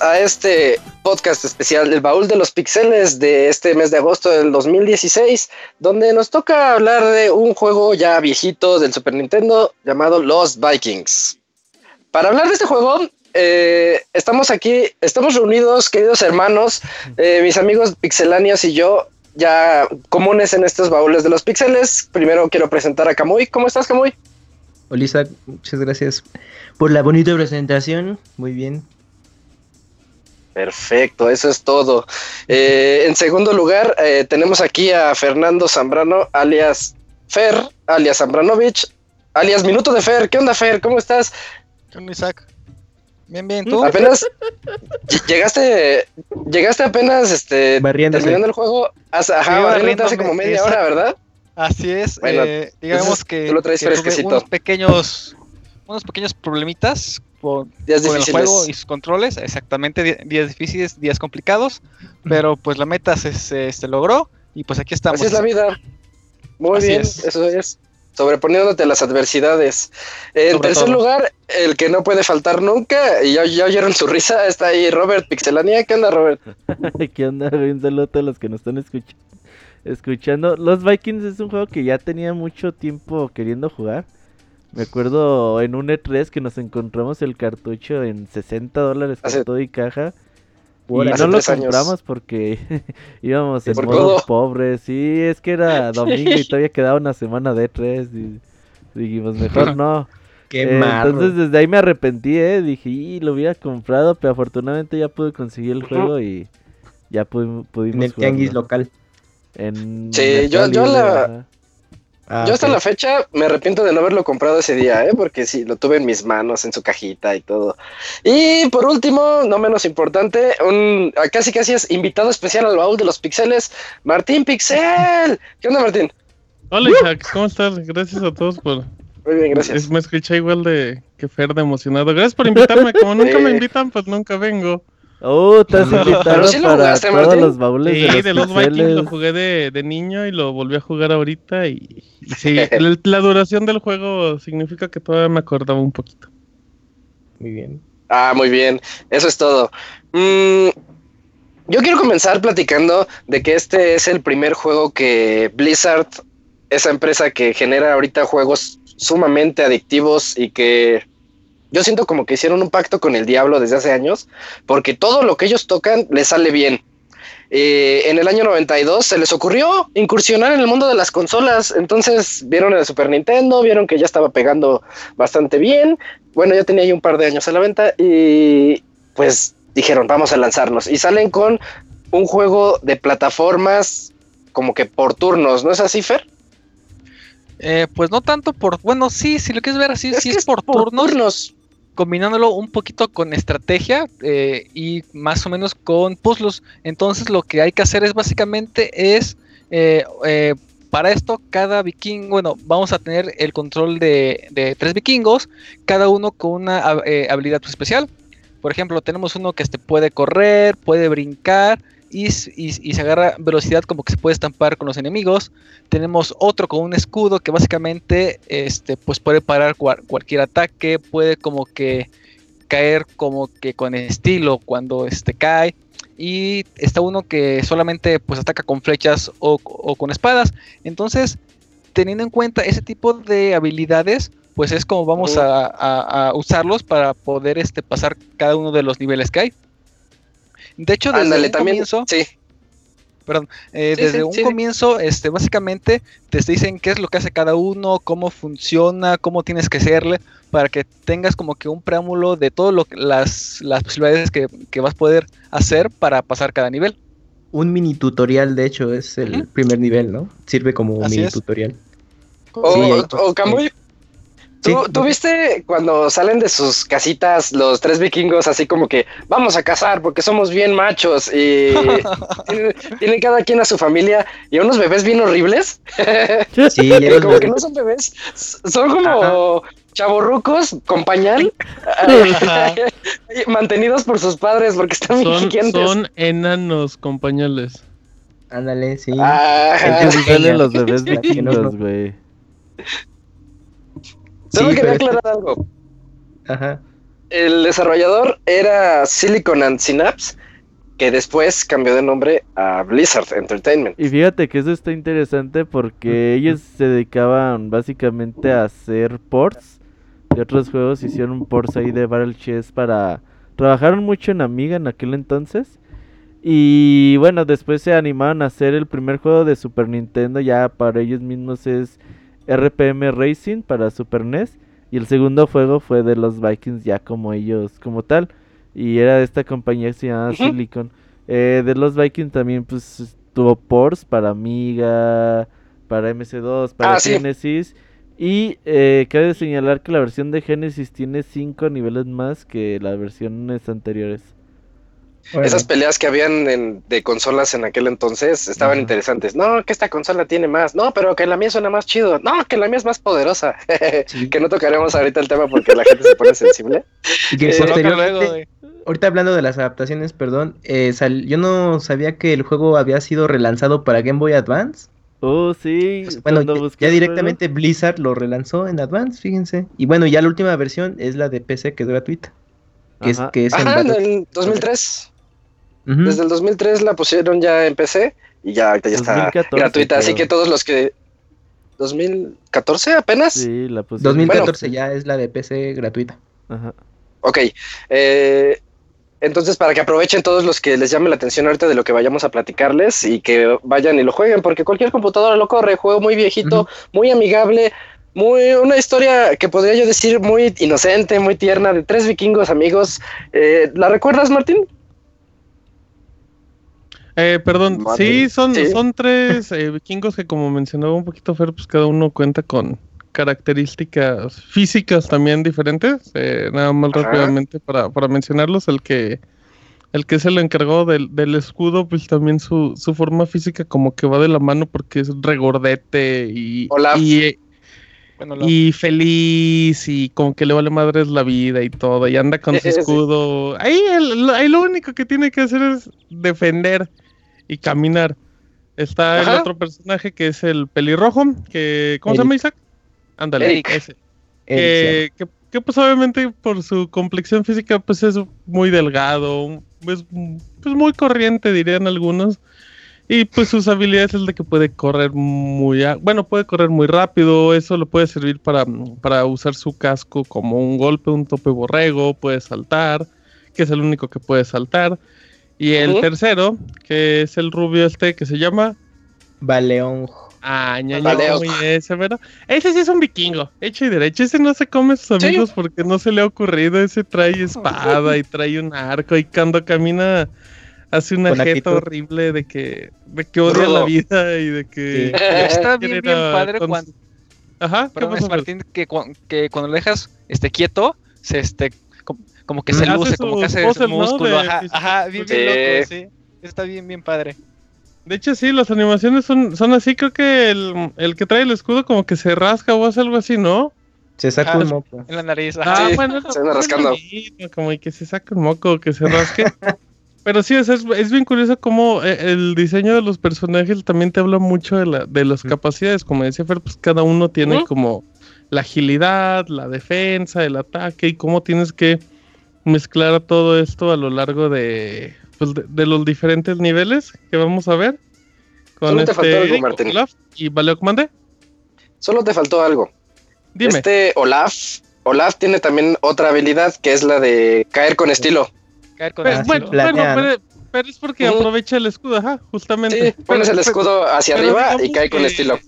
a este podcast especial del baúl de los pixeles de este mes de agosto del 2016, donde nos toca hablar de un juego ya viejito del Super Nintendo llamado Los Vikings. Para hablar de este juego, eh, estamos aquí, estamos reunidos, queridos hermanos, eh, mis amigos pixelanios y yo, ya comunes en estos baúles de los pixeles. Primero quiero presentar a Kamui. ¿Cómo estás, Kamui? Hola Isaac, muchas gracias por la bonita presentación. Muy bien. Perfecto, eso es todo. Eh, en segundo lugar, eh, tenemos aquí a Fernando Zambrano, alias Fer, alias Zambranovich, alias Minuto de Fer. ¿Qué onda, Fer? ¿Cómo estás? ¿Qué onda, Isaac? Bien, bien, ¿tú? Apenas ll- llegaste, llegaste apenas este, Barriéndose. terminando el juego. Hace, ajá, hace como media hora, ¿verdad? Así es. Bueno, eh, digamos que, tú lo traes que fresquecito. unos pequeños, unos pequeños problemitas con, Días con el juego y sus controles. Exactamente, días difíciles, días complicados. Pero pues la meta se, se, se logró y pues aquí estamos. Así es la vida. Muy Así bien, es. eso es. Sobreponiéndote a las adversidades. En Sobre tercer todo. lugar, el que no puede faltar nunca, y ya, ya oyeron su risa, está ahí Robert Pixelania. ¿Qué onda, Robert? ¿Qué onda? Un saludo a los que nos están escuch- escuchando. Los Vikings es un juego que ya tenía mucho tiempo queriendo jugar. Me acuerdo en un E3 que nos encontramos el cartucho en 60 dólares con Hace- todo y caja. Y no lo años. compramos porque íbamos en Por modo codo. pobre. Sí, es que era domingo y todavía quedaba una semana de E3. Y dijimos, mejor no. Qué Eh, malo. Entonces desde ahí me arrepentí, eh. Dije, y lo hubiera comprado, pero afortunadamente ya pude conseguir el juego y ya pu- pudimos en el tianguis local. En Sí, yo- yo la- ajá. Ah, Yo hasta la fecha me arrepiento de no haberlo comprado ese día, ¿eh? porque sí, lo tuve en mis manos, en su cajita y todo. Y por último, no menos importante, un a casi casi es invitado especial al baúl de los pixeles, Martín Pixel. ¿Qué onda, Martín? Hola Isaac, ¿cómo estás? Gracias a todos por... Muy bien, gracias. Es- me escuché igual de que Fer de emocionado. Gracias por invitarme. Como nunca me invitan, pues nunca vengo. Oh, te has Pero invitado sí lo para jugaste, todos Martín. los baúles Sí, de los, de los Vikings lo jugué de, de niño y lo volví a jugar ahorita. Y, y sí, la, la duración del juego significa que todavía me acordaba un poquito. Muy bien. Ah, muy bien, eso es todo. Mm, yo quiero comenzar platicando de que este es el primer juego que Blizzard, esa empresa que genera ahorita juegos sumamente adictivos y que yo siento como que hicieron un pacto con el diablo desde hace años, porque todo lo que ellos tocan les sale bien. Eh, en el año 92 se les ocurrió incursionar en el mundo de las consolas, entonces vieron el Super Nintendo, vieron que ya estaba pegando bastante bien, bueno, ya tenía ahí un par de años a la venta y pues dijeron, vamos a lanzarnos. Y salen con un juego de plataformas como que por turnos, ¿no es así, Fer? Eh, pues no tanto por. Bueno, sí, si lo quieres ver así, sí que es por turnos. turnos. Combinándolo un poquito con estrategia eh, y más o menos con puzzles. Entonces lo que hay que hacer es básicamente es eh, eh, para esto cada vikingo, bueno, vamos a tener el control de, de tres vikingos, cada uno con una hab- habilidad especial. Por ejemplo, tenemos uno que este, puede correr, puede brincar y, s- y- y se agarra velocidad como que se puede estampar con los enemigos. Tenemos otro con un escudo que básicamente este, pues puede parar cual- cualquier ataque, puede como que caer como que con estilo cuando este cae. Y está uno que solamente pues ataca con flechas o, o con espadas. Entonces, teniendo en cuenta ese tipo de habilidades, pues es como vamos a- a usarlos para poder este, pasar cada uno de los niveles que hay. De hecho, desde Ándale, un también. comienzo, Sí. eh, Sí, desde sí, un sí. comienzo, este, básicamente te dicen qué es lo que hace cada uno, cómo funciona, cómo tienes que hacerle, para que tengas como que un preámbulo de todas las, las posibilidades que, que vas a poder hacer para pasar cada nivel. Un mini tutorial, de hecho, es el primer nivel, ¿no? Sirve como un Así mini es. tutorial. O, o Camuy, ¿tú, Sí. tú viste cuando salen de sus casitas los tres vikingos así como que vamos a cazar porque somos bien machos y tienen, tienen cada quien a su familia y a unos bebés bien horribles? Sí, como que no son bebés, son como chavorrucos con pañal mantenidos por sus padres porque están bien Son, son enanos con pañales. Ándale, sí. Ah, salen los bebés vikingos, güey. Solo Sí, quería aclarar algo. Ajá. El desarrollador era Silicon and Synapse, que después cambió de nombre a Blizzard Entertainment. Y fíjate que eso está interesante porque ellos se dedicaban básicamente a hacer ports de otros juegos. Hicieron ports ahí de Battle Chess para... Trabajaron mucho en Amiga en aquel entonces. Y bueno, después se animaron a hacer el primer juego de Super Nintendo. Ya para ellos mismos es RPM Racing para Super NES. Y el segundo juego fue de los Vikings ya como ellos, como tal. Y era de esta compañía que se llamaba. Silicon. Eh, de los Vikings también pues tuvo ports para Amiga, para MC2, para Ah, sí. Genesis. Y eh, cabe señalar que la versión de Genesis tiene 5 niveles más que las versiones anteriores. Bueno, Esas peleas que habían en- de consolas en aquel entonces estaban interesantes. No, que esta consola tiene más. No, pero que la mía suena más chido. No, que la mía es más poderosa. sí. que no tocaremos ahorita el tema porque la gente se pone sensible. Y que Eh, ahorita hablando de las adaptaciones, perdón, eh, sal- yo no sabía que el juego había sido relanzado para Game Boy Advance. Oh, sí. Pues, bueno, ya, juego- directamente Blizzard lo relanzó en Advance, fíjense. Y bueno, ya la última versión es la de PC que es gratuita. Que es, que es en Ajá, en Battle- el 2003. Ujú. Desde el 2003 la pusieron ya en PC y ya ahorita ya está 2014 gratuita. Así que todos los que... ¿2014 apenas? Sí, la pusieron. 2014 ya es la de PC gratuita. Ajá. Ok. eh, entonces, para que aprovechen todos los que les llame la atención ahorita de lo que vayamos a platicarles y que vayan y lo jueguen, porque cualquier computadora lo corre. Juego muy viejito, muy amigable, muy una historia que podría yo decir muy inocente, muy tierna, de tres vikingos amigos. Eh, ¿La recuerdas, Martín? Eh, perdón, Madre. sí, son, Sí. son tres eh, vikingos que como mencionaba un poquito Fer, pues cada uno cuenta con características físicas también diferentes. Eh, nada más Ajá. rápidamente para, para mencionarlos, el que el que se lo encargó del, del escudo, pues también su, su forma física como que va de la mano porque es regordete y, Olaf. y, Bueno, y feliz y como que le vale madres la vida y todo y anda con su Sí. escudo. Ahí, el- lo- ahí lo único que tiene que hacer es defender y caminar. Está el otro personaje que es el pelirrojo, que ¿cómo se llama Isaac? Ándale, ese. Eric, Que, que, que, pues obviamente por su complexión física pues es muy delgado, es pues muy corriente dirían algunos. Y pues sus habilidades es de que puede correr muy, a- bueno, puede correr muy rápido, eso le puede servir para, para usar su casco como un golpe, un tope borrego, puede saltar, que es el único que puede saltar. Y el tercero, que es el rubio este que se llama Baleón. Ah, ñaño, ese, pero ese sí es un vikingo, hecho y derecho. Ese no se come a sus Sí. amigos porque no se le ha ocurrido. Ese trae espada y trae un arco y cuando camina hace una jeta actitud. horrible de que, de que odia Rudo. la vida y de que... Sí. Está bien, bien padre con- cuando, Ajá, ¿qué perdón, es? Martín, que, cu- que cuando lo dejas este, quieto, se este, com- como que se luce, como que hace su ¿no? músculo. De- Ajá, ajá, bien, bien loco, sí. Está bien, bien padre. De hecho, sí, las animaciones son, son así. Creo que el, el que trae el escudo como que se rasca o hace algo así, ¿no? Se saca Ah, un moco. En la nariz. Ah. Sí, bueno, se anda rascando. bonito, como que se saca un moco, que se rasque. Pero sí, es, es bien curioso cómo eh, el diseño de los personajes también te habla mucho de, la, de las Mm. capacidades. Como decía Fer, pues cada uno tiene como la agilidad, la defensa, el ataque y cómo tienes que mezclar todo esto a lo largo de, pues, de, de los diferentes niveles que vamos a ver. Con Solo te faltó este algo, Martín. Olaf y Valeo Comande. Solo te faltó algo. Dime. Este Olaf, Olaf tiene también otra habilidad que es la de caer con estilo. Caer con Pero, el bueno, bueno, ¿no? pero, pero es porque aprovecha el escudo, ajá, justamente. Sí, pones el escudo hacia pero arriba y cae con que- estilo.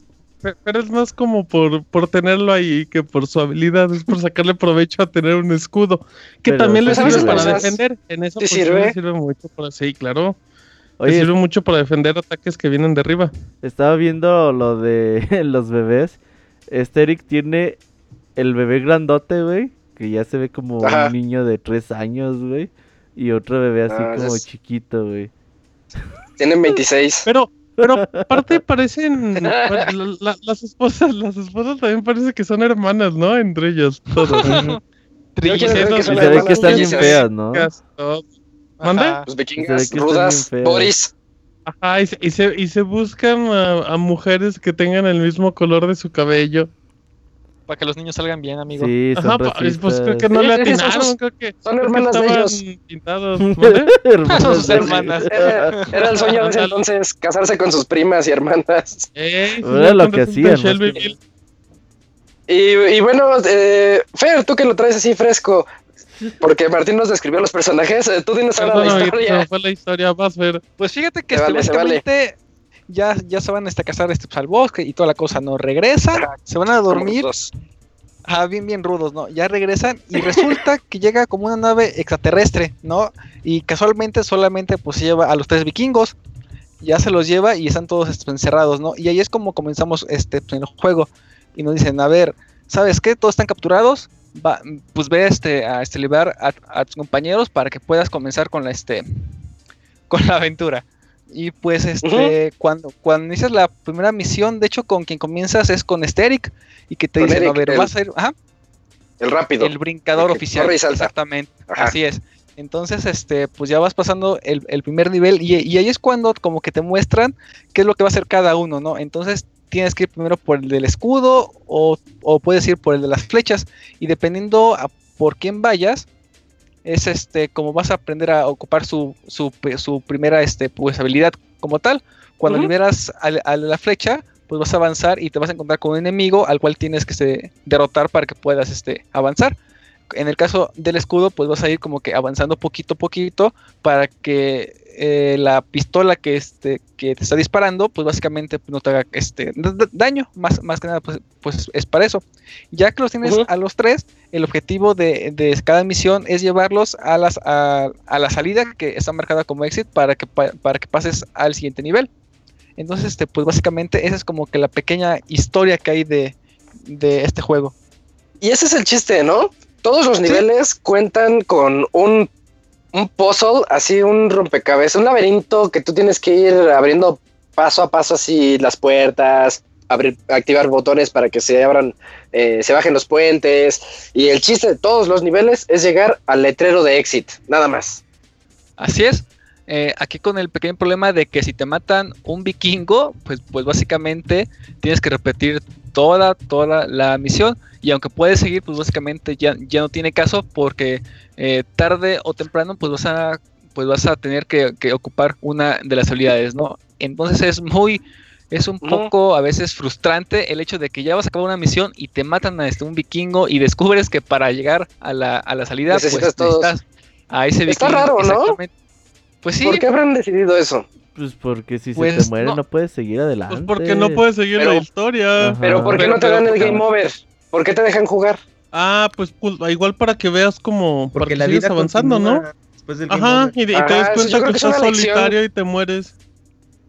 Pe- Pero es más como por, por tenerlo ahí que por su habilidad, es por sacarle provecho a tener un escudo. Que Pero, también le pues, sirve para defender. En eso sí pues, sirve. le sirve mucho para. Sí, claro. Le Oye, sirve mucho para defender ataques que vienen de arriba. estaba viendo lo de los bebés. Este Eric tiene el bebé grandote, güey. Que ya se ve como Ajá. un niño de tres años, güey. Y otro bebé así Ah, como es- chiquito, güey. Tienen 26. Pero, pero aparte parecen. la- la- las esposas, las esposas también parece que son hermanas, ¿no? Entre ellas, creer que Y se ve que están bien feas, ¿no? ¿Mande? Los vikingas, rudas. Boris. Ajá, y se, y se, y se buscan a, a mujeres que tengan el mismo color de su cabello. Para que los niños salgan bien, amigo. Sí, son Ajá, pues creo que no le atinaron, creo que, son creo que hermanas de ellos. pintados. Hermanas Son sus hermanas. Era, era el sueño de ese entonces, casarse con sus primas y hermanas. Sí, Era lo que hacían, que Y, y bueno, eh, Fer, tú que lo traes así fresco, porque Martín nos describió los personajes, eh, tú dinos ahora la historia. fue la historia, vas a ver. Pues fíjate que Se vale, se vale. Ya, ya se van a casar este, pues, al bosque y toda la cosa, ¿no? Regresan, se van a dormir, ah, bien, bien rudos, ¿no? Ya regresan y resulta que llega como una nave extraterrestre, ¿no? Y casualmente solamente pues lleva a los tres vikingos, ya se los lleva y están todos este, encerrados, ¿no? Y ahí es como comenzamos este, pues, en el juego y nos dicen, a ver, ¿sabes qué? Todos están capturados, va, pues ve este, a este, liberar a, a tus compañeros para que puedas comenzar con la, este, con la aventura. Y pues este, cuando, cuando inicias la primera misión, de hecho con quien comienzas es con Esteric y que te Con dicen, a ver, el- vas a ir, ajá, El rápido. el brincador el oficial. Exactamente, Ajá. así es. Entonces, este, pues ya vas pasando el, el primer nivel y, y ahí es cuando como que te muestran qué es lo que va a hacer cada uno, ¿no? Entonces tienes que ir primero por el del escudo o, o puedes ir por el de las flechas y dependiendo a por quién vayas, es este como vas a aprender a ocupar su, su, primera este, pues, habilidad como tal. Cuando Ujú. liberas a, la- a la flecha, pues vas a avanzar y te vas a encontrar con un enemigo al cual tienes que este, derrotar para que puedas este, avanzar. En el caso del escudo, pues vas a ir como que avanzando poquito a poquito para que eh, la pistola que, este, que te está disparando, pues básicamente no te haga este, da- da- daño. Más, más que nada, pues, pues es para eso. Ya que los tienes a los tres, el objetivo de, de cada misión es llevarlos a, las, a, a la salida que está marcada como exit para que, pa- para que pases al siguiente nivel. Entonces, este, pues básicamente esa es como que la pequeña historia que hay de, de este juego. Y ese es el chiste, ¿no? Todos los niveles cuentan con un, un puzzle, así un rompecabezas, un laberinto que tú tienes que ir abriendo paso a paso así las puertas, abrir, activar botones para que se abran, eh, se bajen los puentes. Y el chiste de todos los niveles es llegar al letrero de exit, nada más. Así es. Eh, aquí con el pequeño problema de que si te matan un vikingo, pues, pues básicamente tienes que repetir toda, toda la misión. Y aunque puedes seguir, pues básicamente ya, ya no tiene caso porque eh, tarde o temprano pues vas a, pues vas a tener que, que ocupar una de las habilidades, ¿no? Entonces es muy, es un poco a veces frustrante el hecho de que ya vas a acabar una misión y te matan a este, un vikingo y descubres que para llegar a la, a la salida Necesitas pues, todos. necesitas a ese Está vikingo. raro, ¿no? Pues sí, ¿Por qué habrán decidido eso? Pues porque si se Pues, te muere no. no. puedes seguir adelante. Pues porque no puedes seguir Pero- la historia. Ajá. Pero ¿por qué no te dan el game over? ¿Por qué te dejan jugar? Ah, pues, pues, igual para que veas como. para Porque que la sigas vida avanzando, ¿no? Después del game Ajá, over. y, y te Ah, das cuenta que que es estás solitario y te mueres.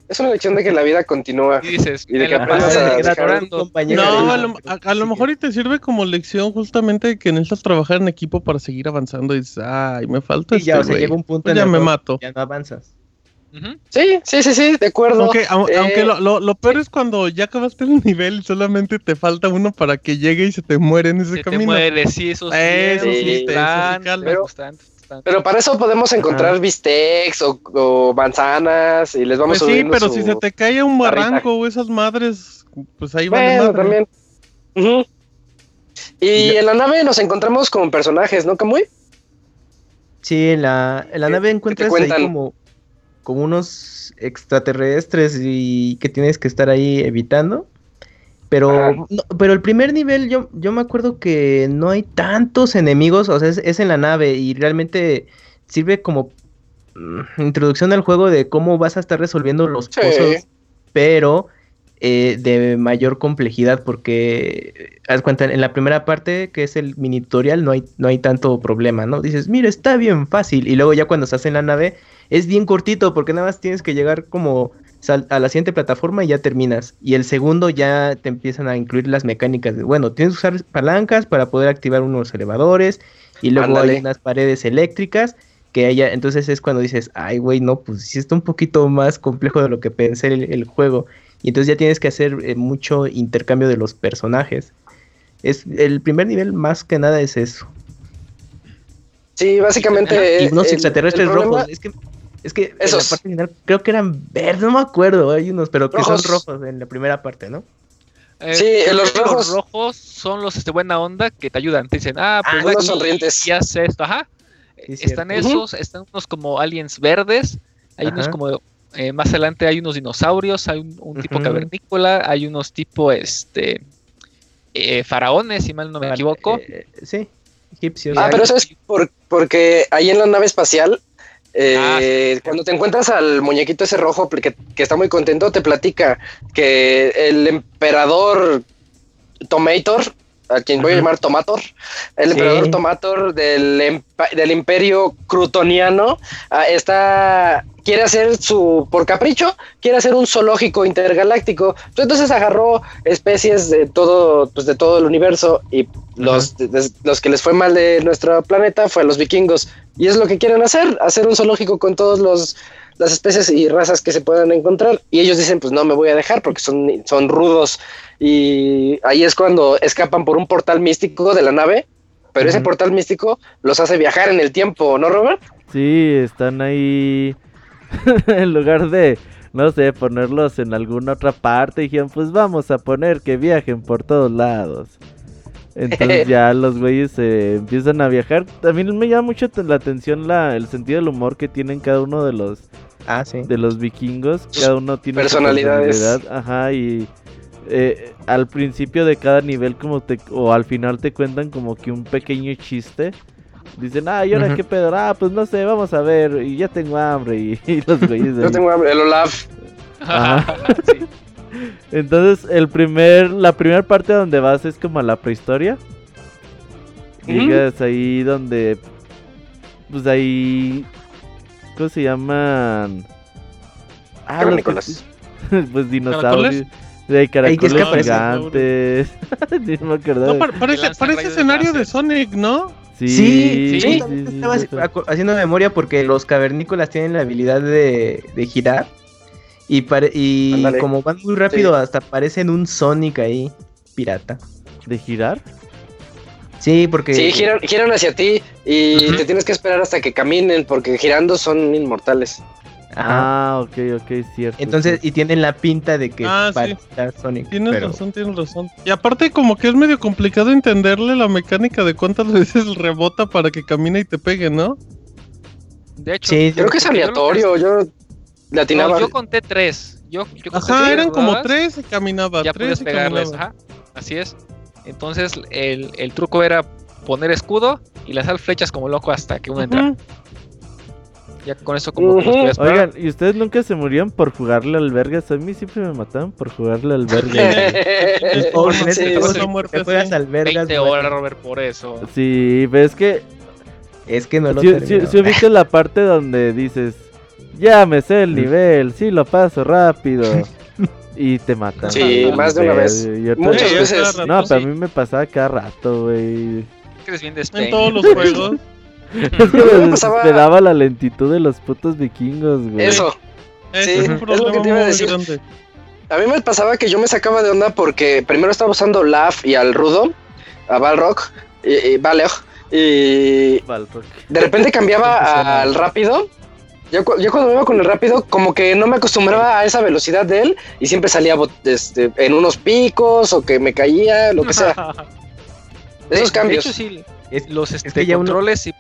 Es una lección de que la vida continúa. y dices, Y de que aprendas a dejar- explorando. compañero No, a lo, a- a lo mejor y te sirve como lección justamente de que necesitas trabajar en equipo para seguir avanzando y dices, ay, me falta Sí, ya, este o sea, llega un punto Pues en ya el me mato. ya no avanzas. Sí, sí, sí, sí, de acuerdo. Aunque, Eh, aunque lo, lo- lo peor es cuando ya acabaste el nivel y solamente te falta uno para que llegue y se te muere en ese Se te camino. muere, sí, esos Eso sí, sí, te- eso sí calma. Pero- para eso podemos encontrar bistecs o, o manzanas y les vamos Pues sí, subiendo pero su- si se te cae un barranco o esas madres, pues ahí van Bueno, también. Ujú. Y en la nave nos encontramos con personajes, ¿no, Camuy? Sí, en la, en la ¿Qué- nave encuentras ahí como, como unos extraterrestres y que tienes que estar ahí evitando. Pero, no, pero el primer nivel yo, yo me acuerdo que no hay tantos enemigos, o sea, es, es en la nave y realmente sirve como mm, introducción al juego de cómo vas a estar resolviendo los Sí. pozos, pero eh, de mayor complejidad porque, haz cuenta, en la primera parte, que es el mini tutorial, no hay, no hay tanto problema, ¿no? Dices, mira, está bien fácil, y luego ya cuando estás en la nave, es bien cortito porque nada más tienes que llegar como a la siguiente plataforma y ya terminas. Y el segundo ya te empiezan a incluir las mecánicas de, bueno, tienes que usar palancas para poder activar unos elevadores y luego Ándale. hay unas paredes eléctricas que haya, entonces es cuando dices, ay, güey, no, pues sí está un poquito más complejo de lo que pensé el, el juego. Y entonces ya tienes que hacer eh, mucho intercambio de los personajes. Es, el primer nivel más que nada es eso. Sí, básicamente. Y unos el- extraterrestres el problema- rojos. Es que, es que en la Esos. parte final creo que eran verdes, no me acuerdo, hay unos, pero que Rojos. son rojos en la primera parte, ¿no? Eh, Sí, los rojos- rojos son los este, buena onda que te ayudan. Te dicen, ah, pues Ah, unos sonrientes. y haz esto, ajá. Sí, están cierto. esos, están unos como aliens verdes, hay unos como eh, más adelante hay unos dinosaurios, hay un, un tipo cavernícola, hay unos tipo este eh, faraones, si mal no me equivoco. Eh, sí, egipcios. Ah, pero eso es por- porque ahí en la nave espacial, eh, Ah, cuando te encuentras al muñequito ese rojo que, que está muy contento, te platica que el emperador Tomator, a quien voy a llamar Tomator, el Sí. emperador Tomator del, del imperio crutoniano, ah, está quiere hacer su, por capricho, quiere hacer un zoológico intergaláctico. Entonces agarró especies de todo, pues de todo el universo y los, de- los que les fue mal de nuestro planeta fue a los vikingos. Y es lo que quieren hacer, hacer un zoológico con todos los las especies y razas que se puedan encontrar. Y ellos dicen, pues no me voy a dejar porque son, son rudos. Y ahí es cuando escapan por un portal místico de la nave. Pero ese portal místico los hace viajar en el tiempo, ¿no, Robert? Sí, están ahí. en lugar de, no sé, ponerlos en alguna otra parte, dijeron, pues vamos a poner que viajen por todos lados. Entonces ya los güeyes se empiezan a viajar. También me llama mucho la atención la, el sentido del humor que tienen cada uno de los Ah, sí. de los vikingos. Cada uno tiene Personalidades. personalidad. Ajá, y eh, al principio de cada nivel como te o al final te cuentan como que un pequeño chiste. Dicen, ah, ¿y ahora qué pedo? Ah, pues no sé, vamos a ver, y ya tengo hambre, y, y los güeyes Yo tengo hambre, el Olaf. Ajá. Sí. Entonces, el primer, la primera parte donde vas es como a la prehistoria. Llegas ahí donde, pues ahí, ¿cómo se llaman? Ah, los que- Cavernícolas. pues dinosaurios. Que caracoles gigantes. Me acordaba. No, pa- parece, lanzan parece rayos escenario de Sonic, ¿no? Sí, Sí, sí, justamente sí, estaba sí, sí. acu- haciendo memoria porque los cavernícolas tienen la habilidad de, de girar y, pare- y como van muy rápido hasta parecen un Sonic ahí, pirata. ¿De girar? Sí, porque... Sí, giran, giran hacia ti y te tienes que esperar hasta que caminen porque girando son inmortales. Ajá. Ah, ok, ok, cierto. Entonces, y tienen la pinta de que Ah, sí. parezca Sonic. Tienes pero- razón, tienes razón. Y aparte como que es medio complicado entenderle la mecánica de cuántas veces rebota para que camine y te pegue, ¿no? De hecho, Sí, Creo que es yo aleatorio, yo no, yo conté tres. Yo, yo conté Ajá, tres, eran como tres y caminaba, ya tres puedes y pegarles, caminaba. ajá. Así es. Entonces el, el truco era poner escudo y lanzar flechas como loco hasta que uno entra. Ya con eso como que los puedes parar. Oigan, ¿y ustedes nunca se murieron por jugarle al vergas? A mí siempre me mataban por jugarle al vergas. Oh, Sí, en sí, juego, sí. si muerte te juegas así. al vergas, 20 güey, horas, Robert, por eso. sí, ves que Es que no lo si, termino. si, ubicas la parte donde dices, ya me sé el nivel, sí lo paso rápido. y te matan. Sí, más de una vez. Muchas veces. No, pero a mí me pasaba cada rato, güey. En todos los juegos. Es que A mí me pasaba- desesperaba la lentitud de los putos vikingos, güey. Eso. Es Sí, es lo que te iba a decir. grande. A mí me pasaba que yo me sacaba de onda porque primero estaba usando Laugh y al Rudo, a Balrog, y, y y Balrog. de repente cambiaba al rápido. Yo, yo cuando me iba con el rápido, como que no me acostumbraba a esa velocidad de él y siempre salía este, en unos picos o que me caía, lo que sea. De- Esos de cambios. hecho, sí, Es- los este, que ya uno- controles y...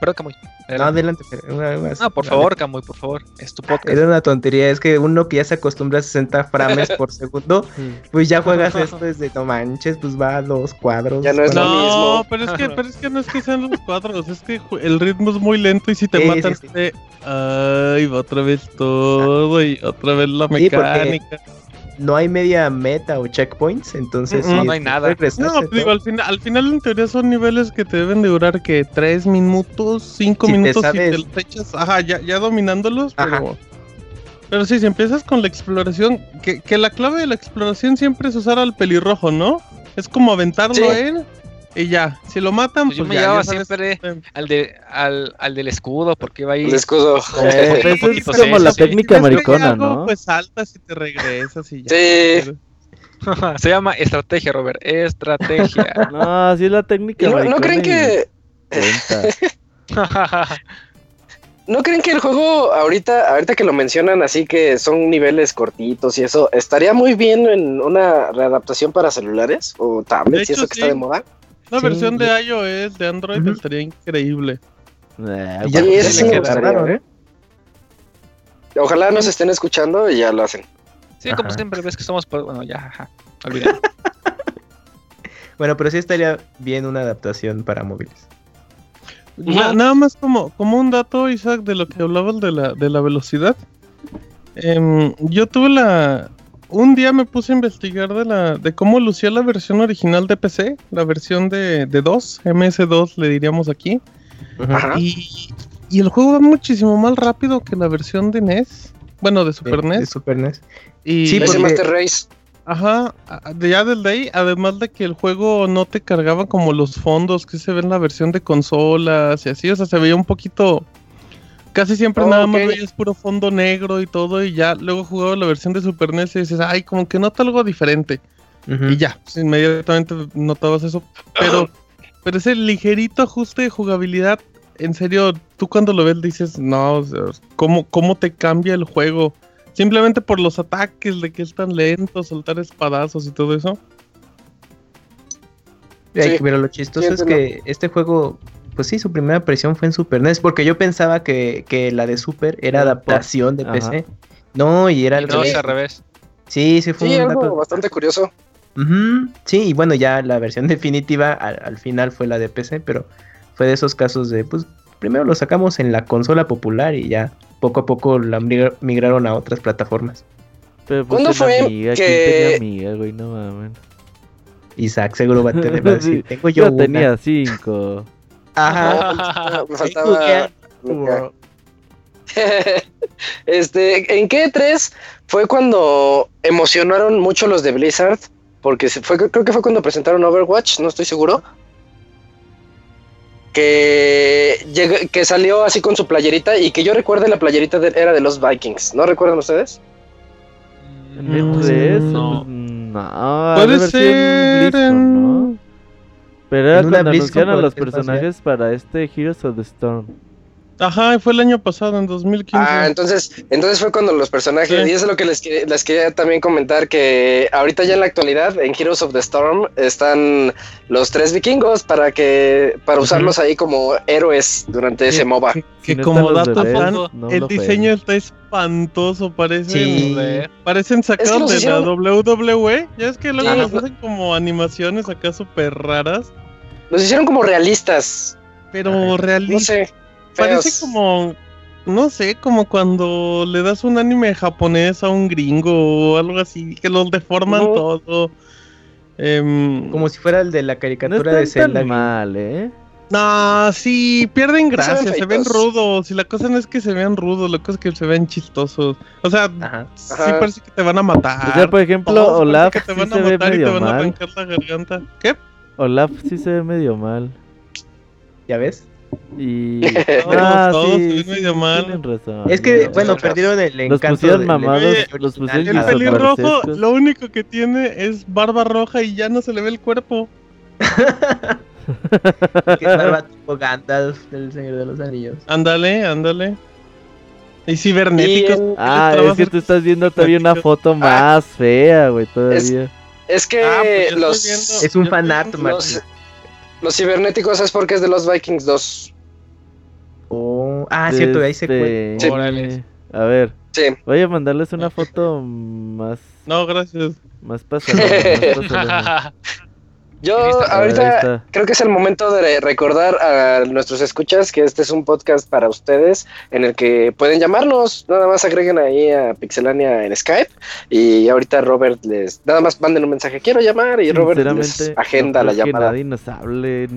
Perdón, Camuy. No, adelante. pero una más. Ah, por favor, Camuy, por favor. Es tu podcast. Es una tontería, es que uno que ya se acostumbra a 60 frames por segundo, pues ya juegas esto desde no manches, pues va a dos cuadros. Ya no es lo mismo. No, pero es que, pero es que no es que sean los cuadros, es que el ritmo es muy lento y si te Sí, matan sí, sí. de ay, va otra vez todo y otra vez la Sí, porque- mecánica. No hay media meta o checkpoints, entonces Mm, mm. sí, No hay te nada. No, digo, al final, al final en teoría son niveles que te deben de durar que tres minutos, cinco Si te minutos sabes- te los echas, ajá, ya, ya dominándolos, Ajá. pero. Pero sí, si empiezas con la exploración, que, que la clave de la exploración siempre es usar al pelirrojo, ¿no? Es como aventarlo Sí. a él y ya. Si lo matan, Pues yo pues me ya, llevaba ya sabes- siempre al, de, al, al del escudo, porque iba ahí... El escudo. Eh, eso es poquito, como la sí, técnica americana, algo, ¿no? Pues saltas y te regresas y ya. Sí. Se llama estrategia, Robert. Estrategia. No, sí es la técnica ¿Y no, americana. no creen que no creen que el juego ahorita ahorita que lo mencionan así que son niveles cortitos y eso estaría muy bien en una readaptación para celulares o tablets y eso que sí. está de moda? Sí, versión y- de iOS, de Android, Ujú. estaría increíble. Eh, Y ya, eso me gustaría, raro, ¿eh? Ojalá nos estén escuchando y ya lo hacen. Sí, como Ajá. siempre ves que somos... por- Bueno, ya, ajá. Olvídalo. Bueno, pero sí estaría bien una adaptación para móviles. Na- nada más como, como un dato, Isaac, de lo que hablabas de la, de la velocidad. Em, yo tuve la... Un día me puse a investigar de la de cómo lucía la versión original de PC, la versión de, de 2, MS2 le diríamos aquí. Ajá. Y, y el juego va muchísimo más rápido que la versión de NES. Bueno, de Super de, NES. de Super NES. Y Sí, porque- Master Race. Ajá, ya desde ahí, además de que el juego no te cargaba como los fondos que se ven en la versión de consolas y así, o sea, se veía un poquito... Casi siempre Oh, nada más veías puro fondo negro y todo, y ya luego jugaba la versión de Super NES y dices, ay, como que nota algo diferente. Y ya, pues, inmediatamente notabas eso. Pero, pero ese ligerito ajuste de jugabilidad, en serio, tú cuando lo ves dices, no, o sea, ¿cómo, cómo te cambia el juego? Simplemente por los ataques, de que es tan lento, soltar espadazos y todo eso. Sí. Pero lo chistoso Sí, es que este juego, pues sí, su primera aparición fue en Super NES, porque yo pensaba que, que la de Super era adaptación de Ajá. PC. No, y era Y al no, revés. es al revés. Sí, sí, fue Sí, un algo dato. bastante curioso. Sí, y bueno, ya la versión definitiva al, al final fue la de PC, pero fue de esos casos de, pues, primero lo sacamos en la consola popular y ya poco a poco la migra- migraron a otras plataformas. Pero pues ¿Cuándo fue amiga, ¿quién que- tenía amiga, güey? No. Isaac seguro va a tener, Sí, tengo yo, Yo una". tenía cinco. Ajá. Me faltaba. Este, ¿en qué 3 fue cuando emocionaron mucho los de Blizzard? Porque se fue, creo que fue cuando presentaron Overwatch, no estoy seguro. Que, llega- que salió así con su playerita y que yo recuerde la playerita de- era de los Vikings. ¿No recuerdan ustedes? ¿En el 3? No. No, Puede ser en- ¿no? Pero era cuando anunciaron a los personajes para este Heroes of the Storm. Ajá, fue el año pasado, en 2015. Ah, entonces, entonces fue cuando los personajes, Sí. y eso es lo que les, que- les quería también comentar, que ahorita ya en la actualidad, en Heroes of the Storm, están los tres vikingos para que, para usarlos ahí como héroes durante ese MOBA. que, Si que no como los dato fan, no el diseño está espantoso, parecen, Sí. Parecen sacados los de hicieron- la WWE. Ya es que luego Sí. les hacen como animaciones acá súper raras, Los hicieron como realistas, pero Ajá. no realistas. Parece como, no sé, como cuando le das un anime japonés a un gringo o algo así, que los deforman todo. Em, Como si fuera el de la No caricatura de Zelda. mal, ¿eh? No, sí, pierden Pero se ven gracia, se ven rudos. Y la cosa no es que se vean rudos, la cosa es que se ven chistosos. O sea, Ajá. sí Ajá. parece que te van a matar. O sea, por ejemplo, Todos parece Olaf que te sí van a se ve matar y te medio van a mal. arrancar la garganta. ¿Qué? Olaf sí se ve medio mal. ¿Ya ves? Y. Todos, Ah, todos sí, sí, medio mal. tienen razón. Es que, no, bueno, no, perdieron el Los encanto. pusieron del- mamados, Oye, los pusieron El pelirrojo, lo único que tiene es barba roja y ya no se le ve el cuerpo. que es barba tipo Gandalf del Señor de los Anillos. Ándale, ándale. Y cibernéticos. Y Ah, es que tú estás viendo todavía una foto más fea, güey, todavía. Es que Ah, pues los, viendo- Es un yo fan estoy art, viendo- Martín. los, los cibernéticos es porque es de los Vikings 2. Oh, ah, cierto, ahí se cuenta. Sí. Órale. A ver, Sí. voy a mandarles una foto más, No, gracias. más pasada. más pasalona. Yo ahorita creo que es el momento de recordar a nuestros escuchas que este es un podcast para ustedes en el que pueden llamarnos. Nada más agreguen ahí a Pixelania en Skype y ahorita Robert les... Nada más manden un mensaje, quiero llamar y Robert les agenda no la creo que llamada. nadie nos hable.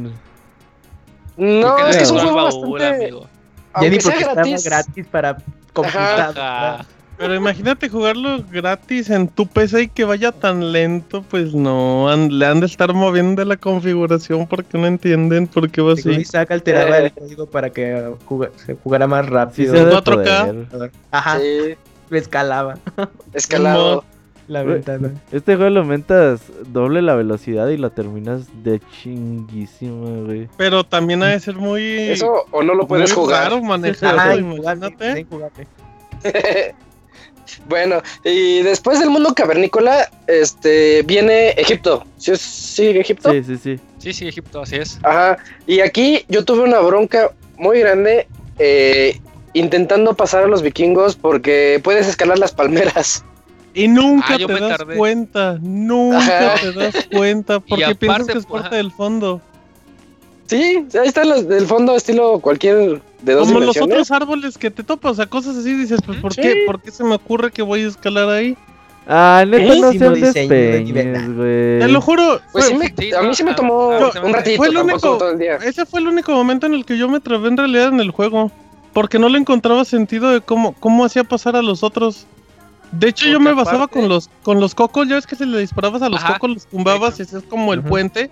No, es que es un juego bastante... amigo. Ya ni porque gratis, gratis para computadora. Pero imagínate jugarlo gratis en tu PC y que vaya tan lento, pues no, han- le han de estar moviendo la configuración porque no entienden por qué va así. Isaac alteraba Eh. el código para que juga- se jugara más Sí rápido. de 4K. poder. Ajá, Sí, escalaba escalado. la ventana. Este juego lo aumentas doble la velocidad y lo terminas de chinguísima, güey. Pero también ha de ser muy... Eso o no lo puedes jugar. Ajá, injugable, imagínate. injugable. bueno, y después del mundo cavernícola, este, viene Egipto. ¿Sí, es- sigue Egipto? Sí, sí, sí. Sí, sí, Egipto, así es. Ajá. Y aquí yo tuve una bronca muy grande eh, intentando pasar a los vikingos porque puedes escalar las palmeras. Y nunca Ah, te das tardé. cuenta, nunca Ajá. te das cuenta porque aparte, piensas que es parte ajá. del fondo. Sí, ahí están los del fondo estilo cualquier de dos Como los otros árboles que te topas, o sea, cosas así, dices, pues ¿por Sí. qué? ¿Por qué se me ocurre que voy a escalar ahí? Ah, neta, no nivel. despeñes, güey. Te lo juro, Pues sí me- a mí sí me tomó a- un ratito, fue el único- todo el día. ese fue el único momento en el que yo me trabé en realidad en el juego. Porque no le encontraba sentido de cómo, cómo hacía pasar a los otros. De hecho, yo me basaba con los, con los cocos. Ya ves que si le disparabas a los Ajá. cocos, los tumbabas y hacías como el puente.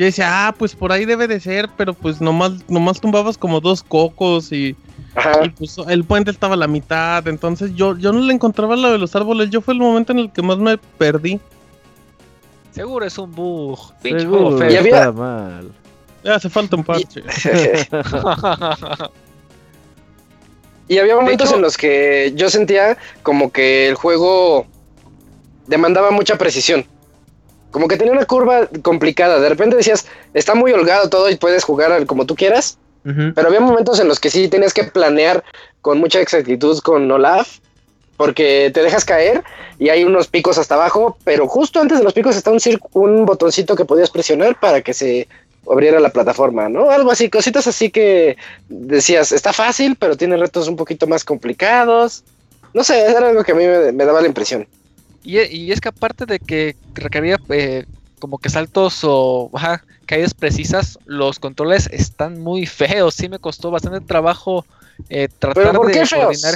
Yo decía, ah, pues por ahí debe de ser, pero pues nomás, nomás tumbabas como dos cocos y, pues el puente estaba a la mitad. Entonces yo, yo no le encontraba lo de los árboles. Yo fue el momento en el que más me perdí. Seguro es un bug. Pinche juego feo. había- está mal. Ya hace falta un parche. Y había momentos hecho- en los que yo sentía como que el juego demandaba mucha precisión. Como que tenía una curva complicada. De repente decías, está muy holgado todo y puedes jugar como tú quieras. Pero había momentos en los que sí tenías que planear con mucha exactitud con Olaf. Porque te dejas caer y hay unos picos hasta abajo. Pero justo antes de los picos está un, un botoncito que podías presionar para que se abriera la plataforma, ¿no? Algo así, cositas así que decías, está fácil, pero tiene retos un poquito más complicados. No sé, era algo que a mí me, me daba la impresión. Y, y es que aparte de que requería eh, como que saltos o ajá, caídas precisas, los controles están muy feos. Sí me costó bastante trabajo eh, tratar ¿por de qué feos? coordinar.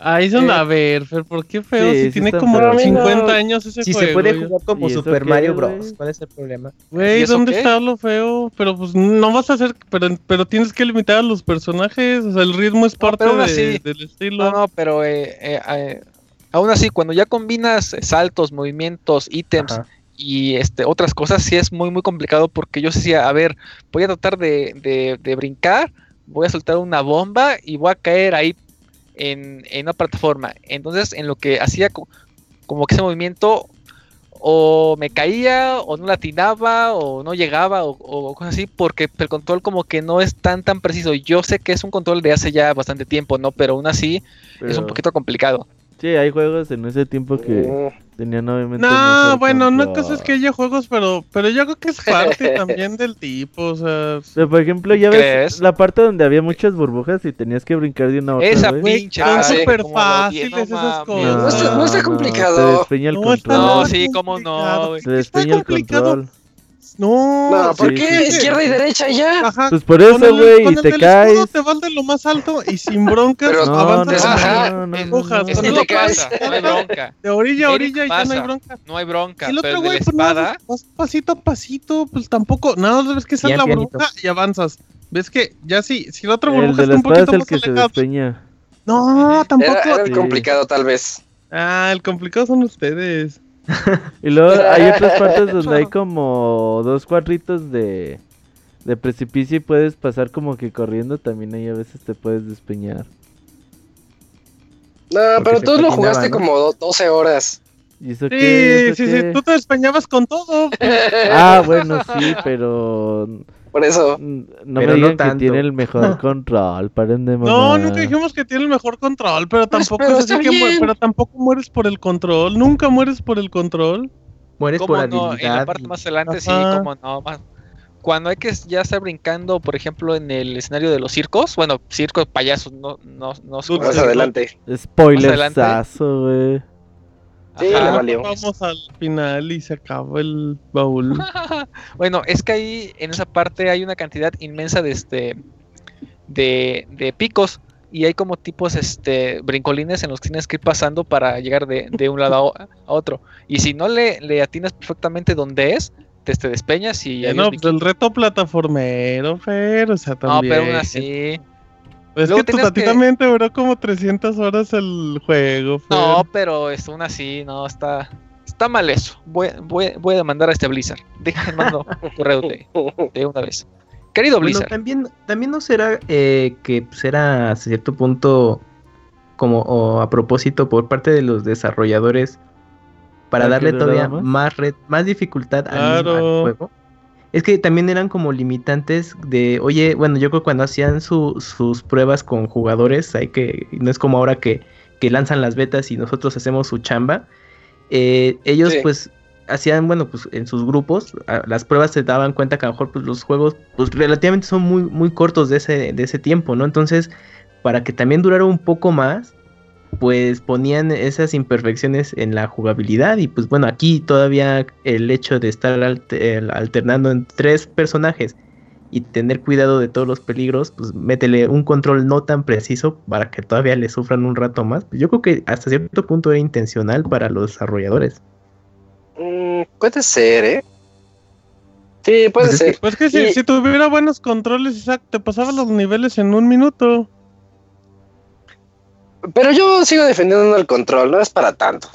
Ahí es donde, Eh, a ver, Fer, ¿por qué feo? sí, si sí tiene como feos. 50 años ese Si juego. se puede jugar como ¿Y eso Super Mario güey? Bros. ¿Cuál es el problema? Güey, ¿Y eso ¿dónde qué? está lo feo? Pero pues no vas a hacer, pero, pero tienes que limitar a los personajes, o sea, el ritmo es parte pero de- del estilo. No, no, pero eh, eh, eh, aún así, cuando ya combinas saltos, movimientos, ítems Ajá. y este otras cosas, sí es muy, muy complicado porque yo decía, a ver, voy a tratar de, de- de brincar, voy a soltar una bomba y voy a caer ahí en, en una plataforma. Entonces, en lo que hacía co- como que ese movimiento, o me caía, o no latinaba, o no llegaba, o, o cosas así, porque el control como que no es tan tan preciso. Yo sé que es un control de hace ya bastante tiempo, ¿no? Pero aún así es un poquito complicado. Sí, hay juegos en ese tiempo que Mm, tenían obviamente. No, bueno, una control. cosa es que haya juegos, pero, pero yo creo que es parte también del tipo, o sea, Pero, por ejemplo, ya ¿Crees? ves la parte donde había muchas burbujas y tenías que brincar de una a otra. Esa. Güey, pinche. son súper fáciles no esas cosas. No está- no está complicado. Se despeña el No, control. No, sí, cómo no. Se Está despeña el complicado. control. No, No, ¿por sí, qué? sí, sí. Izquierda y derecha ya. Ajá. Pues por eso, güey, con y el te del caes. escudo te vas de lo más alto y sin broncas Pero- No, no, avanzas no, Ajá. no, no, hay bronca. de orilla a orilla y ya no hay bronca. No hay bronca, Y el otro güey, pues nada, espada, vas pasito a pasito, pues tampoco, nada más ves que sale la bronca y avanzas. ves que ya sí, si la otra burbuja está un poquito el más que alejado. despeña. No, tampoco. Era, era el complicado, tal vez. Ah, el complicado son ustedes. Y luego hay otras partes donde hay como dos cuadritos de, de precipicio y puedes pasar como que corriendo. También ahí a veces te puedes despeñar. No, Porque pero tú lo jugaste ¿no? como do- 12 horas. ¿Y eso Sí, qué? ¿Eso sí, sí, tú te despeñabas con todo. Ah, bueno, sí, pero Por eso. no Pero me no que tiene el mejor control. Paren de No, mamar. nunca dijimos que tiene el mejor control, pero Pues, tampoco pero es así está que mu- bien. pero tampoco mueres por el control. Nunca mueres por el control. Mueres ¿Cómo por no? habilidad. En la parte y- más adelante sí, como no. más- Cuando hay que ya estar brincando, por ejemplo, en el escenario de los circos, bueno, circos, payasos, no, no, no Más adelante. Spoilersazo, güey. Sí, Ajá. le valió. Vamos al final y se acabó el baúl. Bueno, es que ahí en esa parte hay una cantidad inmensa de este de, de picos y hay como tipos este brincolines en los que tienes que ir pasando para llegar de, de un lado a, otro. Y si no le, le atinas perfectamente donde es, te, te despeñas y Ya adiós, no, pues el reto plataformero, Fer, o sea, No, también. pero aún así. Es Luego que a ti que- también te duró como 300 horas el juego, Fer. No, pero es aún así, no, está está mal eso. Voy, voy, voy a demandar a este Blizzard. Déjenme mando un correo de, de una vez. Querido Bueno, Blizzard. también, también no será eh, que pues, era a cierto punto como o a propósito por parte de los desarrolladores para ¿Para darle que todavía más? más red, más dificultad al, mismo- al juego. Es que también eran como limitantes de, oye, bueno, yo creo que cuando hacían su- sus pruebas con jugadores, hay que, no es como ahora que, que lanzan las betas y nosotros hacemos su chamba. eh, ellos Sí. pues hacían, bueno, pues en sus grupos, a- las pruebas se daban cuenta que a lo mejor pues, los juegos pues relativamente son muy, muy cortos de ese, de ese tiempo, ¿no? Entonces, para que también durara un poco más, pues ponían esas imperfecciones en la jugabilidad y pues bueno, aquí todavía el hecho de estar alternando en tres personajes y tener cuidado de todos los peligros, pues métele un control no tan preciso para que todavía le sufran un rato más. Pues yo creo que hasta cierto punto era intencional para los desarrolladores. Mm, puede ser, ¿eh? Sí, puede Pues es que- ser. Pues que si, Y- si tuviera buenos controles, Isaac, te pasaba los niveles en un minuto. Pero yo sigo defendiendo el control, no es para tanto.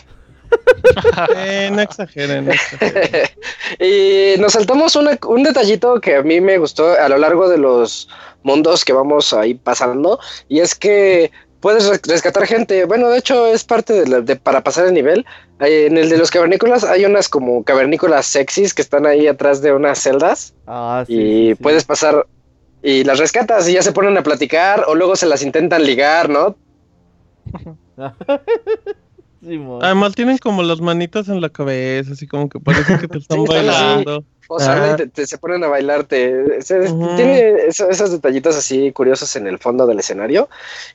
Eh, no exageren, no exageren. y nos saltamos una- un detallito que a mí me gustó a lo largo de los mundos que vamos ahí pasando, y es que puedes res- rescatar gente. Bueno, de hecho es parte de, la- de- para pasar el nivel. En el de los cavernícolas hay unas como cavernícolas sexys que están ahí atrás de unas celdas Ah, sí. y sí, sí. puedes pasar y las rescatas y ya se ponen a platicar o luego se las intentan ligar, ¿no? Simón. Además tienen como las manitas en la cabeza, así como que parece que te están Sí, bailando. O sea, te- te- se ponen a bailarte. Se- Ujú. Tiene eso- esos detallitos así curiosos en el fondo del escenario.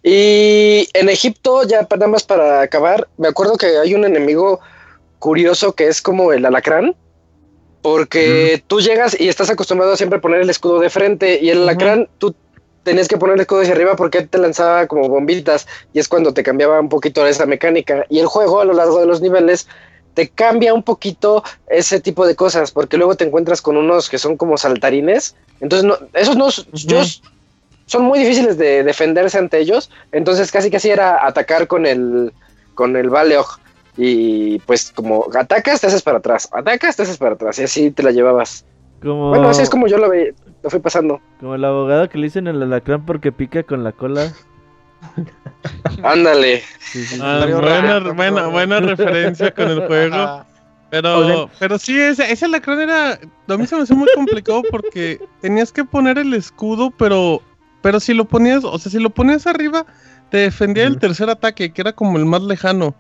Y en Egipto, ya nada más para acabar, me acuerdo que hay un enemigo curioso que es como el alacrán. Porque tú llegas y estás acostumbrado a siempre poner el escudo de frente y el alacrán tú tenías que poner el escudo hacia arriba porque te lanzaba como bombitas y es cuando te cambiaba un poquito esa mecánica. Y el juego a lo largo de los niveles te cambia un poquito ese tipo de cosas, porque luego te encuentras con unos que son como saltarines. Entonces, no, esos no, yo- son muy difíciles de defenderse ante ellos. Entonces, casi casi era atacar con el, con el Baleog. Y pues, como atacas, te haces para atrás, atacas, te haces para atrás, y así te la llevabas. Como, Bueno, así es como yo lo, ve, lo fui pasando. como el abogado que le dicen el alacrán porque pica con la cola. Ándale. Sí, sí, sí. Ah, buena, buena, buena referencia con el juego. Pero, pero sí, ese, ese alacrán era. A mí se me hace muy complicado porque tenías que poner el escudo, pero. Pero si lo ponías, o sea, si lo ponías arriba, te defendía el tercer ataque, que era como el más lejano.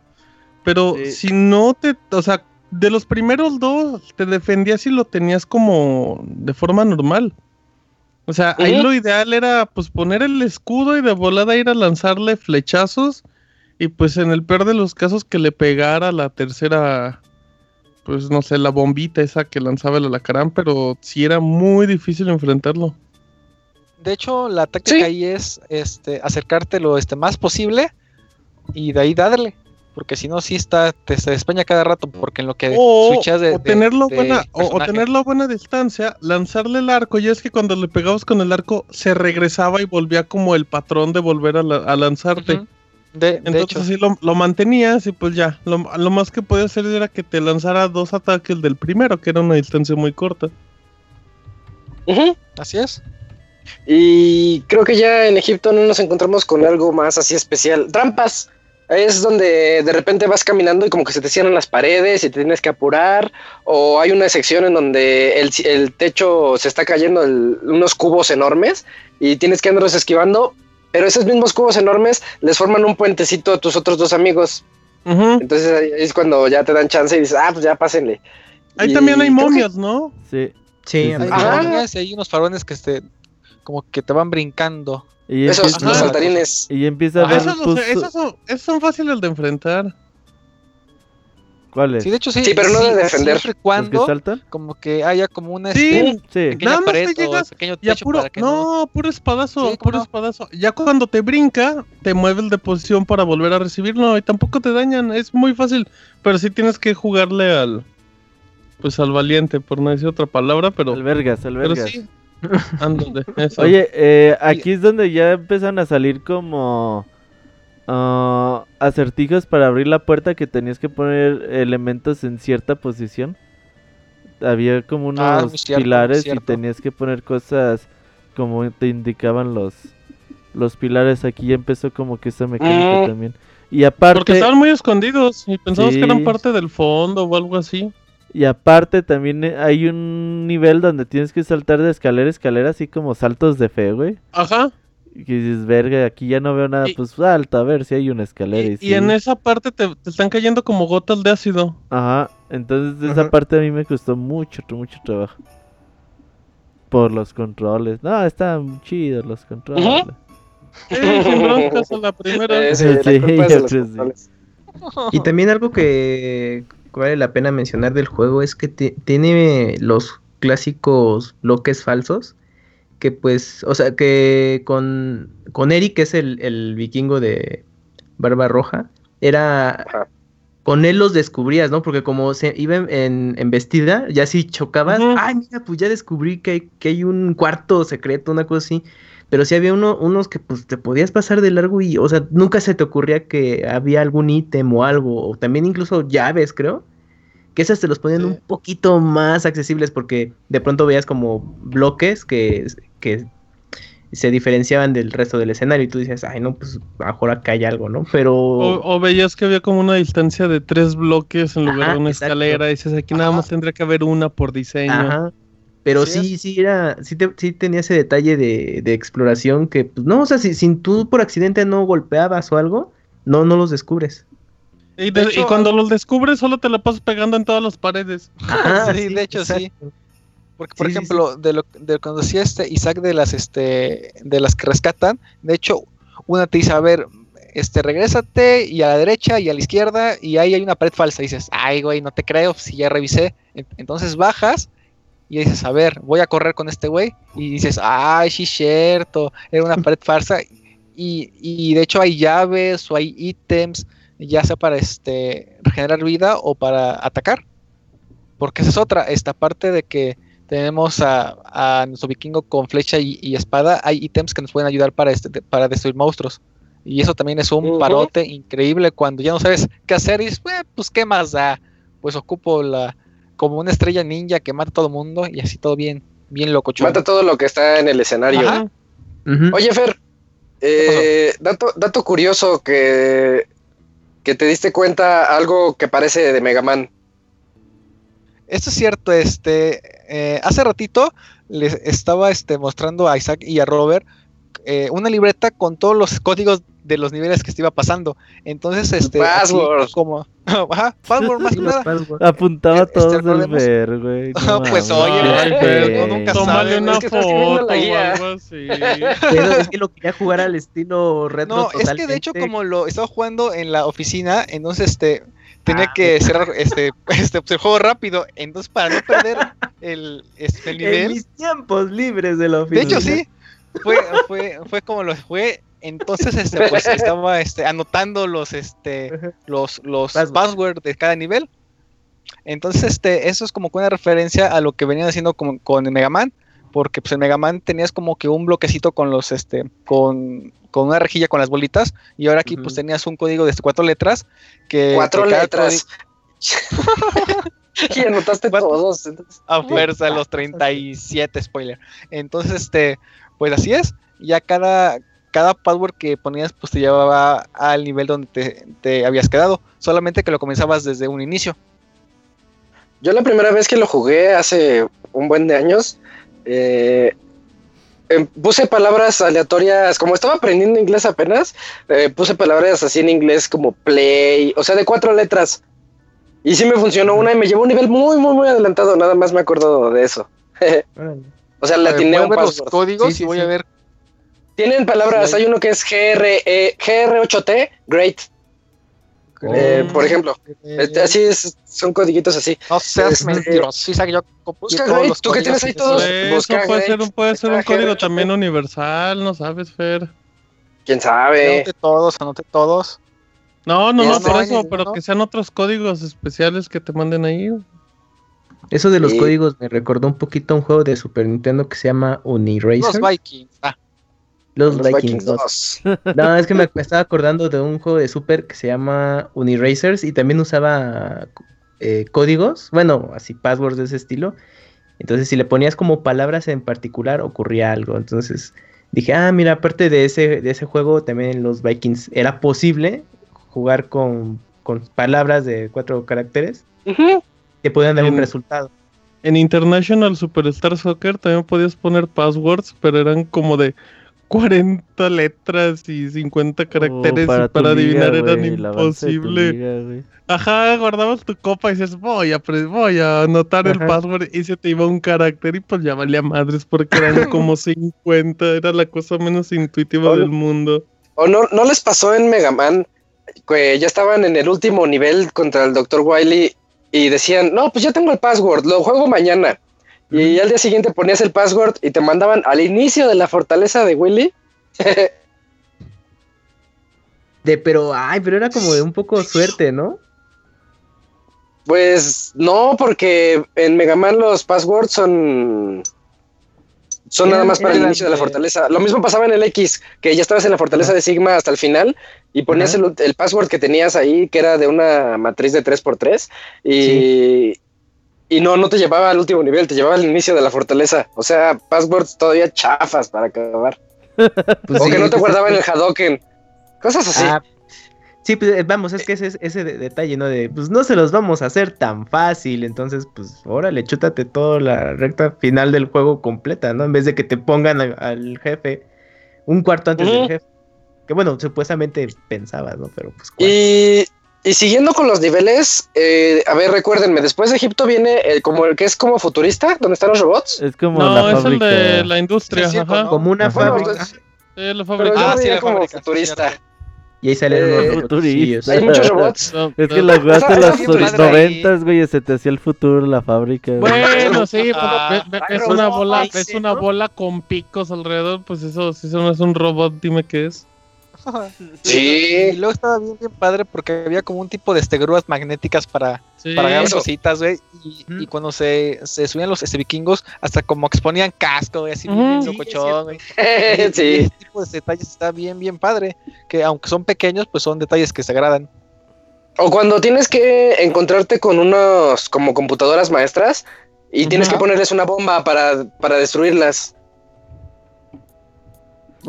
Pero Sí. si no te. O sea, de los primeros dos, te defendía si lo tenías como de forma normal. O sea, ahí lo ideal era pues poner el escudo y de volada ir a lanzarle flechazos. Y pues en el peor de los casos que le pegara la tercera, pues no sé, la bombita esa que lanzaba el alacrán, pero sí era muy difícil enfrentarlo. De hecho, la táctica Sí. ahí es este, acercarte lo este, más posible y de ahí darle. Porque si no, sí está, te se despeña cada rato, porque en lo que O, switchas de, o tenerlo de buena, o, tenerlo a buena distancia, lanzarle el arco, y es que cuando le pegabas con el arco se regresaba y volvía como el patrón de volver a, la- a lanzarte. De, de Entonces hecho, así lo, lo mantenías y pues ya, lo, lo más que podía hacer era que te lanzara dos ataques del primero, que era una distancia muy corta. Así es. Y creo que ya en Egipto no nos encontramos con algo más así especial. Trampas. Es donde de repente vas caminando y como que se te cierran las paredes y te tienes que apurar. O hay una sección en donde el, el techo se está cayendo el- unos cubos enormes y tienes que andarlos esquivando. Pero esos mismos cubos enormes les forman un puentecito a tus otros dos amigos. Ujú. Entonces ahí es cuando ya te dan chance y dices, ah, pues ya pásenle. Ahí Y también hay que- momias, ¿no? Sí. Sí, hay unos farones que este, como que te van brincando. Y Esos, empieza, los saltarines. y empieza a ver Esos, o pues, esos son, esos son fáciles de enfrentar. ¿Cuáles? Sí, de hecho sí. Sí, pero no de defender. Siempre y ¿Los que cuando saltan? como que haya como una Sí. este, Sí. Nada más te llegas Y a puro, que no... no, puro espadazo, Sí, ¿cómo puro no? espadazo. Ya cuando te brinca, te mueves de posición para volver a recibirlo y tampoco te dañan, es muy fácil. Pero sí tienes que jugarle al, pues al valiente, por no decir otra palabra, pero, Albergas, pero albergas. sí. Ándale, eso. Oye, eh, aquí es donde ya empiezan a salir como ah, acertijos para abrir la puerta que tenías que poner elementos en cierta posición. Había como unos Ah, cierto, pilares y tenías que poner cosas como te indicaban los los pilares. Aquí ya empezó como que esa mecánica Mm. también. Y aparte, Porque estaban muy escondidos y pensamos que eran Sí. parte del fondo o algo así. Y aparte también eh, hay un nivel donde tienes que saltar de escalera a escalera, así como saltos de fe, güey. Ajá. Y que dices, verga, aquí ya no veo nada, Y- pues salta a ver si hay una escalera. Y, Y, y sí. en esa parte te, te están cayendo como gotas de ácido. Ajá, entonces esa Ajá. parte a mí me costó mucho, mucho trabajo. Por los controles. No, están chidos los controles. Sí, sin broncas a la primera. Sí, Sí, la los sí. controles. Y también algo que vale la pena mencionar del juego es que ti- tiene los clásicos bloques falsos. Que pues, o sea, que con, con Eric, que es el, el vikingo de Barba Roja, era... Ajá. Con él los descubrías, ¿no? Porque como se iba en, vestida, ya si chocabas, ay, mira, pues ya descubrí que que hay un cuarto secreto, una cosa así. Pero sí había uno, unos que pues te podías pasar de largo y, o sea, nunca se te ocurría que había algún ítem o algo, o también incluso llaves, creo, que esas te los ponían Sí. un poquito más accesibles porque de pronto veías como bloques que, que se diferenciaban del resto del escenario y tú dices, ay, no, pues mejor acá hay algo, ¿no? Pero... O, o veías que había como una distancia de tres bloques en lugar Ajá, de una exacto. escalera. Y dices, aquí nada más tendría que haber una por diseño. Ajá. Pero Sí, sí, sí, era, sí, te- sí tenía ese detalle de, de exploración que, pues, no, o sea, si, si tú por accidente no golpeabas o algo, no, no los descubres. Y, De de- hecho, y cuando los descubres, solo te la pasas pegando en todas las paredes. Ajá, sí, de hecho sí. Porque, por Sí, sí, ejemplo, de lo de cuando decía este Isaac de las este de las que rescatan, de hecho, una te dice, a ver, este, regrésate y a la derecha y a la izquierda, y ahí hay una pared falsa. Y dices, ay, güey, no te creo, si ya revisé. En- Entonces bajas y dices, a ver, voy a correr con este güey. Y dices, ay, sí, cierto, era una pared falsa. Y, y de hecho hay llaves o hay ítems, ya sea para este regenerar vida o para atacar. Porque esa es otra, esta parte de que tenemos a, a nuestro vikingo con flecha y, y espada, hay ítems que nos pueden ayudar para, este, para destruir monstruos. Y eso también es un parote increíble cuando ya no sabes qué hacer y dices, "Eh, pues qué más da. Pues ocupo la como una estrella ninja que mata a todo el mundo y así todo bien, bien loco. Mata todo lo que está en el escenario. Oye, Fer, eh, dato, dato curioso que, que te diste cuenta algo que parece de Mega Man. Esto es cierto, este, eh, hace ratito les estaba este, mostrando a Isaac y a Robert eh, una libreta con todos los códigos de los niveles que se iba pasando. Entonces, este, Password. como, ajá, password más que nada. Apuntaba Este, todos recordemos- ver, güey. no Pues, mames, oye, feo. nunca Tómale sabe, una es que foto la o guía. algo así. Pero es que lo quería jugar al estilo retro No, es que de hecho como lo estaba jugando en la oficina, entonces este tenía Ah, que cerrar este, este pues, el juego rápido, entonces para no perder el, este, el En nivel. mis tiempos libres de la De oficina. hecho sí, fue, fue, fue como lo fue Entonces, este, pues estaba este, anotando los, este, los, los Password. passwords de cada nivel. Entonces, este, eso es como que una referencia a lo que venían haciendo con, con el Mega Man. Porque pues en Mega Man tenías como que un bloquecito con los, este, con, con una rejilla con las bolitas. Y ahora aquí pues tenías un código de este, cuatro letras. Que Cuatro que letras. y anotaste todos. entonces. a fuerza los 37 spoiler. Entonces, este, pues así es. Ya cada, cada password que ponías, pues te llevaba al nivel donde te, te habías quedado. Solamente que lo comenzabas desde un inicio. Yo la primera vez que lo jugué hace un buen de años, eh, em, puse palabras aleatorias, como estaba aprendiendo inglés apenas, eh, puse palabras así en inglés como play, o sea, de cuatro letras. Y sí me funcionó una y me llevó a un nivel muy, muy, muy adelantado, nada más me acuerdo de eso. O sea, A le ver, atiné voy a un ver los códigos Sí, sí, y voy sí. a ver. Tienen palabras, Sí. hay uno que es GR, eh, GR8T, great, eh, por ejemplo. eh, Este, así es, son codiguitos así. No seas este- mentiroso. Yo Busca todos Great, los tú que tienes ahí todos. eso- puede Great, ser, un- puede ser un código también universal, ¿no sabes, Fer? ¿Quién sabe? Anoté todos, anoté todos. No, no, no, por eso, pero que sean otros códigos especiales que te manden ahí. Eso de los códigos me recordó un poquito a un juego de Super Nintendo que se llama Uniracer. Los Vikings. Ah, Los, Los Vikings Vikings 2. 2. No, es que me me estaba acordando de un juego de Super que se llama Uniracers y también usaba eh, códigos, bueno, así passwords de ese estilo. Entonces, si le ponías como palabras en particular, ocurría algo. Entonces, dije, ah, mira, aparte de ese, de ese juego, también en los Vikings era posible jugar con, con palabras de cuatro caracteres Ujú. Que podían dar un En- resultado. En International Superstar Soccer también podías poner passwords, pero eran como de 40 letras y 50 caracteres y para, tu liga, adivinar eran el imposible. Ajá, guardabas tu copa y dices, voy a, voy a anotar el password y se te iba un carácter y pues ya valía madres porque eran como 50, era la cosa menos intuitiva Hola. del mundo. ¿O no, no les pasó en Mega Man que ya estaban en el último nivel contra el Dr. Wily y decían, no, pues ya tengo el password, lo juego mañana? Y al día siguiente ponías el password y te mandaban al inicio de la fortaleza de Willy. De, pero, ay, pero era como de un poco suerte, ¿no? Pues no, porque en Mega Man los passwords son son nada más para el inicio de la fortaleza. Lo mismo pasaba en el X, que ya estabas en la fortaleza de Sigma hasta el final y ponías el, el password que tenías ahí, que era de una matriz de 3x3 y, y no, no te llevaba al último nivel, te llevaba al inicio de la fortaleza. O sea, passwords todavía chafas para acabar. Pues o sí, que no te pues, guardaban el Hadoken. Cosas así. Ah, sí, pues eh, vamos, es que ese es ese de- detalle, ¿no? De, pues no se los vamos a hacer tan fácil, entonces, pues, órale, chútate toda la recta final del juego completa, ¿no? En vez de que te pongan a- al jefe un cuarto antes del jefe. Que bueno, supuestamente pensabas, ¿no? Pero pues, ¿cuál? Y, y siguiendo con los niveles, eh, a ver, recuérdenme, después de Egipto viene el, como el que es como futurista, donde están los robots. Es como No, la es el de la industria, Sí, ajá. como una Bueno, fábrica. la pero fábrica. yo Ah, sí, la como fábrica, sí, futurista. Y ahí salen Eh, unos futurista. robotcillos. Hay muchos robots. No, Es que no. la jugaste en los noventas, güey, se te hacía el futuro la fábrica. Bueno, sí, Ah, pero ve- ve- ay, es una bola, es una bola con picos alrededor, pues eso, si eso no es un robot, dime qué es. Sí. Y luego estaba bien, bien padre porque había como un tipo de este, grúas magnéticas para, Sí. para agarrar cositas, güey. Y, cuando se, se subían los este, vikingos, hasta como que exponían casco, güey, así bien Ujú. Sí, güey. Ese tipo de detalles está bien, bien padre. Que aunque son pequeños, pues son detalles que se agradan. O cuando tienes que encontrarte con unos como computadoras maestras y tienes Ajá. que ponerles una bomba para, para destruirlas.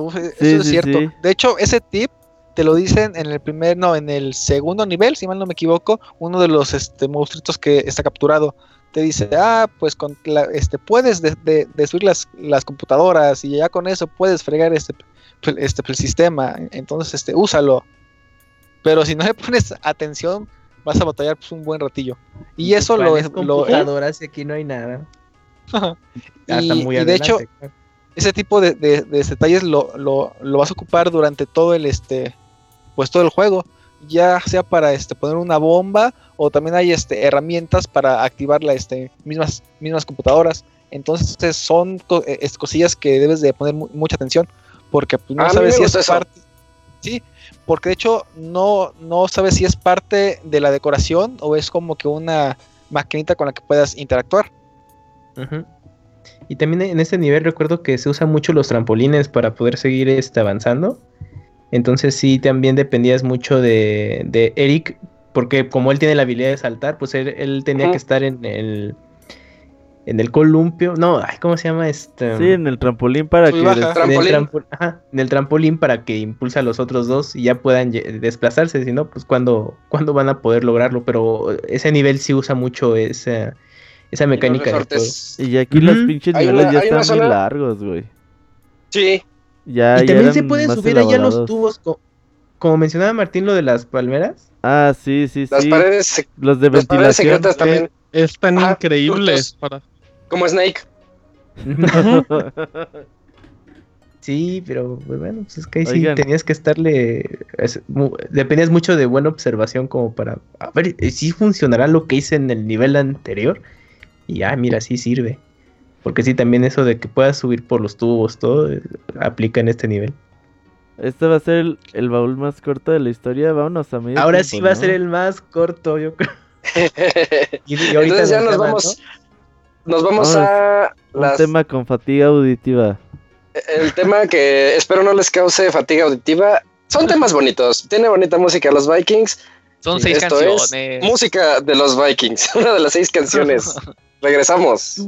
Uf, e- Sí, eso es sí, cierto. sí. De hecho, ese tip te lo dicen en el primer, no, en el segundo nivel, si mal no me equivoco, uno de los este, monstruitos que está capturado. Te dice, ah, pues con la- este, puedes de- de- destruir las, las computadoras y ya con eso puedes fregar este, pues, este pues, el sistema. Entonces, este, úsalo. Pero si no le pones atención, vas a batallar pues, un buen ratillo. Y eso lo, ¿Cuáles lo, computadoras y aquí no hay nada. Hasta Y- muy y de hecho. Ese tipo de, de- de detalles lo, lo- lo vas a ocupar durante todo el este pues todo el juego ya sea para este poner una bomba o también hay este herramientas para activar la este mismas mismas computadoras entonces son co- es- cosillas que debes de poner mu- mucha atención porque pues, no A sabes si es eso. parte. Sí, porque de hecho no, no sabes si es parte de la decoración o es como que una maquinita con la que puedas interactuar. Ujú. Y también en este nivel recuerdo que se usan mucho los trampolines para poder seguir este, avanzando. Entonces sí, también dependías mucho de, de Eric, porque como él tiene la habilidad de saltar, pues él, él tenía que estar en el en el columpio. No, ay, ¿cómo se llama este? Sí, en el trampolín para que... baja. en el, trampolín. trampo- ajá, en el trampolín para que impulse a los otros dos y ya puedan desplazarse, si no, pues cuando van a poder lograrlo, pero ese nivel sí usa mucho esa, esa mecánica. Y aquí los pinches niveles una- ya están muy largos, güey. Sí, Ya, y ya también se pueden subir allá los tubos, co- como mencionaba Martín, lo de las palmeras. Ah, sí, sí, las sí. paredes, sec- Los de las paredes ventilación. secretas también, Están Ajá, increíbles. ductos. Para... como Snake. sí, pero pues, bueno, pues es que ahí sí Oigan. tenías que estarle. es mu- dependías mucho de buena observación como para. A ver, si funcionará lo que hice en el nivel anterior. Y ah, mira, sí sirve. Porque sí, también eso de que puedas subir por los tubos, todo eh, aplica en este nivel. Este va a ser el, el baúl más corto de la historia. Vámonos a medio Ahora tiempo, sí va a ser el más corto, yo creo. Y, y ahorita Entonces ya nos vamos, nos vamos Vámonos. a Un las- tema con fatiga auditiva. el tema que espero no les cause fatiga auditiva. Son temas bonitos, tiene bonita música los Vikings. Son Sí, seis Esto canciones. es música de los Vikings, una de las seis canciones. Regresamos.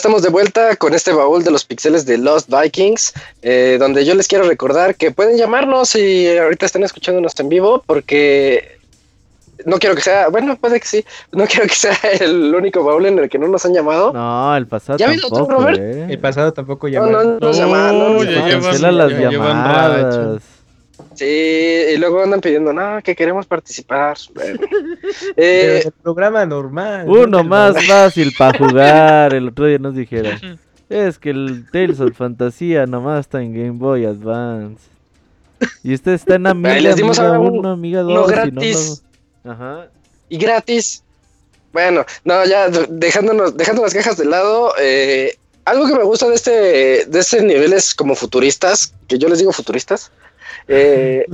Estamos de vuelta con este baúl de los pixeles de Lost Vikings, eh, donde yo les quiero recordar que pueden llamarnos si ahorita están escuchándonos en vivo, porque no quiero que sea, bueno, puede que sí, no quiero que sea el único baúl en el que no nos han llamado. No, el pasado ¿Ya tampoco, Robert? ¿eh? El pasado tampoco No, llamaron. no, no no llamadas. Sí, y luego andan pidiendo, no, que queremos participar. Bueno. Eh, el programa normal. Uno más fácil para jugar. El otro día nos dijeron. Es que el Tales of Fantasía nomás está en Game Boy Advance. Y este está en Amiga, les dimos Amiga ahora un- 1, Amiga 2. uno y no gratis. lo- Ajá. y gratis. Bueno, no, ya dejándonos, dejando las quejas de lado, eh, algo que me gusta de este, de este nivel es como futuristas, que yo les digo futuristas. Eh,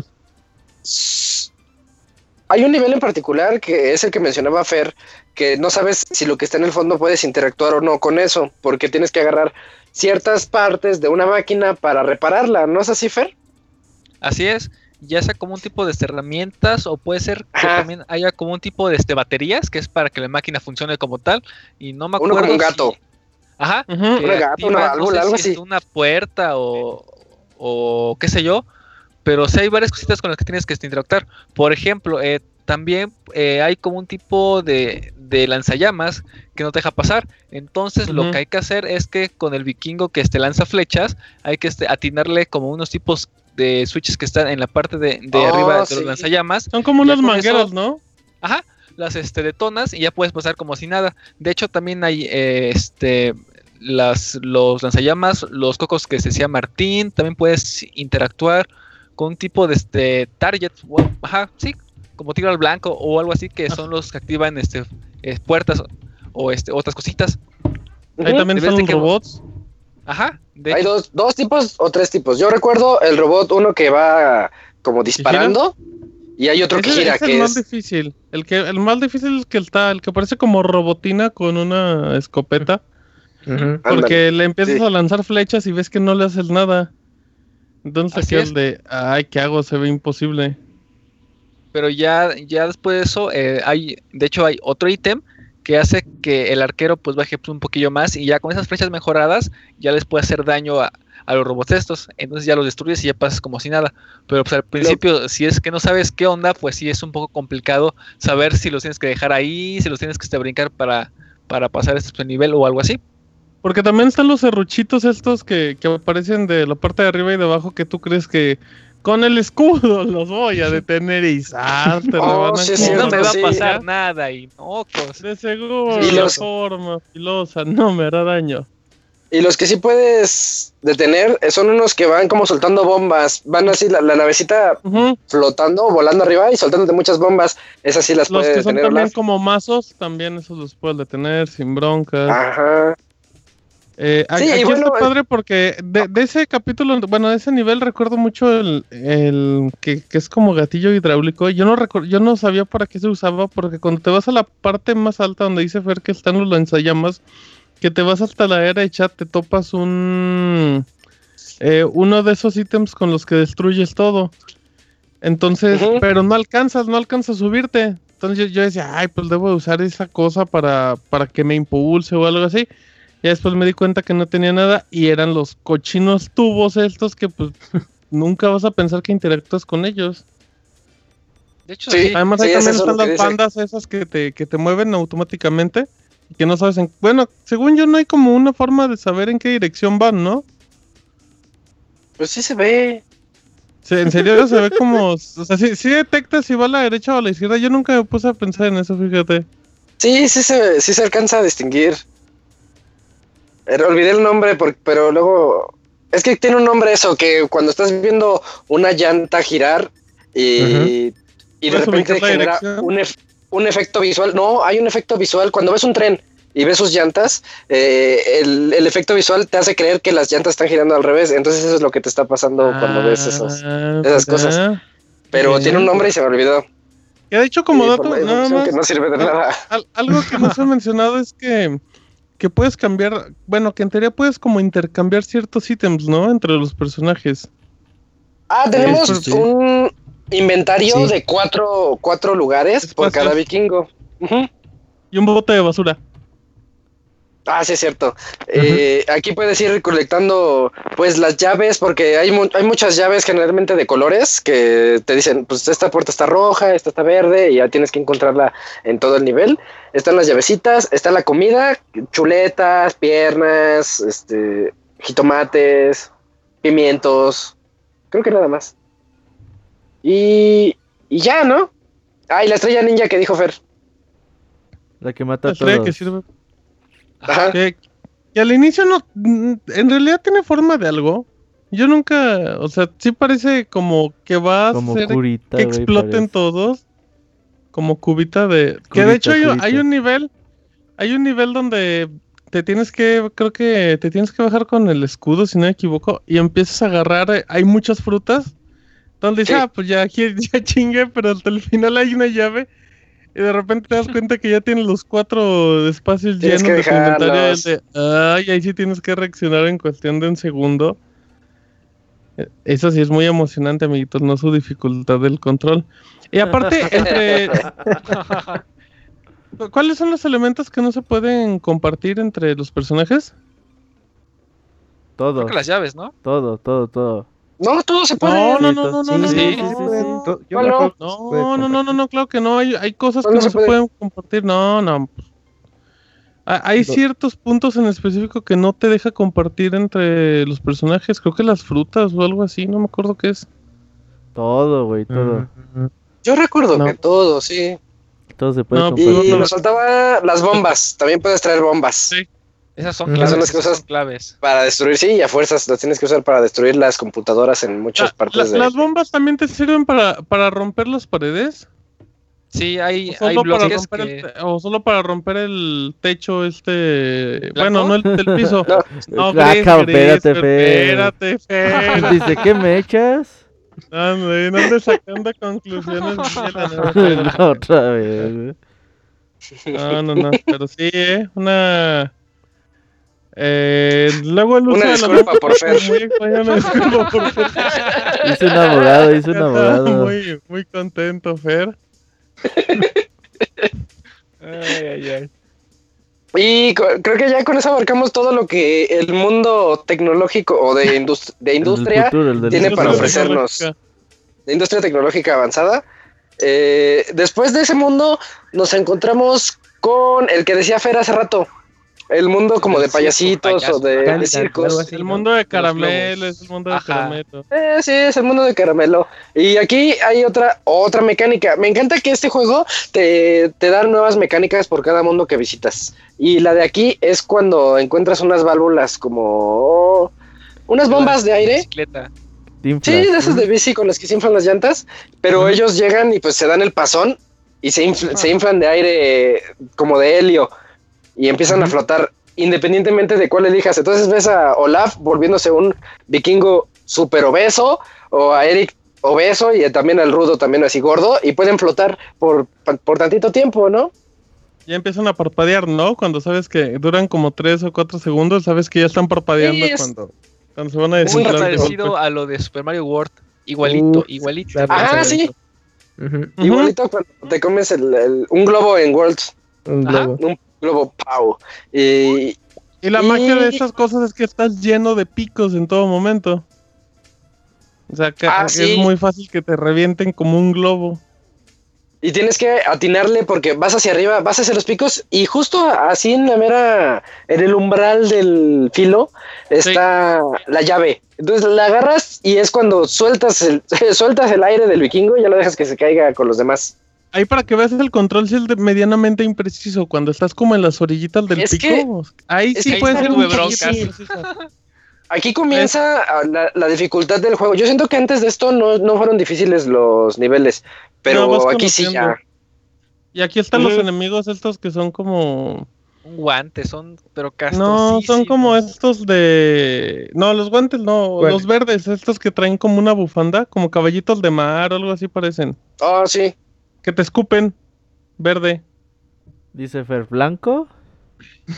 hay un nivel en particular que es el que mencionaba Fer, que no sabes si lo que está en el fondo puedes interactuar o no con eso, porque tienes que agarrar ciertas partes de una máquina para repararla, ¿no es así, Fer? Así es, ya sea como un tipo de herramientas o puede ser que Ajá. también haya como un tipo de este, baterías que es para que la máquina funcione como tal y no me Uno acuerdo como un si- gato. Ajá, que Una gata, activa, una no válvula, sé algo si es así. una puerta o, o qué sé yo, pero sí hay varias cositas con las que tienes que interactuar. Por ejemplo, eh, también eh, hay como un tipo de, de lanzallamas que no te deja pasar. Entonces lo que hay que hacer es que con el vikingo que este lanza flechas, hay que este, atinarle como unos tipos de switches que están en la parte de, de Oh, arriba de sí. los lanzallamas. Son como unas mangueras, eso- ¿no? Ajá, las este, detonas y ya puedes pasar como si nada. De hecho, también hay eh, este las, los lanzallamas, los cocos que se decía Martín, también puedes interactuar con un tipo de este target, ajá, sí, como tiro al blanco o algo así que son los que activan este eh, puertas o este otras cositas. Ahí también están de los que- robots. Ajá, de Hay hecho, dos, dos tipos o tres tipos. Yo recuerdo el robot, uno que va como disparando, y hay otro que gira, es que el más es. difícil. El que el más difícil es el que está, el que parece como robotina con una escopeta. Ujú. Porque le empiezas sí. a lanzar flechas y ves que no le haces nada. Entonces Así aquí es. el de ay, ¿qué hago? Se ve imposible. pero ya, ya después de eso, eh, hay, de hecho hay otro ítem que hace que el arquero pues baje un poquillo más y ya con esas flechas mejoradas ya les puede hacer daño a, a los robots estos, entonces ya los destruyes y ya pasas como si nada, pero pues al principio si es que no sabes qué onda, pues sí es un poco complicado saber si los tienes que dejar ahí, si los tienes que este, brincar para, para pasar este nivel o algo así. Porque también están los serruchitos estos que, que aparecen de la parte de arriba y de abajo que tú crees que con el escudo los voy a detener y te Oh, sí, como no me va sí. a pasar nada y mocos. De seguro, Y la los- forma filosa no me hará daño. Y los que sí puedes detener eh, son unos que van como soltando bombas. Van así, la, la navecita flotando, volando arriba y soltándote muchas bombas. Esas sí las Los puede que son también Olaf. como mazos, también esos los puedes detener sin broncas. Ajá. Eh, Sí, aquí bueno, está padre porque de, de ese capítulo, bueno, de ese nivel recuerdo mucho el, el que, que es como gatillo hidráulico. Yo no recuerdo, yo no sabía para qué se usaba porque cuando te vas a la parte más alta donde dice Fer que están los lanzallamas, que te vas hasta la derecha, te topas un eh, uno de esos ítems con los que destruyes todo. Entonces, pero no alcanzas, no alcanzas a subirte. Entonces yo, yo decía, ay, pues debo de usar esa cosa para, para que me impulse o algo así. Y después me di cuenta que no tenía nada y eran los cochinos tubos estos que pues nunca vas a pensar que interactúas con ellos. De hecho, Sí. Además Sí, ahí también están las bandas esas que te, que te mueven automáticamente y que no sabes en... Bueno, según yo no hay como una forma de saber en qué dirección van, ¿no? Pues sí se ve. Sí, en serio se ve como... O sea, sí, sí detecta si va a la derecha o a la izquierda. Yo nunca me puse a pensar en eso, fíjate. Sí, sí se, sí se alcanza a distinguir. Pero olvidé el nombre, por- pero luego. Es que tiene un nombre eso, que cuando estás viendo una llanta girar y, y de ¿Puedes repente genera un, ef- un efecto visual. No, hay un efecto visual. Cuando ves un tren y ves sus llantas, eh, el, el efecto visual te hace creer que las llantas están girando al revés. Entonces eso es lo que te está pasando cuando ves esos. Ah, esas cosas. Pero tiene un nombre y se me olvidó. Que de hecho como Sí, dato, nada más... que no sirve de nada. Al- algo que no se ha mencionado es que, que puedes cambiar, bueno, que en teoría puedes como intercambiar ciertos ítems, ¿no? Entre los personajes. Ah, tenemos Sí, un inventario Sí. de cuatro, cuatro lugares por cada vikingo. Y un bote de basura. Ah, sí, es cierto. Eh, aquí puedes ir recolectando pues las llaves, porque hay, mu- hay muchas llaves generalmente de colores que te dicen, pues esta puerta está roja, esta está verde, y ya tienes que encontrarla en todo el nivel. Están las llavecitas, está la comida, chuletas, piernas, este, jitomates, pimientos, creo que nada más. Y, y ya, ¿no? Ah, y la estrella ninja que dijo Fer. La que mata a La todos. que sirve. Ajá. Que, que al inicio no. En realidad tiene forma de algo. Yo nunca. O sea, sí parece como que va a Como curita, que exploten parece. todos. Como cubita de. que de hecho hay, un- hay un nivel. Hay un nivel donde te tienes que. Creo que te tienes que bajar con el escudo, si no me equivoco. Y empiezas a agarrar. Hay muchas frutas. Donde dices, Sí. ah, pues ya, aquí- ya chingue, pero hasta el final hay una llave. Y de repente te das cuenta que ya tienes los cuatro espacios Tienes llenos de el de, Ay, ahí sí tienes que reaccionar en cuestión de un segundo. Eh, Eso sí es muy emocionante, amiguitos, no su dificultad del control. Y aparte, entre. ¿Cuáles son los elementos que no se pueden compartir entre los personajes? Todo, Creo que las llaves, ¿no? todo, todo, todo. No, todo se puede. No, no, no, no, no, no, sí, no, sí, no, sí, no. To- yo ¿Cuál me no? claro que no. Hay, hay cosas ¿Cuál que no no se se puede? pueden compartir. No, no. Hay No. ciertos puntos en específico que no te deja compartir entre los personajes. Creo que las frutas o algo así. No me acuerdo qué es. Todo, güey, todo. Ujú. Yo recuerdo No. que todo, sí. Todo se puede No, Y compartir. no. nos faltaba las bombas. También puedes traer bombas Sí. Esas son claves. Son las cosas- son claves. para destruir, sí, y a fuerzas las tienes que usar para destruir las computadoras en muchas La- partes la- de... Las bombas también te sirven para, para romper las paredes. Sí, O hay, hay solo, para bloques romper que... el, o solo para romper el techo este... ¿Blanco? Bueno, no el piso. No. No, Ah, gris, cabrón, gris, espérate. Espérate, Fer. Dice, ¿qué me echas? Ande, no andes sacando conclusiones. No, espérate. Otra vez. No, no, no, pero sí, ¿eh? Una... Eh, luego el uso Una de la disculpa por Fer. Muy extraño, una disculpa por Fer. Hice un abogado, hice un abogado. Muy, muy contento, Fer. Ay, ay, ay. Y creo que ya con eso abarcamos todo lo que el mundo tecnológico o de, indust- de El del industria, futuro, el del tiene para ofrecernos. de industria tecnológica avanzada. Eh, después de ese mundo nos encontramos con el que decía Fer hace rato. El mundo como de payasitos payaso. o de, circos. así. El mundo de caramelo, es el mundo de Ajá. caramelo. Eh, sí, es el mundo de caramelo. Y aquí hay otra, otra mecánica. Me encanta que este juego te, te da nuevas mecánicas por cada mundo que visitas. Y la de aquí es cuando encuentras unas válvulas como unas bombas de aire. Bicicleta. Sí, de esas de bici con las que se inflan las llantas, pero ellos llegan y pues se dan el pasón y se, infl- se inflan de aire como de helio y empiezan a flotar independientemente de cuál elijas. Entonces ves a Olaf volviéndose un vikingo súper obeso o a Eric obeso y también al rudo también así gordo y pueden flotar por, por tantito tiempo, ¿no? Ya empiezan a parpadear, ¿no? Cuando sabes que duran como 3 o 4 segundos, sabes que ya están parpadeando Sí, es- cuando, cuando se van a Muy desinflar. de parecido a lo de Super Mario World. Igualito, igualito. Ah, sí. igualito cuando te comes el- el- un globo en Worlds, Un Ajá. globo. un globo Pau. Y, Y la magia de estas cosas es que estás lleno de picos en todo momento. O sea, que Ah, es sí. muy fácil que te revienten como un globo. Y tienes que atinarle porque vas hacia arriba, vas hacia los picos y justo así en la mera, en el umbral del filo está la llave. Entonces la agarras y es cuando sueltas el, sueltas el aire del vikingo y ya lo dejas que se caiga con los demás. Ahí para que veas el control si es de- medianamente impreciso. Cuando estás como en las orillitas del Es pico, que- ahí sí puede ser un. Aquí comienza ah, la, la dificultad del juego. Yo siento que antes de esto no, no fueron difíciles los niveles, pero No, aquí sí ya. Y aquí están los enemigos estos que son como... Un guante, son, pero No, son como estos de... No, los guantes no, los verdes, estos que traen como una bufanda, como caballitos de mar o algo así parecen. Oh, sí. Que te escupen. Verde. Dice Fer Blanco.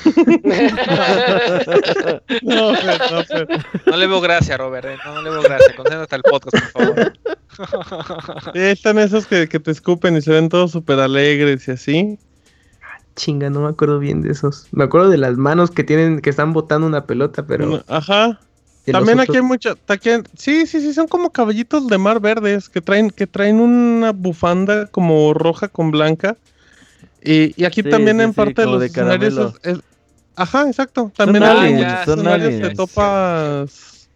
No, Fer, no, Fer. No le veo gracia, Robert. eh, No, no le veo gracia. Concéntrate al podcast, por favor. Sí, están esos que, que te escupen y se ven todos súper alegres y así. chinga, no me acuerdo bien de esos. Me acuerdo de las manos que tienen, que están botando una pelota, pero. Ajá. También aquí hay mucho. aquí- sí, sí, sí, son como caballitos de mar verdes que traen, que traen una bufanda como roja con blanca. Y, y aquí Sí, también sí, en parte de los de escenarios caramelo. es- es- Ajá, exacto. También Son hay aliens, son escenarios aliens. Te topas.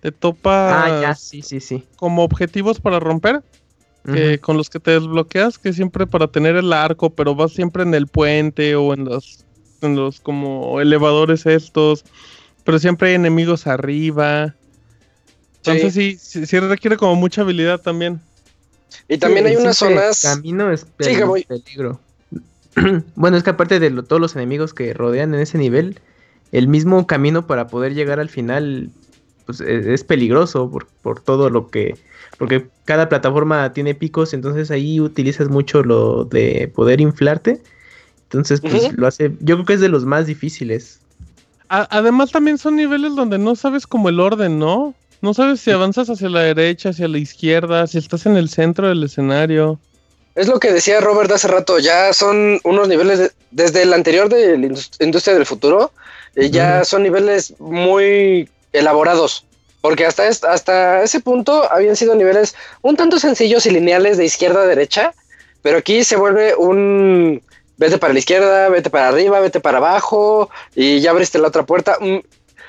Te topas Ah, ya, sí, sí, sí. como objetivos para romper. que- con los que te desbloqueas, que siempre para tener el arco, pero vas siempre en el puente o en los, en los como elevadores estos, pero siempre hay enemigos arriba. Entonces sí, sí, sí requiere como mucha habilidad también. Y también Sí, hay unas zonas. Camino es Sí, peligro. bueno, es que aparte de lo- todos los enemigos que rodean en ese nivel, el mismo camino para poder llegar al final pues, e- es, peligroso por, por todo lo que. Porque cada plataforma tiene picos, entonces ahí utilizas mucho lo de poder inflarte. Entonces, pues lo hace. Yo creo que es de los más difíciles. A- además también son niveles donde no sabes como el orden, ¿no? No sabes si avanzas hacia la derecha, hacia la izquierda, si estás en el centro del escenario. Es lo que decía Robert hace rato, ya son unos niveles de- desde el anterior de la indus- industria del futuro, eh, ya son niveles muy elaborados, porque hasta, es- hasta ese punto habían sido niveles un tanto sencillos y lineales de izquierda a derecha, pero aquí se vuelve un vete para la izquierda, vete para arriba, vete para abajo y ya abriste la otra puerta, un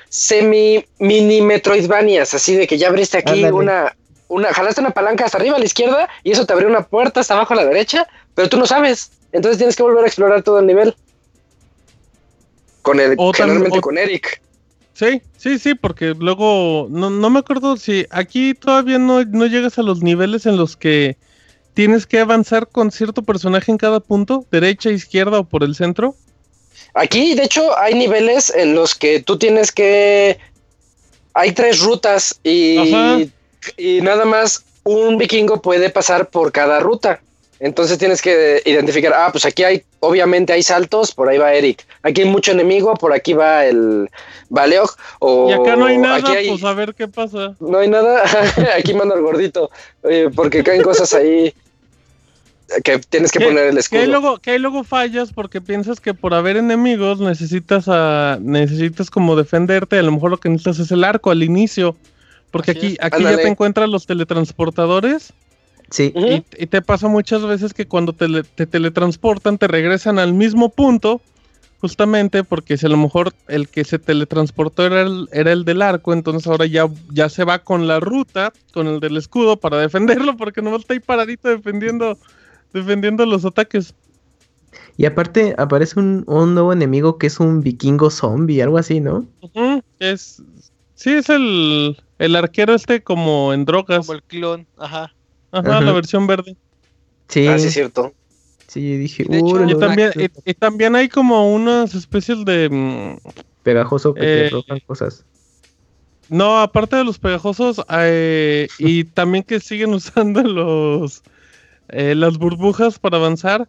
semi mini Metroidvanias, así de que ya abriste aquí Ándale. una una, jalaste una palanca hasta arriba a la izquierda y eso te abrió una puerta hasta abajo a la derecha, pero tú no sabes. Entonces tienes que volver a explorar todo el nivel. Con el, O generalmente o- con Eric. Sí, sí, sí, porque luego no, no me acuerdo si aquí todavía no, no llegas a los niveles en los que tienes que avanzar con cierto personaje en cada punto, derecha, izquierda o por el centro. Aquí, de hecho, hay niveles en los que tú tienes que. Hay tres rutas y, y nada más un vikingo puede pasar por cada ruta. Entonces tienes que identificar, ah, pues aquí hay, obviamente hay saltos, por ahí va Eric. Aquí hay mucho enemigo, por aquí va el Baleog. O y acá no hay nada, aquí hay- pues a ver qué pasa. No hay nada. Aquí manda el gordito. Oye, porque caen cosas ahí que tienes que ¿Qué- poner el Que escudo. ahí luego, que ahí luego fallas porque piensas que por haber enemigos necesitas a, necesitas como defenderte, a lo mejor lo que necesitas es el arco al inicio. Porque Así aquí, es. aquí ya te encuentras los teletransportadores Sí. Y, y te pasa muchas veces que cuando te teletransportan te regresan al mismo punto, justamente porque si a lo mejor el que se teletransportó era el, era el del arco, entonces ahora ya, ya se va con la ruta, con el del escudo para defenderlo, porque no está ahí paradito defendiendo, defendiendo los ataques. Y aparte aparece un, un nuevo enemigo que es un vikingo zombie, algo así, ¿no? Ujú, Es, sí, es el, el arquero este como en drogas. Como el clon, ajá. Ajá, Ajá. la versión verde. Sí, Ah, sí, sí, es cierto. dije, De hecho, "Órale, Y también, órale". y, y también hay como unas especies de... mm, pegajoso que te eh, roban cosas. No, aparte de los pegajosos, eh, y también que siguen usando los eh, las burbujas para avanzar,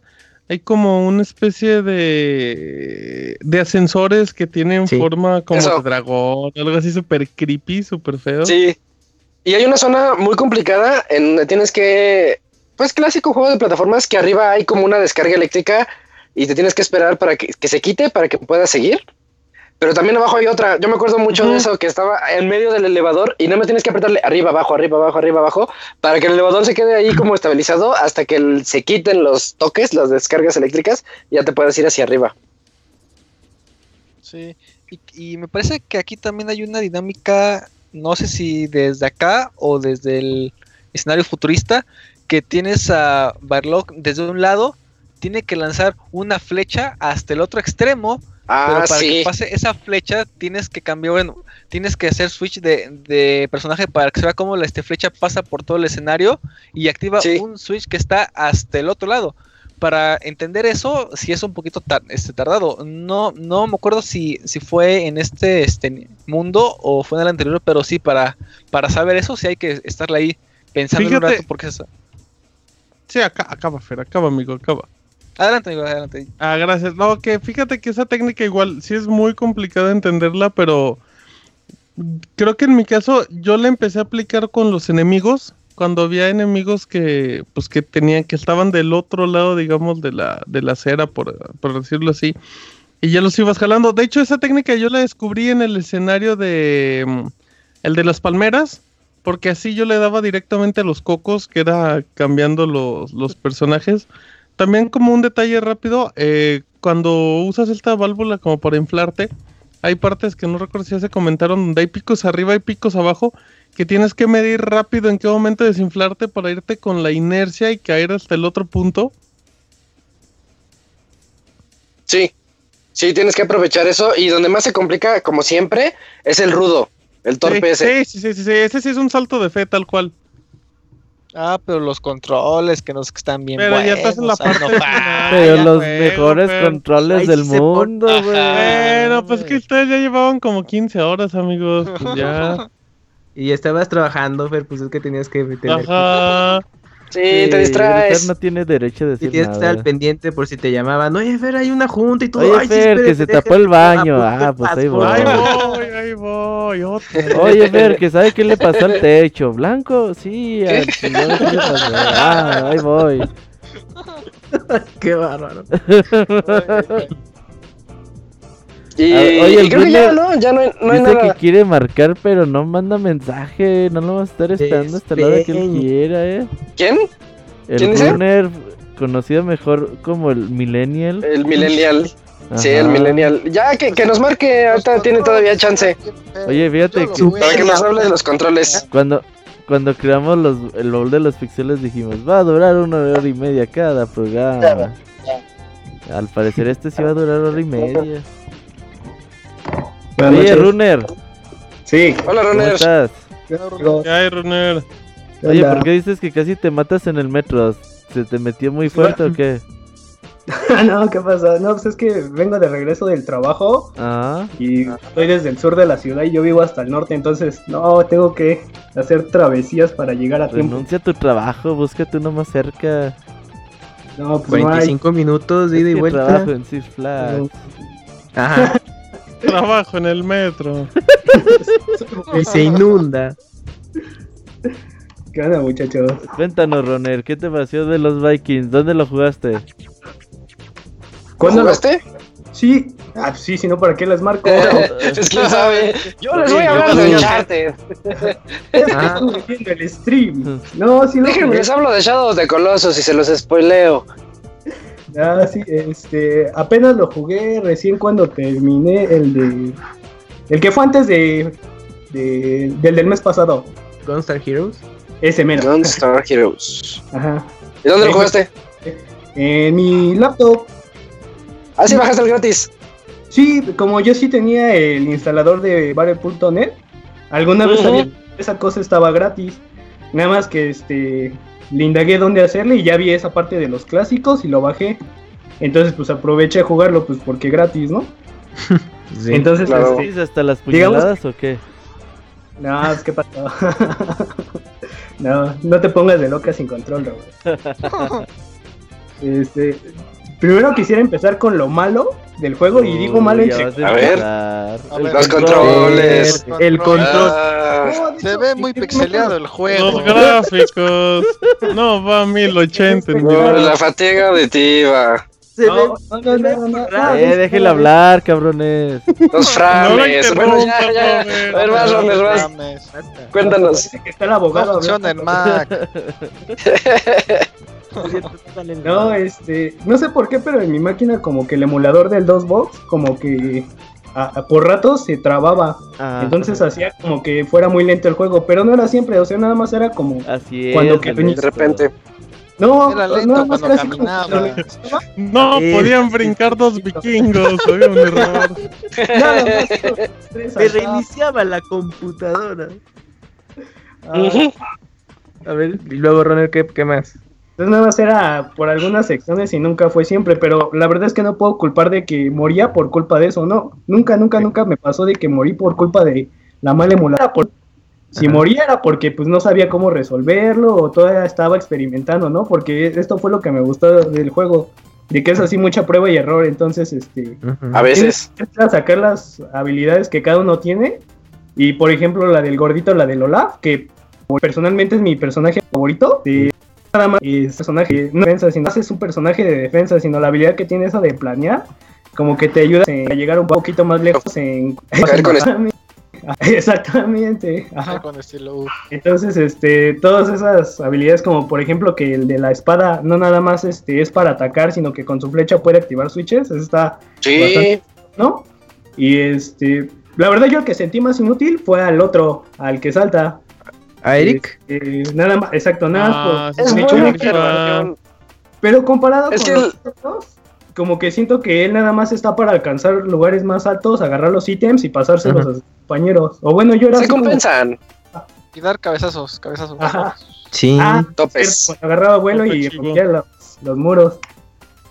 hay como una especie de de ascensores que tienen Sí. forma como Eso. de dragón, algo así súper creepy, súper feo. Sí. Y hay una zona muy complicada en donde tienes que. Pues clásico juego de plataformas que arriba hay como una descarga eléctrica y te tienes que esperar para que, que se quite para que puedas seguir. Pero también abajo hay otra. Yo me acuerdo mucho de eso, que estaba en medio del elevador y no me tienes que apretarle arriba, abajo, arriba, abajo, arriba, abajo, para que el elevador se quede ahí como estabilizado hasta que el- se quiten los toques, las descargas eléctricas, y ya te puedes ir hacia arriba. Sí. Y, y me parece que aquí también hay una dinámica, no sé si desde acá o desde el escenario futurista, que tienes a Barlock desde un lado, tiene que lanzar una flecha hasta el otro extremo Ah, pero para sí. que pase esa flecha tienes que cambiar, bueno, tienes que hacer switch de, de personaje para que se vea cómo la este, flecha pasa por todo el escenario y activa Sí. un switch que está hasta el otro lado. Para entender eso, sí es un poquito tar- este, tardado. No, no me acuerdo si, si fue en este, este mundo o fue en el anterior, pero sí, para, para saber eso, sí hay que estarle ahí pensando un Fíjate- rato porque es... Sí, acá, acaba, Fer, acaba, amigo, acaba. Adelante, amigo, adelante. Ah, gracias. No, que fíjate que esa técnica igual sí es muy complicada entenderla, pero creo que en mi caso yo la empecé a aplicar con los enemigos cuando había enemigos que, pues que tenían, que estaban del otro lado, digamos, de la, de la acera, por, por decirlo así. Y ya los ibas jalando. De hecho, esa técnica yo la descubrí en el escenario de mm, el de las palmeras. Porque así yo le daba directamente a los cocos, que era cambiando los, los personajes. También como un detalle rápido, eh, cuando usas esta válvula como para inflarte, hay partes que no recuerdo si ya se comentaron, donde hay picos arriba y picos abajo, que tienes que medir rápido en qué momento desinflarte para irte con la inercia y caer hasta el otro punto. Sí, sí, tienes que aprovechar eso. Y donde más se complica, como siempre, es el rudo, el torpe ese. Sí, sí, sí, sí, sí, ese sí es un salto de fe tal cual. Ah, pero los controles que nos que están bien Pero ya buenos. estás en la no parte Pero los bueno, mejores pero- controles del mundo, güey. Bueno, pues que ustedes ya llevaban como 15 horas, amigos. Pues ya. Y estabas trabajando, Fer, pues es que tenías que tener... Ajá. Sí, Sí, te distraes. No tiene derecho a Y decir tienes que estar al nada. pendiente por si te llamaban. Oye, Fer, hay una junta y todo. Oye, Ay, sí, Fer, que se tapó el baño. Ah, Ah, pues ahí voy. Ahí voy. Otra. Oye, Fer, que sabe qué le pasó al techo. ¿Blanco? Sí, al señor, ¿qué le pasó? Ah, ahí voy. Qué bárbaro. Y, oye, y creo que ya, Brunner ¿no? Ya no hay, no hay Dice nada. que quiere marcar, pero no manda mensaje. No lo va a estar esperando hasta la hora que él quiera, eh. ¿Quién? El ¿Quién dice? runner, conocido mejor como el Millennial. El Millennial. Sí, el Ajá. Millennial. Ya, que, que nos marque. Ahorita tiene todavía chance. Oye, fíjate que Para que nos hable de los controles. cuando, cuando creamos los, el baúl de los pixeles dijimos, va a durar una hora y media cada programa. Al parecer este sí va a durar hora y media. Buenas Oye, noches. Runner, Sí. Hola, ¿cómo Runner. estás? ¿Qué hay, Runner? ¿Qué Oye? ¿por qué dices que casi te matas en el metro? ¿Se te metió muy fuerte o qué? no, ¿qué pasa? No, pues es que vengo de regreso del trabajo Ah, y estoy desde el sur de la ciudad y yo vivo hasta el norte, entonces no, tengo que hacer travesías para llegar a tiempo. renuncia a tu trabajo, búscate uno más cerca. No, pues no hay. 45 minutos de ida y vuelta. trabajo en Six Flags. Ajá. Trabajo en el metro. Y se inunda. ¿Qué onda, muchachos? Cuéntanos, Roner, ¿qué te pareció de los Vikings? ¿Dónde lo jugaste? ¿Cuándo lo- ¿Jugaste? Sí. Ah, pues sí, si no, ¿para qué les marco? es quién sabe. Yo les voy a hablar de. Uncharted. Es que Ah. estuve viendo el stream. No, sí lo Déjenme, jugué. les hablo de Shadow of the Colossus y se los spoileo. Ah, sí, este, apenas lo jugué recién cuando terminé el de... El que fue antes de... de- del del mes pasado. Gunstar Heroes. Ese menos. Gunstar Heroes. Ajá. ¿Y dónde lo jugaste? En mi laptop. Ah, sí, bajaste el gratis. Sí, como yo sí tenía el instalador de Battle.net, alguna vez Ujú. sabía que esa cosa estaba gratis. Nada más que este le indagué dónde hacerle y ya vi esa parte de los clásicos y lo bajé. Entonces, pues aproveché a jugarlo, pues porque gratis, ¿no? Sí. Entonces, claro. este, ¿Sí, hasta las puñaladas o qué? no, es que pasó. no, no te pongas de loca sin control, Robert. Este, primero quisiera empezar con lo malo del juego y digo malo vas a A ver. El. Los controles. El control. Ah, No, Se ve muy pixeleado el juego. Los gráficos. No, va a 1080. no, la fatiga auditiva. Se No, ve- no, no, no, no, no, Eh, hablar, cabrones. Los No lo frames. bueno, ya, ya. A ver, vas, Rones, vas. Mames. Cuéntanos. Está el abogado. No. Mac. Este, no sé por qué, pero en mi máquina como que el emulador del 2box como que a- a- por ratos se trababa. Ah, Entonces hacía como que fuera muy lento el juego, pero no era siempre, o sea, nada más era como Así es. Cuando que. De repente. No, Era no, lento más cuando caminaba. No, Sí. podían brincar dos vikingos. Había un error. nada más, tres Me reiniciaba la computadora. Ah. A ver, y luego, Ronald, ¿qué, qué más? Entonces nada más era por algunas secciones y nunca fue siempre, pero la verdad es que no puedo culpar de que moría por culpa de eso, no. Nunca, nunca, nunca me pasó de que morí por culpa de la mala emulada. Por... Si Ajá. moría era porque pues no sabía cómo resolverlo o todavía estaba experimentando, ¿no? Porque esto fue lo que me gustó del juego, de que es así mucha prueba y error, entonces este... A veces. Sacar las habilidades que cada uno tiene. Y por ejemplo, la del gordito, la del Olaf, que personalmente es mi personaje favorito. De nada más es personaje no defensa, sino es un personaje de defensa, sino la habilidad que tiene esa de planear, como que te ayuda a llegar un poquito más lejos en con Exactamente. Ajá. Con estilo. Entonces, este, todas esas habilidades, como por ejemplo que el de la espada no nada más este, es para atacar, sino que con su flecha puede activar switches, eso está Sí, Bastante. ¿no? Y este, la verdad yo el que sentí más inútil fue al otro, al que salta. ¿A Eric? Eh, nada más, exacto, nada más. Ah, por- es muy. Pero comparado Es con que los otros, como que siento que él nada más está para alcanzar lugares más altos, agarrar los ítems y pasárselos a sus compañeros. O bueno, yo era Se así como- compensan. Y dar cabezazos, cabezazos. Ajá. Sí. Ah, Topes. cierto, agarraba vuelo y Tope rompía los, los muros.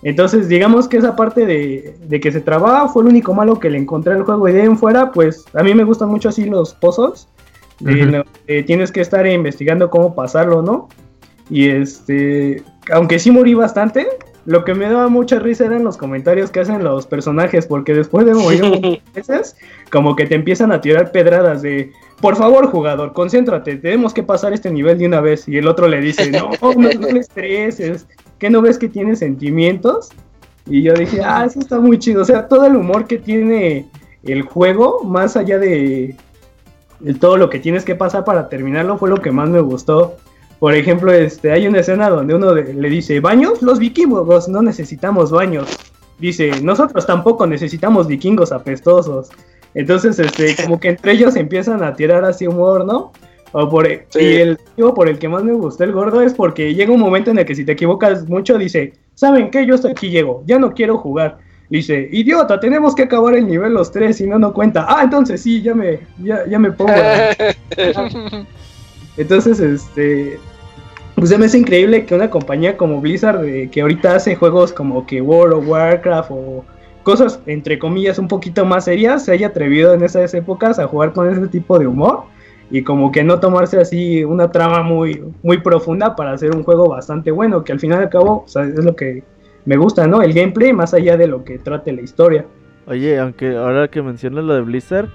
Entonces, digamos que esa parte de, de que se trababa fue el único malo que le encontré al juego. Y de ahí en fuera, pues a mí me gustan mucho así los pozos. lo- eh, tienes que estar investigando cómo pasarlo, ¿no? Y este, aunque sí morí bastante, lo que me daba mucha risa eran los comentarios que hacen los personajes, porque después de morir muchas veces, como que te empiezan a tirar pedradas de, por favor jugador, concéntrate, tenemos que pasar este nivel de una vez. Y el otro le dice, no, no, no le estreses, que no ves que tiene sentimientos. Y yo dije, ah, eso está muy chido. O sea, todo el humor que tiene el juego, más allá de, de todo lo que tienes que pasar para terminarlo, fue lo que más me gustó. Por ejemplo, este, hay una escena donde uno de- le dice, ¿baños? Los vikingos no necesitamos baños. Dice, nosotros tampoco necesitamos vikingos apestosos. Entonces, este, como que entre ellos empiezan a tirar así humor, ¿no? O por, Sí. Y el motivo por el que más me gustó el gordo es porque llega un momento en el que si te equivocas mucho, dice, ¿saben qué? Yo hasta aquí llego, ya no quiero jugar. Dice, idiota, tenemos que acabar el nivel los tres, si no, no cuenta. Ah, entonces sí, ya me, ya, ya me pongo. Entonces, este. Pues se me hace increíble que una compañía como Blizzard, eh, que ahorita hace juegos como que World of Warcraft o cosas entre comillas un poquito más serias, se haya atrevido en esas épocas a jugar con ese tipo de humor y como que no tomarse así una trama muy, muy profunda para hacer un juego bastante bueno, que al final y al cabo es lo que me gusta, ¿no? El gameplay más allá de lo que trate la historia. Oye, aunque ahora que mencionas lo de Blizzard,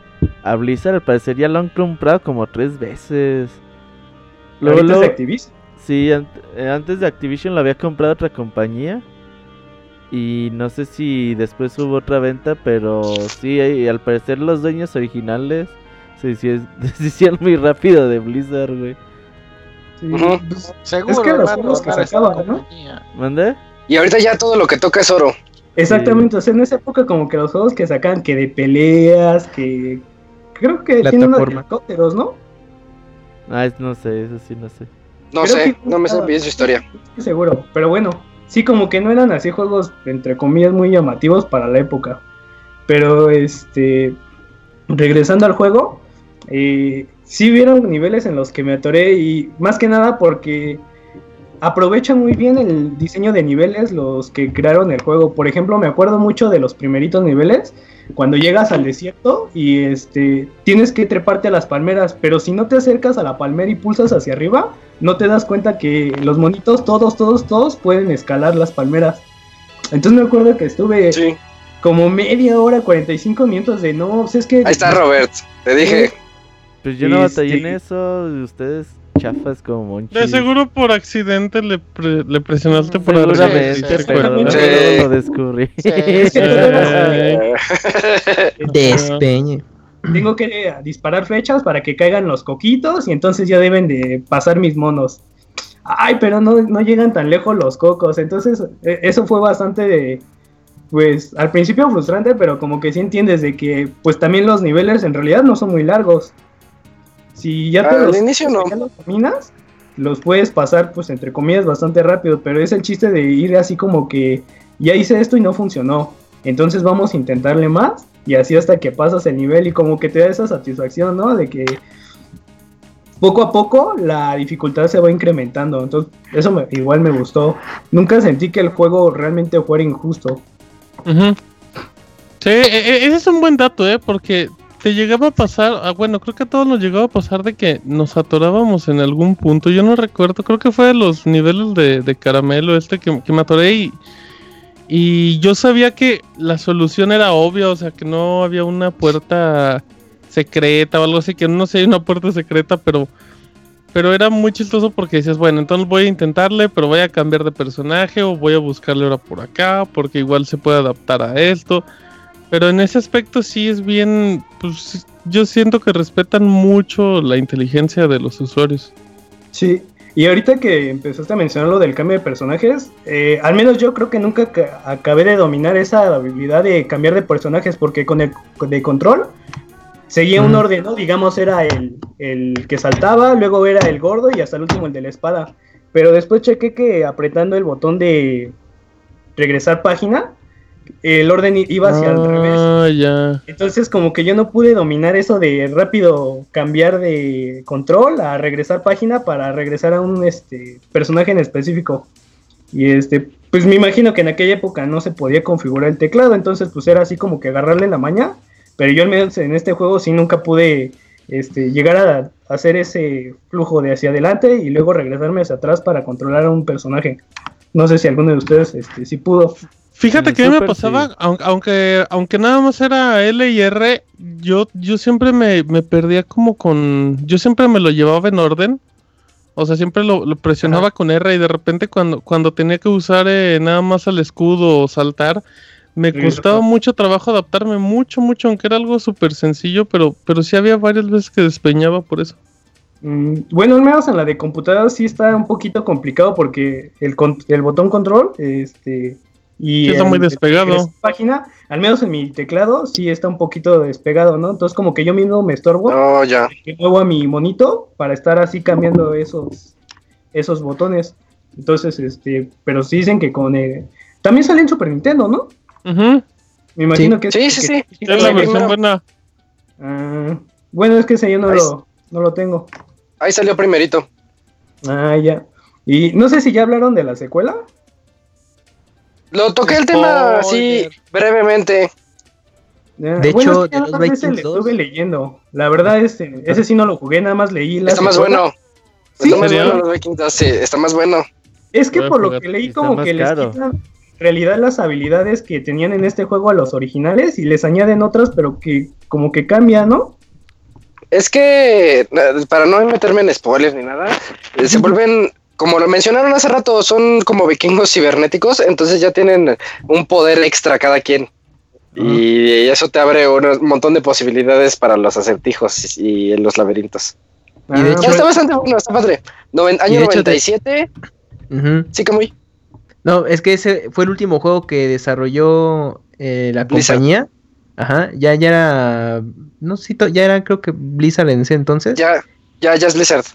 a Blizzard al parecer ya lo han comprado como tres veces. Luego, Ahorita es luego- Activision. sí, ant- eh, antes de Activision lo había comprado otra compañía. Y no sé si después hubo otra venta, pero sí, eh, al parecer los dueños originales se hici- deshicieron muy rápido de Blizzard, güey. Sí, pues, Seguro, Es que los hermano, juegos que sacaban, ¿no? ¿Mande? Y ahorita ya todo lo que toca es oro. Exactamente, o sea, en esa época como que los juegos que sacan que de peleas, que creo que tiene unos helicópteros, ¿no? Ah, es- no sé, eso sí, no sé. No Creo sé, que- no me sé bien su historia. Seguro, pero bueno, sí como que no eran así juegos entre comillas muy llamativos para la época. Pero este, regresando al juego, eh, sí vieron niveles en los que me atoré y más que nada porque aprovechan muy bien el diseño de niveles los que crearon el juego. Por ejemplo, me acuerdo mucho de los primeritos niveles cuando llegas al desierto y este tienes que treparte a las palmeras, pero si no te acercas a la palmera y pulsas hacia arriba, no te das cuenta que los monitos todos todos todos pueden escalar las palmeras. Entonces me acuerdo que estuve Sí. como media hora, 45 minutos de no, pues es que Ahí está Robert. Te dije. Pues yo no batallé en Este- eso, ustedes chafas como monchis. De seguro por accidente le, pre- le presionaste por Seguramente, arriba. Lo descubrí. Sí, Despeñe. tengo que disparar flechas para que caigan los coquitos y entonces ya deben de pasar mis monos. Ay, pero no, no llegan tan lejos los cocos. Entonces, eh, eso fue bastante de. Pues al principio frustrante, pero como que sí entiendes de que, pues también los niveles en realidad no son muy largos. Si ya te Al los, inicio no. ya los dominas, los puedes pasar, pues entre comillas, bastante rápido. Pero es el chiste de ir así como que ya hice esto y no funcionó. Entonces vamos a intentarle más y así hasta que pasas el nivel y como que te da esa satisfacción, ¿no? De que poco a poco la dificultad se va incrementando. Entonces eso me- igual me gustó. Nunca sentí que el juego realmente fuera injusto. Sí, e- e- ese es un buen dato, ¿eh? Porque te llegaba a pasar, ah, bueno, creo que a todos nos llegaba a pasar de que nos atorábamos en algún punto. Yo no recuerdo, creo que fue de los niveles de, de caramelo este que, que me atoré y, y yo sabía que la solución era obvia, o sea, que no había una puerta secreta o algo así, que no sé, hay una puerta secreta, pero pero era muy chistoso porque decías, bueno, entonces voy a intentarle, pero voy a cambiar de personaje o voy a buscarle ahora por acá, porque igual se puede adaptar a esto. Pero en ese aspecto sí es bien, pues yo siento que respetan mucho la inteligencia de los usuarios. Sí, y ahorita que empezaste a mencionar lo del cambio de personajes, eh, al menos yo creo que nunca ca- acabé de dominar esa habilidad de cambiar de personajes, porque con el de control seguía un orden, ¿no? Digamos, era el, el que saltaba, luego era el gordo y hasta el último el de la espada. Pero después chequé que apretando el botón de regresar página, el orden iba hacia el revés. Ah, ya. Entonces como que yo no pude dominar eso de rápido cambiar de control a regresar página para regresar a un este personaje en específico. Y este, pues me imagino que en aquella época no se podía configurar el teclado, entonces pues era así como que agarrarle la maña, pero yo al menos en este juego sí nunca pude este, llegar a hacer ese flujo de hacia adelante y luego regresarme hacia atrás para controlar a un personaje. No sé si alguno de ustedes este, sí pudo. Fíjate que a mí me pasaba, sí. aun- aunque, aunque nada más era L y R, yo, yo siempre me, me perdía como con, yo siempre me lo llevaba en orden, o sea, siempre lo, lo presionaba Ajá. con R y de repente cuando, cuando tenía que usar eh, nada más al escudo o saltar, me Sí, costaba mucho trabajo adaptarme, mucho, mucho, aunque era algo súper sencillo, pero, pero sí había varias veces que despeñaba por eso. Mm, Bueno, al menos en la de computadora sí está un poquito complicado porque el, el botón control este, y Sí, está muy despegado. página, al menos en mi teclado sí está un poquito despegado, ¿no? Entonces como que yo mismo me estorbo No, ya. y muevo a mi monito para estar así cambiando esos esos botones. Entonces, este, pero sí dicen que con el... También sale en Super Nintendo, ¿no? Ujú, Me imagino que Sí, sí, sí. Es la Sí, versión buena. Ah, bueno, es que ese yo no Ahí lo, no lo tengo. Ahí salió primerito. Ah, ya. Y no sé si ya hablaron de la secuela. Lo toqué el tema así brevemente. Ya, De bueno, hecho, es que de los Vikings le 2. estuve leyendo. La verdad, ese, ese sí no lo jugué, nada más leí Está más bueno. Sí, está más bueno los Vikings 2, sí, está más bueno. Es que Voy por lo que leí, como que les quitan en realidad las habilidades que tenían en este juego a los originales y les añaden otras, pero que como que cambian, ¿no? Es que, eh, para no meterme en spoilers ni nada, eh, se vuelven, como lo mencionaron hace rato, son como vikingos cibernéticos, entonces ya tienen un poder extra cada quien. Y eso te abre un montón de posibilidades para los acertijos y en los laberintos. Y de Ah, hecho- Ya está bastante bueno, está padre. Noven- Y año de hecho te- 97, Ujú. sí que muy. No, es que ese fue el último juego que desarrolló eh, la Blizzard. compañía. Ajá, ya, ya era, no sé, ya era creo que Blizzard en ese entonces. Ya, ya, ya es Blizzard.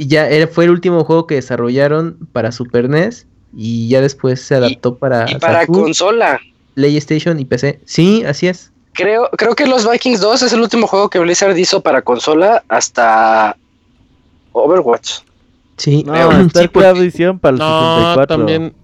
Y ya era, fue el último juego que desarrollaron para Super NES. Y ya después se adaptó para, Y para consola. PlayStation y PC. Sí, así es. Creo, creo que los Vikings 2 es el último juego que Blizzard hizo para consola hasta Overwatch. Sí, No, sí, StarCraft porque- edición para el No, 64. también.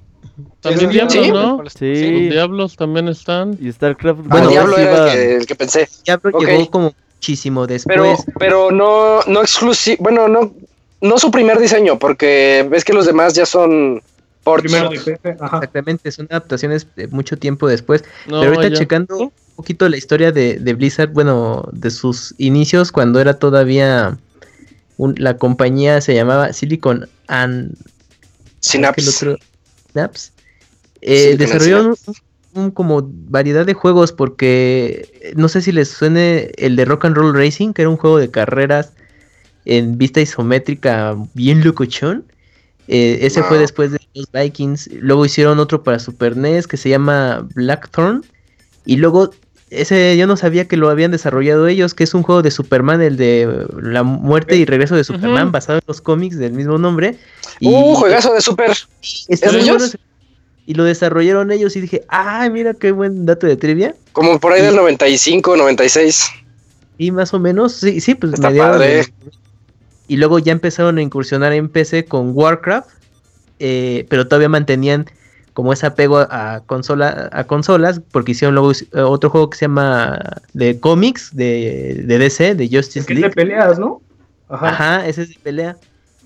También ¿Sí? Diablos, ¿Sí? ¿no? Sí. Los Diablos también están. Y StarCraft Ah, Bueno, Diablo era el que, el que pensé. Diablo ok. llegó como muchísimo Pero, después. pero no, no exclusivo. Bueno, no, no su primer diseño, porque ves que los demás ya son ports. primero de PC, ajá. Exactamente, son adaptaciones de mucho tiempo después. No, Pero ahorita ya. checando un poquito la historia de, de Blizzard, bueno, de sus inicios cuando era todavía un- la compañía se llamaba Silicon and Synapse. ¿qué el otro? Synapse. Eh, Silicon and desarrollaron Synapse. un, un como variedad de juegos porque no sé si les suene el de Rock and Roll Racing, que era un juego de carreras en vista isométrica bien locochón. Eh, ese fue después de los Vikings. Luego hicieron otro para Super NES que se llama Blackthorn. Y luego, ese yo no sabía que lo habían desarrollado ellos, que es un juego de Superman, el de la muerte y regreso de Superman, basado en los cómics del mismo nombre. Y Uh, juegazo de Super. está Y lo desarrollaron ellos y dije, ay, mira qué buen dato de trivia. Como por ahí del 95, 96. Y más o menos, sí, sí, pues Está mediados padre. Y luego ya empezaron a incursionar en PC con Warcraft, eh, pero todavía mantenían como ese apego a, consola, a consolas, porque hicieron luego eh, otro juego que se llama de cómics de, de DC, de Es Justice que es de peleas, ¿no? Ajá. Ajá, ese es de pelea.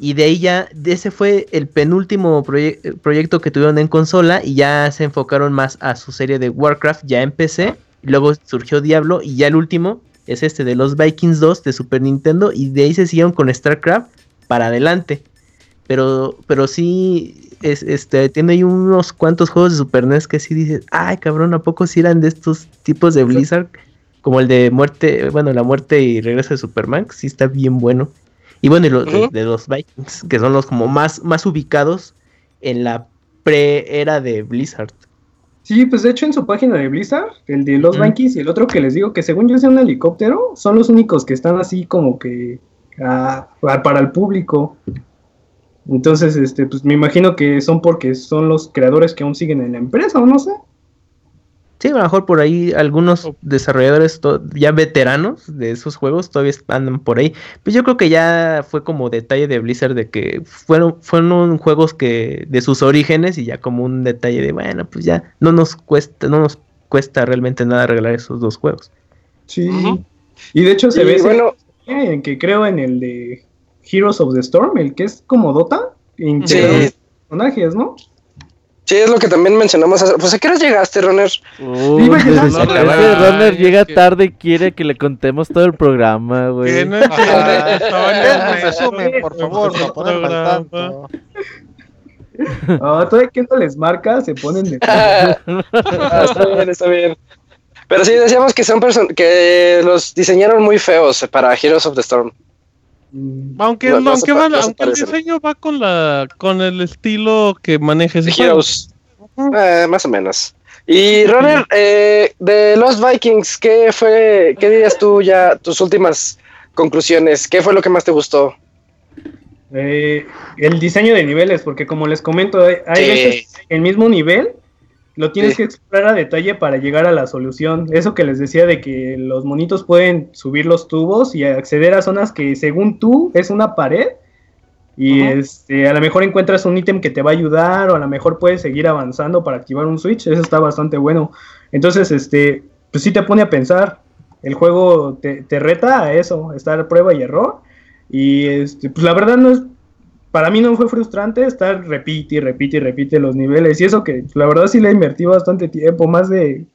Y de ahí ya, de ese fue el penúltimo proye- eh, proyecto que tuvieron en consola y ya se enfocaron más a su serie de Warcraft ya en PC. Luego surgió Diablo y ya el último es este de los Vikings 2 de Super Nintendo y de ahí se siguieron con StarCraft para adelante. Pero, pero sí, es, este, tiene ahí unos cuantos juegos de Super NES que sí dices, ay cabrón, ¿a poco sí eran de estos tipos de Blizzard? Como el de muerte, bueno, la muerte y regreso de Superman, sí está bien bueno. Y bueno, y los de, los Vikings, que son los como más, más ubicados en la pre-era de Blizzard. Sí, pues de hecho en su página de Blizzard, el de los. Vikings y el otro que les digo que según yo sea un helicóptero, son los únicos que están así como que ah, pa- para el público. Entonces, este, pues me imagino que son porque son los creadores que aún siguen en la empresa, o no sé. Sí, a lo mejor por ahí algunos Oh. desarrolladores ya veteranos de esos juegos todavía andan por ahí. Pues yo creo que ya fue como detalle de Blizzard de que fueron, fueron juegos que de sus orígenes y ya como un detalle de bueno, pues ya no nos cuesta, no nos cuesta realmente nada arreglar esos dos juegos. Sí. Y de hecho se Y ve bueno, en que creo en el de Heroes of the Storm, el que es como Dota, sí, integrando personajes, ¿no? Sí, es lo que también mencionamos. hace- Pues a qué hora llegaste, Runner? Uy, solo, ese ¿verdad? runner llega que- tarde y quiere que le contemos todo el programa, Que güey. no resumen, por favor, al programa. tanto. Ah, todavía que no les marca, se ponen de... Ah, está bien, está bien. Pero sí, decíamos que son person que los diseñaron muy feos para Heroes of the Storm. Mm, Aunque, No, aunque, va- aunque el diseño va con la con el estilo que juego. Heroes. Eh, más o menos. Y Runner, eh, de los Vikings, ¿qué fue, qué dirías tú ya, tus últimas conclusiones? ¿Qué fue lo que más te gustó? Eh, el diseño de niveles, porque como les comento, hay, hay Sí. veces el mismo nivel lo tienes Sí. que explorar a detalle para llegar a la solución. Eso que les decía de que los monitos pueden subir los tubos y acceder a zonas que según tú es una pared y este, a lo mejor encuentras un ítem que te va a ayudar o a lo mejor puedes seguir avanzando para activar un switch. Eso está bastante bueno. Entonces, este, pues sí te pone a pensar. El juego te, te reta a eso, estar prueba y error. Y este, pues la verdad no es, para mí no fue frustrante estar repite y repite y repite los niveles. Y eso que la verdad sí le invertí bastante tiempo, más de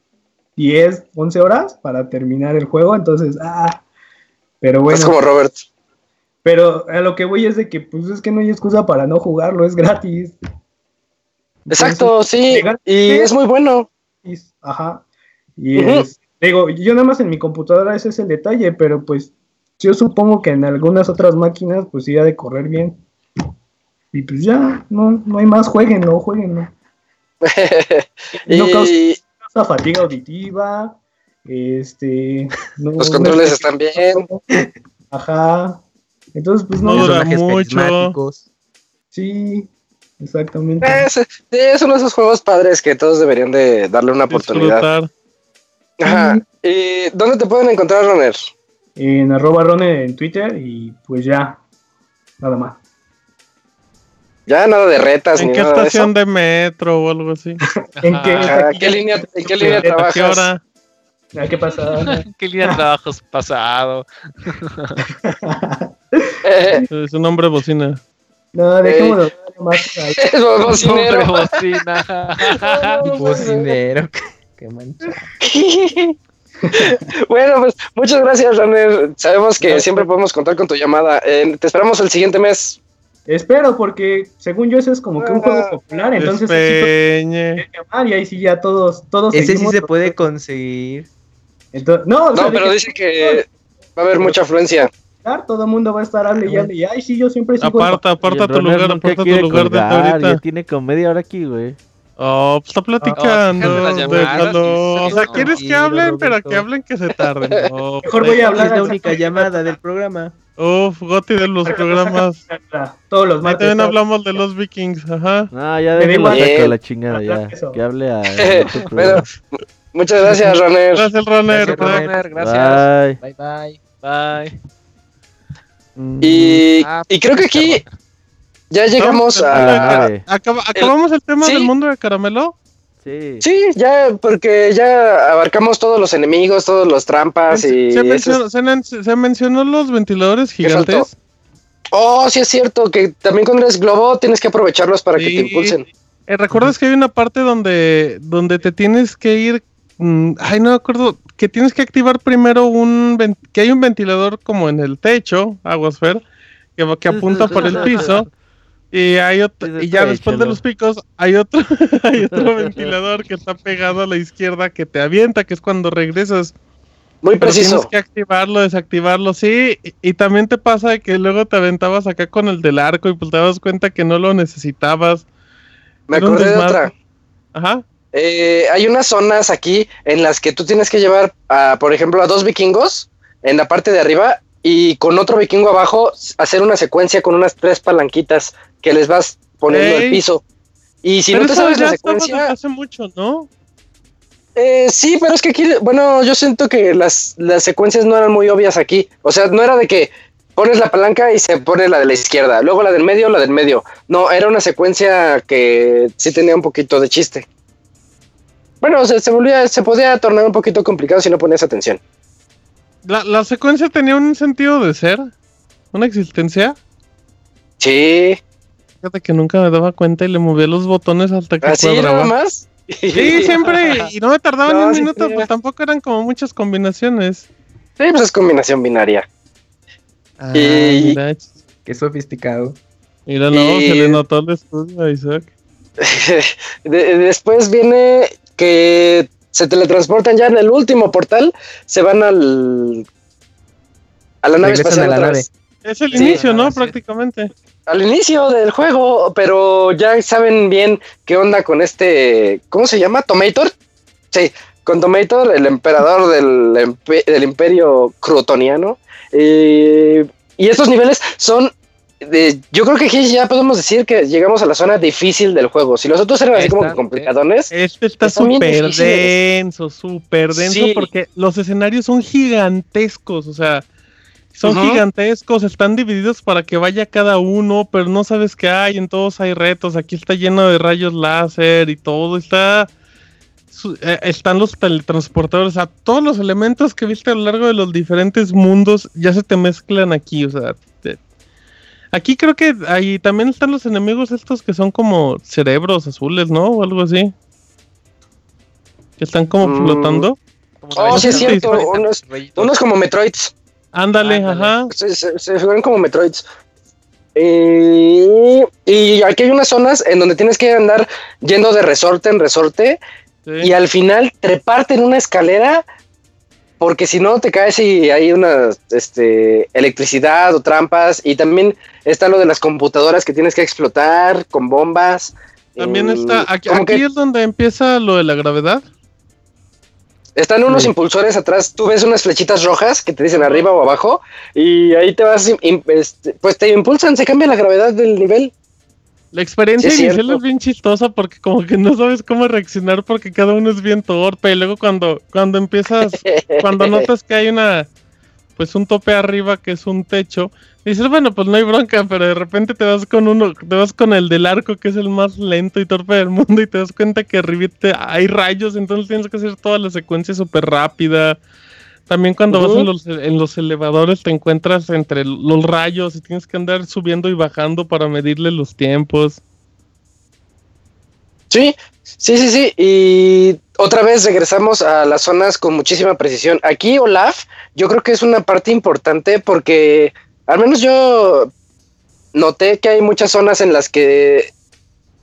10, 11 horas para terminar el juego. Entonces, ah, pero bueno. Es como Robert. Pero a lo que voy es de que pues es que no hay excusa para no jugarlo, es gratis. Exacto, sí. Y es muy bueno. Ajá. Y es- digo, yo nada más en mi computadora ese es el detalle, pero pues yo supongo que en algunas otras máquinas pues sí ha de correr bien. Y pues ya, no, no hay más, jueguenlo, jueguenlo. No causa, y causa fatiga auditiva, este... no- los no controles es- están bien. Ajá. Entonces, pues no, No dura mucho. sí, exactamente. Es, sí, es uno de esos juegos padres que todos deberían de darle una oportunidad. Ajá. ¿Y dónde te pueden encontrar, Runner? En arroba Rone en Twitter y pues ya, nada más. Ya nada de retas ¿En ni qué nada de eso. estación de metro o algo así? ¿En qué, Ajá, ¿qué línea- en qué línea ¿A qué trabajas? hora? Ah, ¿Qué pasa? ¿Qué línea de trabajos pasado? Eh, Es un hombre bocina. No, dejémoslo nada más. es bocinero. Hombre bocina. Bocinero. Qué mancha. bueno, pues muchas gracias, Runner. Sabemos que siempre podemos contar con tu llamada. Eh, te esperamos el siguiente mes. Espero, porque según yo ese es como que un juego popular, entonces Despeñe. y ahí sí ya todos, todos Ese sí se puede conseguir. Entonces- no, o sea, No, de pero dice que va a haber mucha afluencia. todo el mundo va a estar hable y hable y ay sí yo siempre sigo Aparta, aparta tu lugar, aparta tu lugar colgar, ahorita. Ya tiene como media hora aquí, güey. Oh, pues está platicando. Oh, déjalo. O sea, quieres que hablen, pero que hablen que se tarden. No, Mejor voy a hablar Es la única llamada del programa. Uf, Goti de los programas. todos los martes. también hablamos de los vikings, ajá. No, ya saco Bien. la chingada ya. Que hable a. Bueno, muchas gracias, Runner. Gracias, Runner. Gracias, Bye. Runner, gracias. Bye. Bye, bye. Bye. Mm, Y, Ah, y creo que aquí ya llegamos No, a... Acaba- ¿Acabamos el tema sí. del mundo de caramelo? Sí. Sí, ya, porque ya abarcamos todos los enemigos, todos los trampas y... se, mencionó, es- se men- se mencionó los ventiladores gigantes. Oh, sí es cierto, que también cuando eres globo tienes que aprovecharlos para que te impulsen. Eh, ¿Recuerdas que hay una parte donde, donde te tienes que ir? mm, ay, no me acuerdo. Que tienes que activar primero un. Que hay un ventilador como en el techo, Aguasfer. que, que apunta por el piso. Y hay otro, y ya "Tú después de échalo". los picos hay otro, hay otro ventilador que está pegado a la izquierda que te avienta, que es cuando regresas. Muy Pero preciso. tienes que activarlo, desactivarlo, sí. Y, y también te pasa de que luego te aventabas acá con el del arco y pues te das cuenta que no lo necesitabas. Me Era acordé de otra. Ajá. Eh, hay unas zonas aquí en las que tú tienes que llevar, a, por ejemplo, a dos vikingos en la parte de arriba y con otro vikingo abajo hacer una secuencia con unas tres palanquitas que les vas poniendo Ey. el piso. Y si Pero no te sabes la secuencia, hace mucho, ¿no? eh, sí, pero es que aquí, bueno, yo siento que las, las secuencias no eran muy obvias aquí. O sea, no era de que pones la palanca y se pone la de la izquierda, luego la del medio, la del medio. No, era una secuencia que sí tenía un poquito de chiste. Bueno, se, se volvía, se podía tornar un poquito complicado si no ponías atención. La, la secuencia tenía un sentido de ser, una existencia. Sí, Fíjate que nunca me daba cuenta y le movía los botones hasta que así cuadraba. nada más. Sí, siempre, y no me tardaba ni No, un sí minuto, pues tampoco eran como muchas combinaciones. Sí, pues es combinación binaria. Ah, Y- mira, Qué sofisticado. mira, no, y- se le notó el estudio a Isaac. De- después viene que se teletransportan ya en el último portal, se van al a la nave Regresan espacial a la nave. Es el Sí. inicio, ¿no? Ah. Prácticamente. Al inicio del juego, pero ya saben bien qué onda con este, ¿cómo se llama? Tomator. Sí, con Tomator, el emperador del, del imperio crutoniano. Eh, y estos niveles son yo creo que aquí ya podemos decir que llegamos a la zona difícil del juego. Si los otros eran así como que complicadones, Este está súper denso, súper denso, Sí. porque los escenarios son gigantescos, o sea, son gigantescos, están divididos para que vaya cada uno, pero no sabes qué hay, en todos hay retos, aquí está lleno de rayos láser y todo, está... su- eh, están los teletransportadores, o sea, todos los elementos que viste a lo largo de los diferentes mundos ya se te mezclan aquí, o sea, aquí creo que ahí también están los enemigos estos que son como cerebros azules, ¿no? O algo así. Que están como Mm. flotando. Oh, sí es cierto, unos- unos como Metroids. Ándale, Ándale. ajá. Se, se- se figuran como Metroids. Eh, y aquí hay unas zonas en donde tienes que andar yendo de resorte en resorte sí. y al final treparte en una escalera porque si no te caes y hay una este, electricidad o trampas y también está lo de las computadoras que tienes que explotar con bombas. También Mm, está. Aquí, como aquí que es donde empieza lo de la gravedad. están unos Sí. impulsores atrás, tú ves unas flechitas rojas que te dicen arriba o abajo y ahí te vas, este, pues te impulsan, se cambia la gravedad del nivel. La experiencia Sí, inicial es bien chistosa porque como que no sabes cómo reaccionar porque cada uno es bien torpe. Y luego cuando, cuando empiezas, cuando notas que hay una, pues un tope arriba que es un techo, dices, bueno, pues no hay bronca, pero de repente te vas con uno, te vas con el del arco que es el más lento y torpe del mundo y te das cuenta que arriba te- hay rayos, entonces tienes que hacer toda la secuencia súper rápida. También cuando vas en los, en los elevadores te encuentras entre los rayos y tienes que andar subiendo y bajando para medirle los tiempos. Sí, sí, sí, sí. Y otra vez regresamos a las zonas con muchísima precisión. Aquí Olaf, yo creo que es una parte importante porque al menos yo noté que hay muchas zonas en las que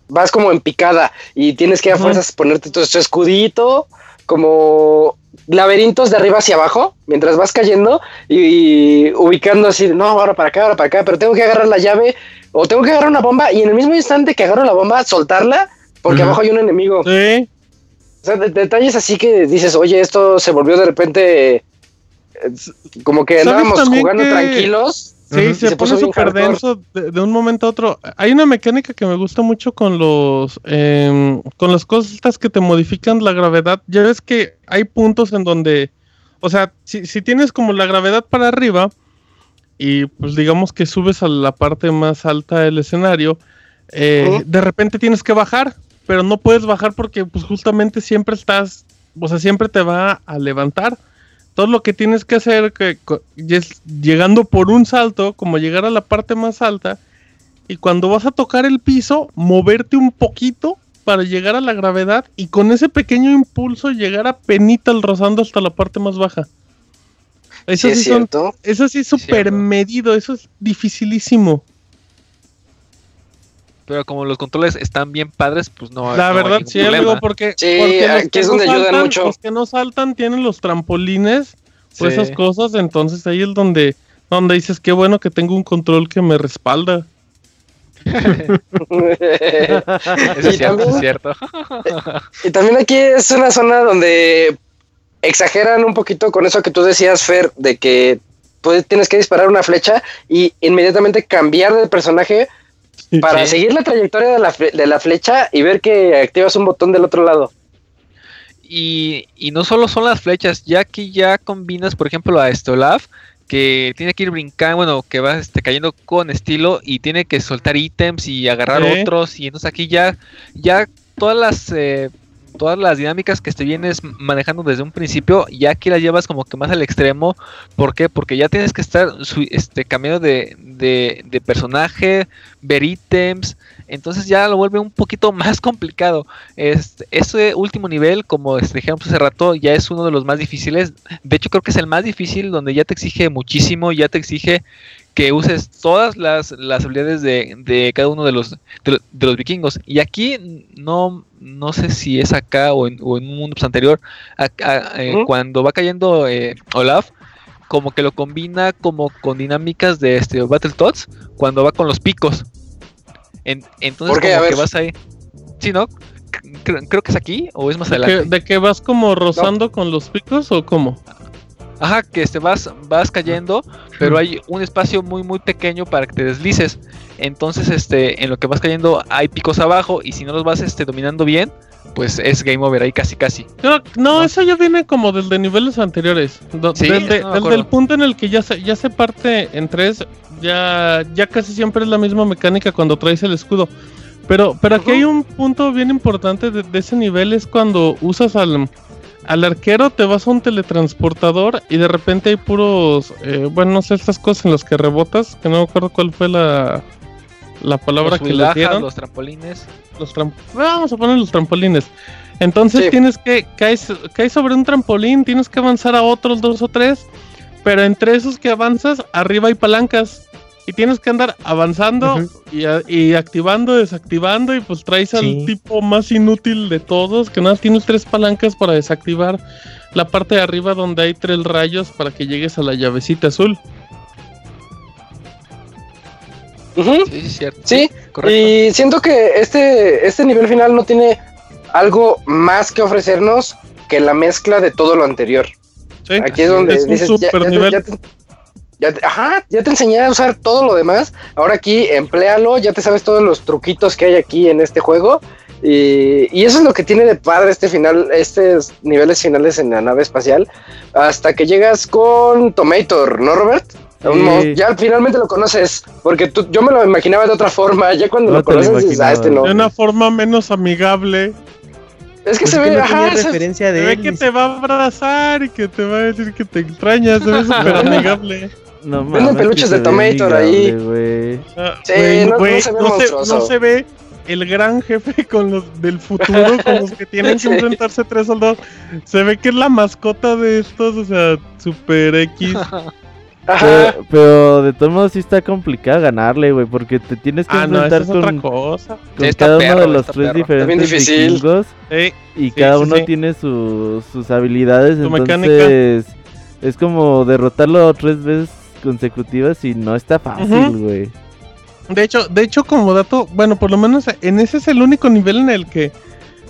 vas como en picada y tienes que a Ujú. fuerzas ponerte tu, tu escudito, como laberintos de arriba hacia abajo, mientras vas cayendo y, ubicando así, no, ahora para acá, ahora para acá, pero tengo que agarrar la llave o tengo que agarrar una bomba y en el mismo instante que agarro la bomba, soltarla porque abajo hay un enemigo. Sí, O sea, de- detalles así que dices, oye, esto se volvió de repente eh, como que ¿Sabes andábamos jugando que- tranquilos. Sí, se, Se pone puso súper denso de, de un momento a otro. Hay una mecánica que me gusta mucho con los em, con las cosas estas que te modifican la gravedad. Ya ves que hay puntos en donde, o sea, si, si tienes como la gravedad para arriba y pues digamos que subes a la parte más alta del escenario, eh, de repente tienes que bajar, pero no puedes bajar porque pues justamente siempre estás, o sea, siempre te va a levantar todo lo que tienes que hacer que es llegando por un salto, como llegar a la parte más alta, y cuando vas a tocar el piso, moverte un poquito para llegar a la gravedad y con ese pequeño impulso llegar a penitas rozando hasta la parte más baja. Eso Sí, sí, es son, cierto. eso sí es súper medido, eso es dificilísimo. Pero como los controles están bien padres, pues no. La no hay verdad, ningún sí, problema. amigo, porque, Sí, porque los aquí que es no donde ayudan saltan- mucho. Los que no saltan tienen los trampolines o Sí. esas cosas, entonces ahí es donde, donde dices, qué bueno que tengo un control que me respalda. Eso Y es cierto, también- es cierto. Y también aquí es una zona donde exageran un poquito con eso que tú decías, Fer, de que pues, tienes que disparar una flecha y inmediatamente cambiar de personaje para Sí. seguir la trayectoria de la, fle- de la flecha y ver que activas un botón del otro lado. Y, y no solo son las flechas, ya que ya combinas, por ejemplo, a Stolaf, que tiene que ir brincando, bueno, que va este, cayendo con estilo y tiene que soltar ítems y agarrar otros. Y entonces aquí ya, ya todas las eh, todas las dinámicas que te vienes manejando desde un principio, ya aquí las llevas como que más al extremo. ¿Por qué? Porque ya tienes que estar su- este, cambiando de, de, de personaje, ver ítems. Entonces ya lo vuelve un poquito más complicado. Este, ese último nivel, como este, dijimos hace rato, ya es uno de los más difíciles. De hecho, creo que es el más difícil, donde ya te exige muchísimo, ya te exige que uses todas las, las habilidades de, de cada uno de los, de, de los vikingos. Y aquí no, no sé si es acá o en, o en un mundo pues, anterior, acá, eh, cuando va cayendo eh, Olaf, como que lo combina como con dinámicas de este Battletoads, cuando va con los picos. En- entonces ¿Por qué? como que vas ahí. Sí, ¿no? Cre- creo que es aquí o es más ¿De que, adelante. de que vas como rozando con los picos o cómo? Ajá, que este vas, vas cayendo, pero hay un espacio muy muy pequeño para que te deslices. Entonces, este, en lo que vas cayendo hay picos abajo y si no los vas este, dominando bien, pues es game over ahí casi casi. No, No. eso ya viene como desde niveles anteriores. Do- Sí, desde, no el punto en el que ya se, ya se parte en tres, ya, ya casi siempre es la misma mecánica cuando traes el escudo. Pero, pero aquí hay un punto bien importante de, de ese nivel, es cuando usas al, al arquero, te vas a un teletransportador y de repente hay puros, eh, bueno, no sé, estas cosas en las que rebotas, que no me acuerdo cuál fue la, la palabra los que le dieron los trampolines. los tram- vamos a poner los trampolines. Entonces Sí. tienes que caes, caes sobre un trampolín, tienes que avanzar a otros dos o tres, pero entre esos que avanzas, arriba hay palancas. Y tienes que andar avanzando y, a- y activando, desactivando, y pues traes al tipo más inútil de todos, que nada, más tiene tres palancas para desactivar la parte de arriba donde hay tres rayos para que llegues a la llavecita azul. Ujú. Sí, cierto. Sí, correcto. Y siento que este, este nivel final no tiene algo más que ofrecernos que la mezcla de todo lo anterior. ¿sí? Aquí es donde es un dices, ya, super ya nivel. ya te, ya te- ajá, ya te enseñé a usar todo lo demás. Ahora aquí empléalo, ya te sabes todos los truquitos que hay aquí en este juego. Y, y eso es lo que tiene de padre este final, estos niveles finales en la nave espacial. Hasta que llegas con Tomator, ¿no, Robert? Sí. Ya finalmente lo conoces, porque tú, yo me lo imaginaba de otra forma. Ya cuando No lo conoces, dices, ah, este no. De una forma menos amigable. Es que Pues se es que ve, no ajá, tenía se- referencia Se de ve él. que ni te va a abrazar y que te va a decir que te extraña. Se ve súper amigable. No Venden mames, peluches que de se ve Tomator ahí. Ah, Sí, no- no se ve no, se, monstruoso. no se ve el gran jefe con los del futuro, con los que tienen que enfrentarse tres soldados. Se ve que es la mascota de estos, o sea, super X. Pero, pero de todos modos sí está complicado ganarle, güey, porque te tienes que Ah, no, enfrentar es otra con, cosa. con Está cada perro, uno de los tres perro. Diferentes difícil. vikingos Sí, y Sí, cada sí, uno sí. tiene su- sus habilidades, entonces mecánica. es como derrotarlo tres veces consecutivas y no está fácil, güey. De hecho, de hecho, como dato, bueno, por lo menos en ese es el único nivel en el que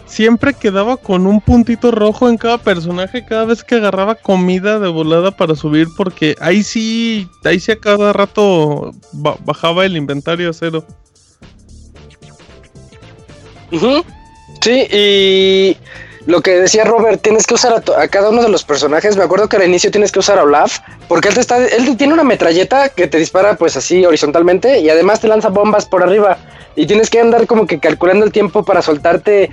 siempre quedaba con un puntito rojo en cada personaje cada vez que agarraba comida de volada para subir, porque ahí sí, ahí sí a cada rato ba- bajaba el inventario a cero. Sí, y lo que decía Robert, tienes que usar a, a cada uno de los personajes. Me acuerdo que al inicio tienes que usar a Olaf, porque él te está, él tiene una metralleta que te dispara pues así horizontalmente y además te lanza bombas por arriba. Y tienes que andar como que calculando el tiempo para soltarte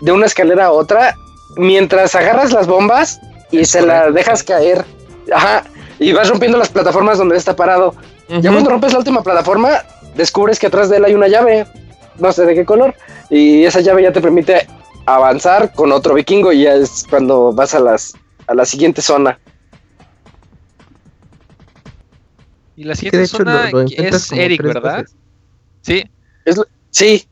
de una escalera a otra mientras agarras las bombas y se las dejas caer. Ajá. Y vas rompiendo las plataformas donde está parado. Ya cuando rompes la última plataforma, descubres que atrás de él hay una llave, no sé de qué color, y esa llave ya te permite avanzar con otro vikingo y ya es cuando vas a las a la siguiente zona. Y la Que siguiente de hecho lo, zona lo es Eric, ¿verdad? veces. Sí. Sí,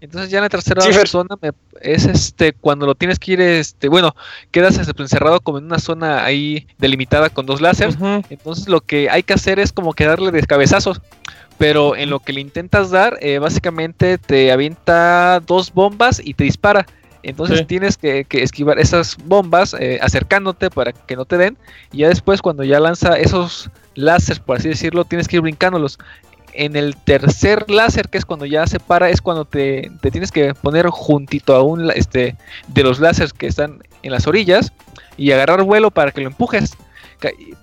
Entonces ya en la tercera Sí, zona me- es este cuando lo tienes que ir, este, bueno, quedas este, encerrado como en una zona ahí delimitada con dos láseres. Entonces lo que hay que hacer es como que darle de cabezazos. Pero en lo que le intentas dar, eh, básicamente te avienta dos bombas y te dispara. Entonces Sí. tienes que, que esquivar esas bombas eh, acercándote para que no te den. Y ya después cuando ya lanza esos láseres, por así decirlo, tienes que ir brincándolos. En el tercer láser, que es cuando ya se para, es cuando te, te tienes que poner juntito a un este, de los láseres que están en las orillas y agarrar vuelo para que lo empujes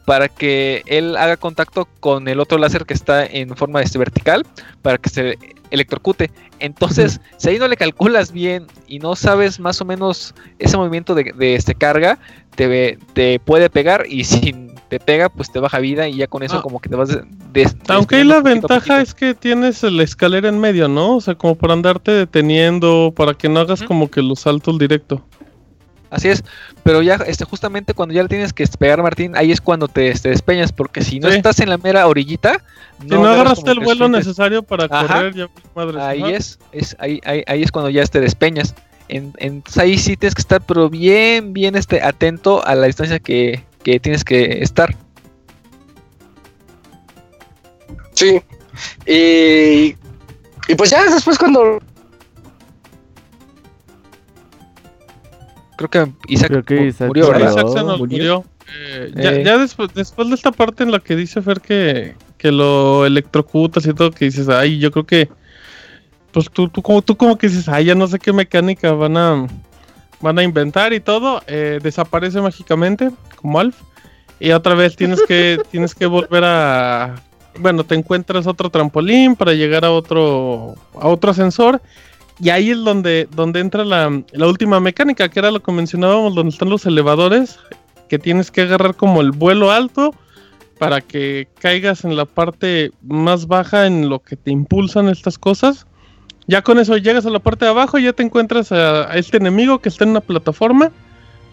para que él haga contacto con el otro láser que está en forma este, vertical para que se electrocute. Entonces, si ahí no le calculas bien y no sabes más o menos ese movimiento de, de este carga, te, te puede pegar y si te pega, pues te baja vida y ya con eso Ah. como que te vas de, de- Aunque ahí la ventaja es que tienes la escalera en medio, ¿no? O sea, como para andarte deteniendo, para que no hagas como que los saltos directo. Así es, pero ya este, justamente cuando ya le tienes que pegar Martín, ahí es cuando te, te despeñas, porque si no Sí. estás en la mera orillita, Si no, agarras agarraste el vuelo sientes- necesario para Ajá. correr, ya madres. Ahí es, es ahí, ahí, ahí es cuando ya te despeñas. En, entonces ahí sí tienes que estar, pero bien, bien este, atento a la distancia que, que tienes que estar. sí. Y, y pues ya después cuando... Creo que Isaac, Creo que mu- Isaac murió, se ¿verdad? Isaac se nos ¿Murió? murió. Eh, ya Eh. ya después, después de esta parte en la que dice Fer que, que lo electrocutas y todo, que dices, ay, yo creo que... Pues tú, tú, como, tú como que dices, ay, ya no sé qué mecánica van a, van a inventar y todo. eh, desaparece mágicamente, como Alf. Y otra vez tienes que, tienes que volver a... Bueno, te encuentras otro trampolín para llegar a otro, a otro ascensor. Y ahí es donde, donde entra la, la última mecánica, que era lo que mencionábamos, donde están los elevadores, que tienes que agarrar como el vuelo alto para que caigas en la parte más baja en lo que te impulsan estas cosas. Ya con eso llegas a la parte de abajo y ya te encuentras a, a este enemigo que está en una plataforma.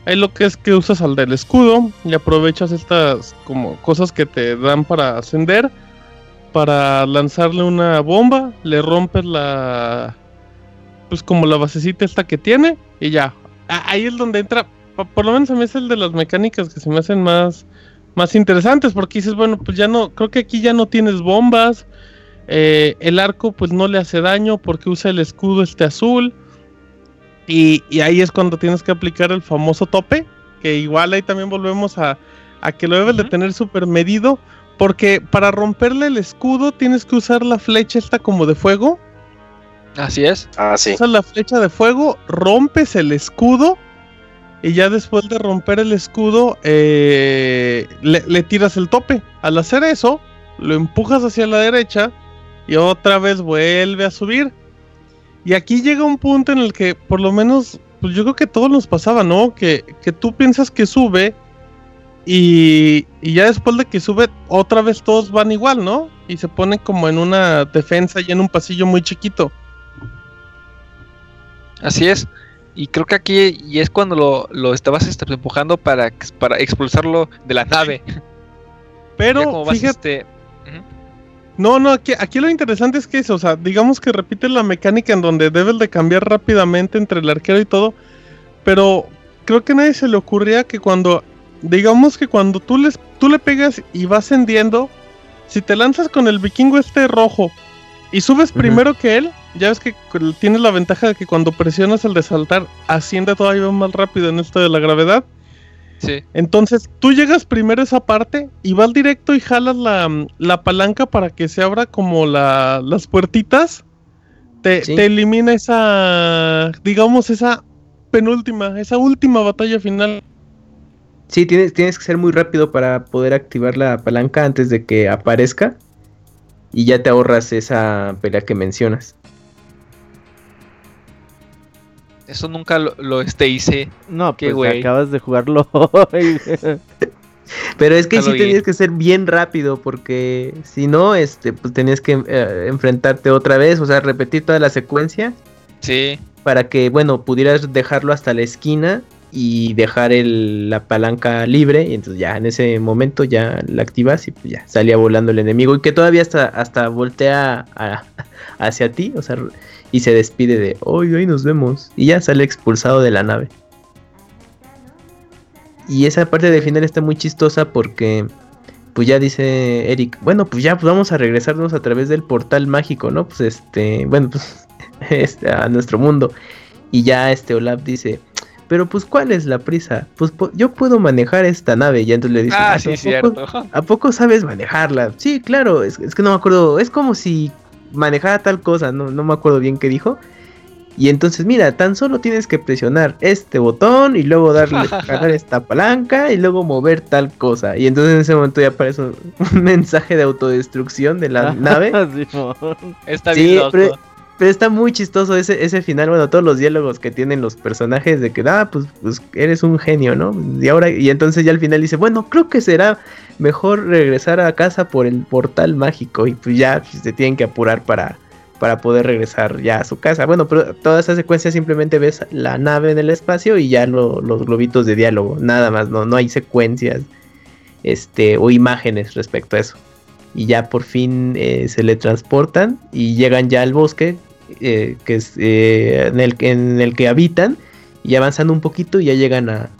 Ahí lo que es que usas al del escudo y aprovechas estas como cosas que te dan para ascender para lanzarle una bomba, le rompes la pues como la basecita esta que tiene y ya. Ahí es donde entra, por lo menos a mí es el de las mecánicas que se me hacen más más interesantes porque dices, bueno, pues ya no, creo que aquí ya no tienes bombas, eh, el arco pues no le hace daño porque usa el escudo este azul y, y ahí es cuando tienes que aplicar el famoso tope, que igual ahí también volvemos a, a que lo debes de Ujú. tener súper medido, porque para romperle el escudo tienes que usar la flecha esta como de fuego, Así es. Ah, sí. usas la flecha de fuego, rompes el escudo y ya después de romper el escudo eh, le, le tiras el tope. Al hacer eso, lo empujas hacia la derecha y otra vez vuelve a subir. Y aquí llega un punto en el que por lo menos, pues yo creo que todos nos pasaba, ¿no? Que, que tú piensas que sube y, y ya después de que sube, otra vez todos van igual, ¿no? Y se pone como en una defensa y en un pasillo muy chiquito. Así es. Y creo que aquí y es cuando lo, lo estabas este, empujando para, para expulsarlo de la nave. Pero vas, fíjate, este. No, no, aquí, aquí lo interesante es que eso, o sea, digamos que repite la mecánica en donde debes de cambiar rápidamente entre el arquero y todo, pero creo que a nadie se le ocurría que cuando, digamos que cuando tú, les, tú le pegas y va ascendiendo, si te lanzas con el vikingo este rojo y subes primero que él, ya ves que tienes la ventaja de que cuando presionas el de saltar, asciende todavía más rápido en esto de la gravedad. Sí. Entonces tú llegas primero a esa parte y vas directo y jalas la, la palanca para que se abra como la, las puertitas. Te, Sí. te elimina esa, digamos, esa penúltima, esa última batalla final. Sí, tienes, tienes que ser muy rápido para poder activar la palanca antes de que aparezca. Y ya te ahorras esa pelea que mencionas. Eso nunca lo, lo, este, hice. No, Qué pues güey. acabas de jugarlo hoy. Pero es que Ya sí tenías que ser bien rápido porque si no, este, pues tenías que eh, enfrentarte otra vez, o sea, repetir toda la secuencia Sí. para que, bueno, pudieras dejarlo hasta la esquina y dejar el- la palanca libre y entonces ya en ese momento ya la activas y pues ya salía volando el enemigo y que todavía hasta, hasta voltea a- hacia ti, o sea, y se despide de hoy, hoy nos vemos y ya sale expulsado de la nave. Y esa parte de final está muy chistosa porque pues ya dice Eric, bueno, pues ya pues vamos a regresarnos a través del portal mágico, ¿no? Pues este, bueno, pues este, a nuestro mundo. Y ya este Olaf dice, pero pues ¿cuál es la prisa? Pues po- yo puedo manejar esta nave. Y entonces le dice, Ah, "¿A sí, poco- cierto. ¿A poco sabes manejarla? Sí, claro, es, es que no me acuerdo, es como si manejara tal cosa, no, no me acuerdo bien qué dijo. Y entonces, mira, tan solo tienes que presionar este botón y luego darle esta palanca y luego mover tal cosa. Y entonces en ese momento ya aparece un, un mensaje de autodestrucción de la nave. Simón. Está Sí, bien loco. pero, pero está muy chistoso ese, ese final, bueno, todos los diálogos que tienen los personajes de que, ah, pues, pues eres un genio, ¿no? Y ahora, y entonces ya al final dice, bueno, creo que será mejor regresar a casa por el portal mágico y pues ya se tienen que apurar para, para poder regresar ya a su casa. Bueno, pero toda esa secuencia simplemente ves la nave en el espacio y ya lo- los globitos de diálogo, nada más, no, no hay secuencias este, o imágenes respecto a eso y ya por fin eh, se le transportan y llegan ya al bosque eh, que es eh, en, el, que- en el que habitan y avanzan un poquito y ya llegan a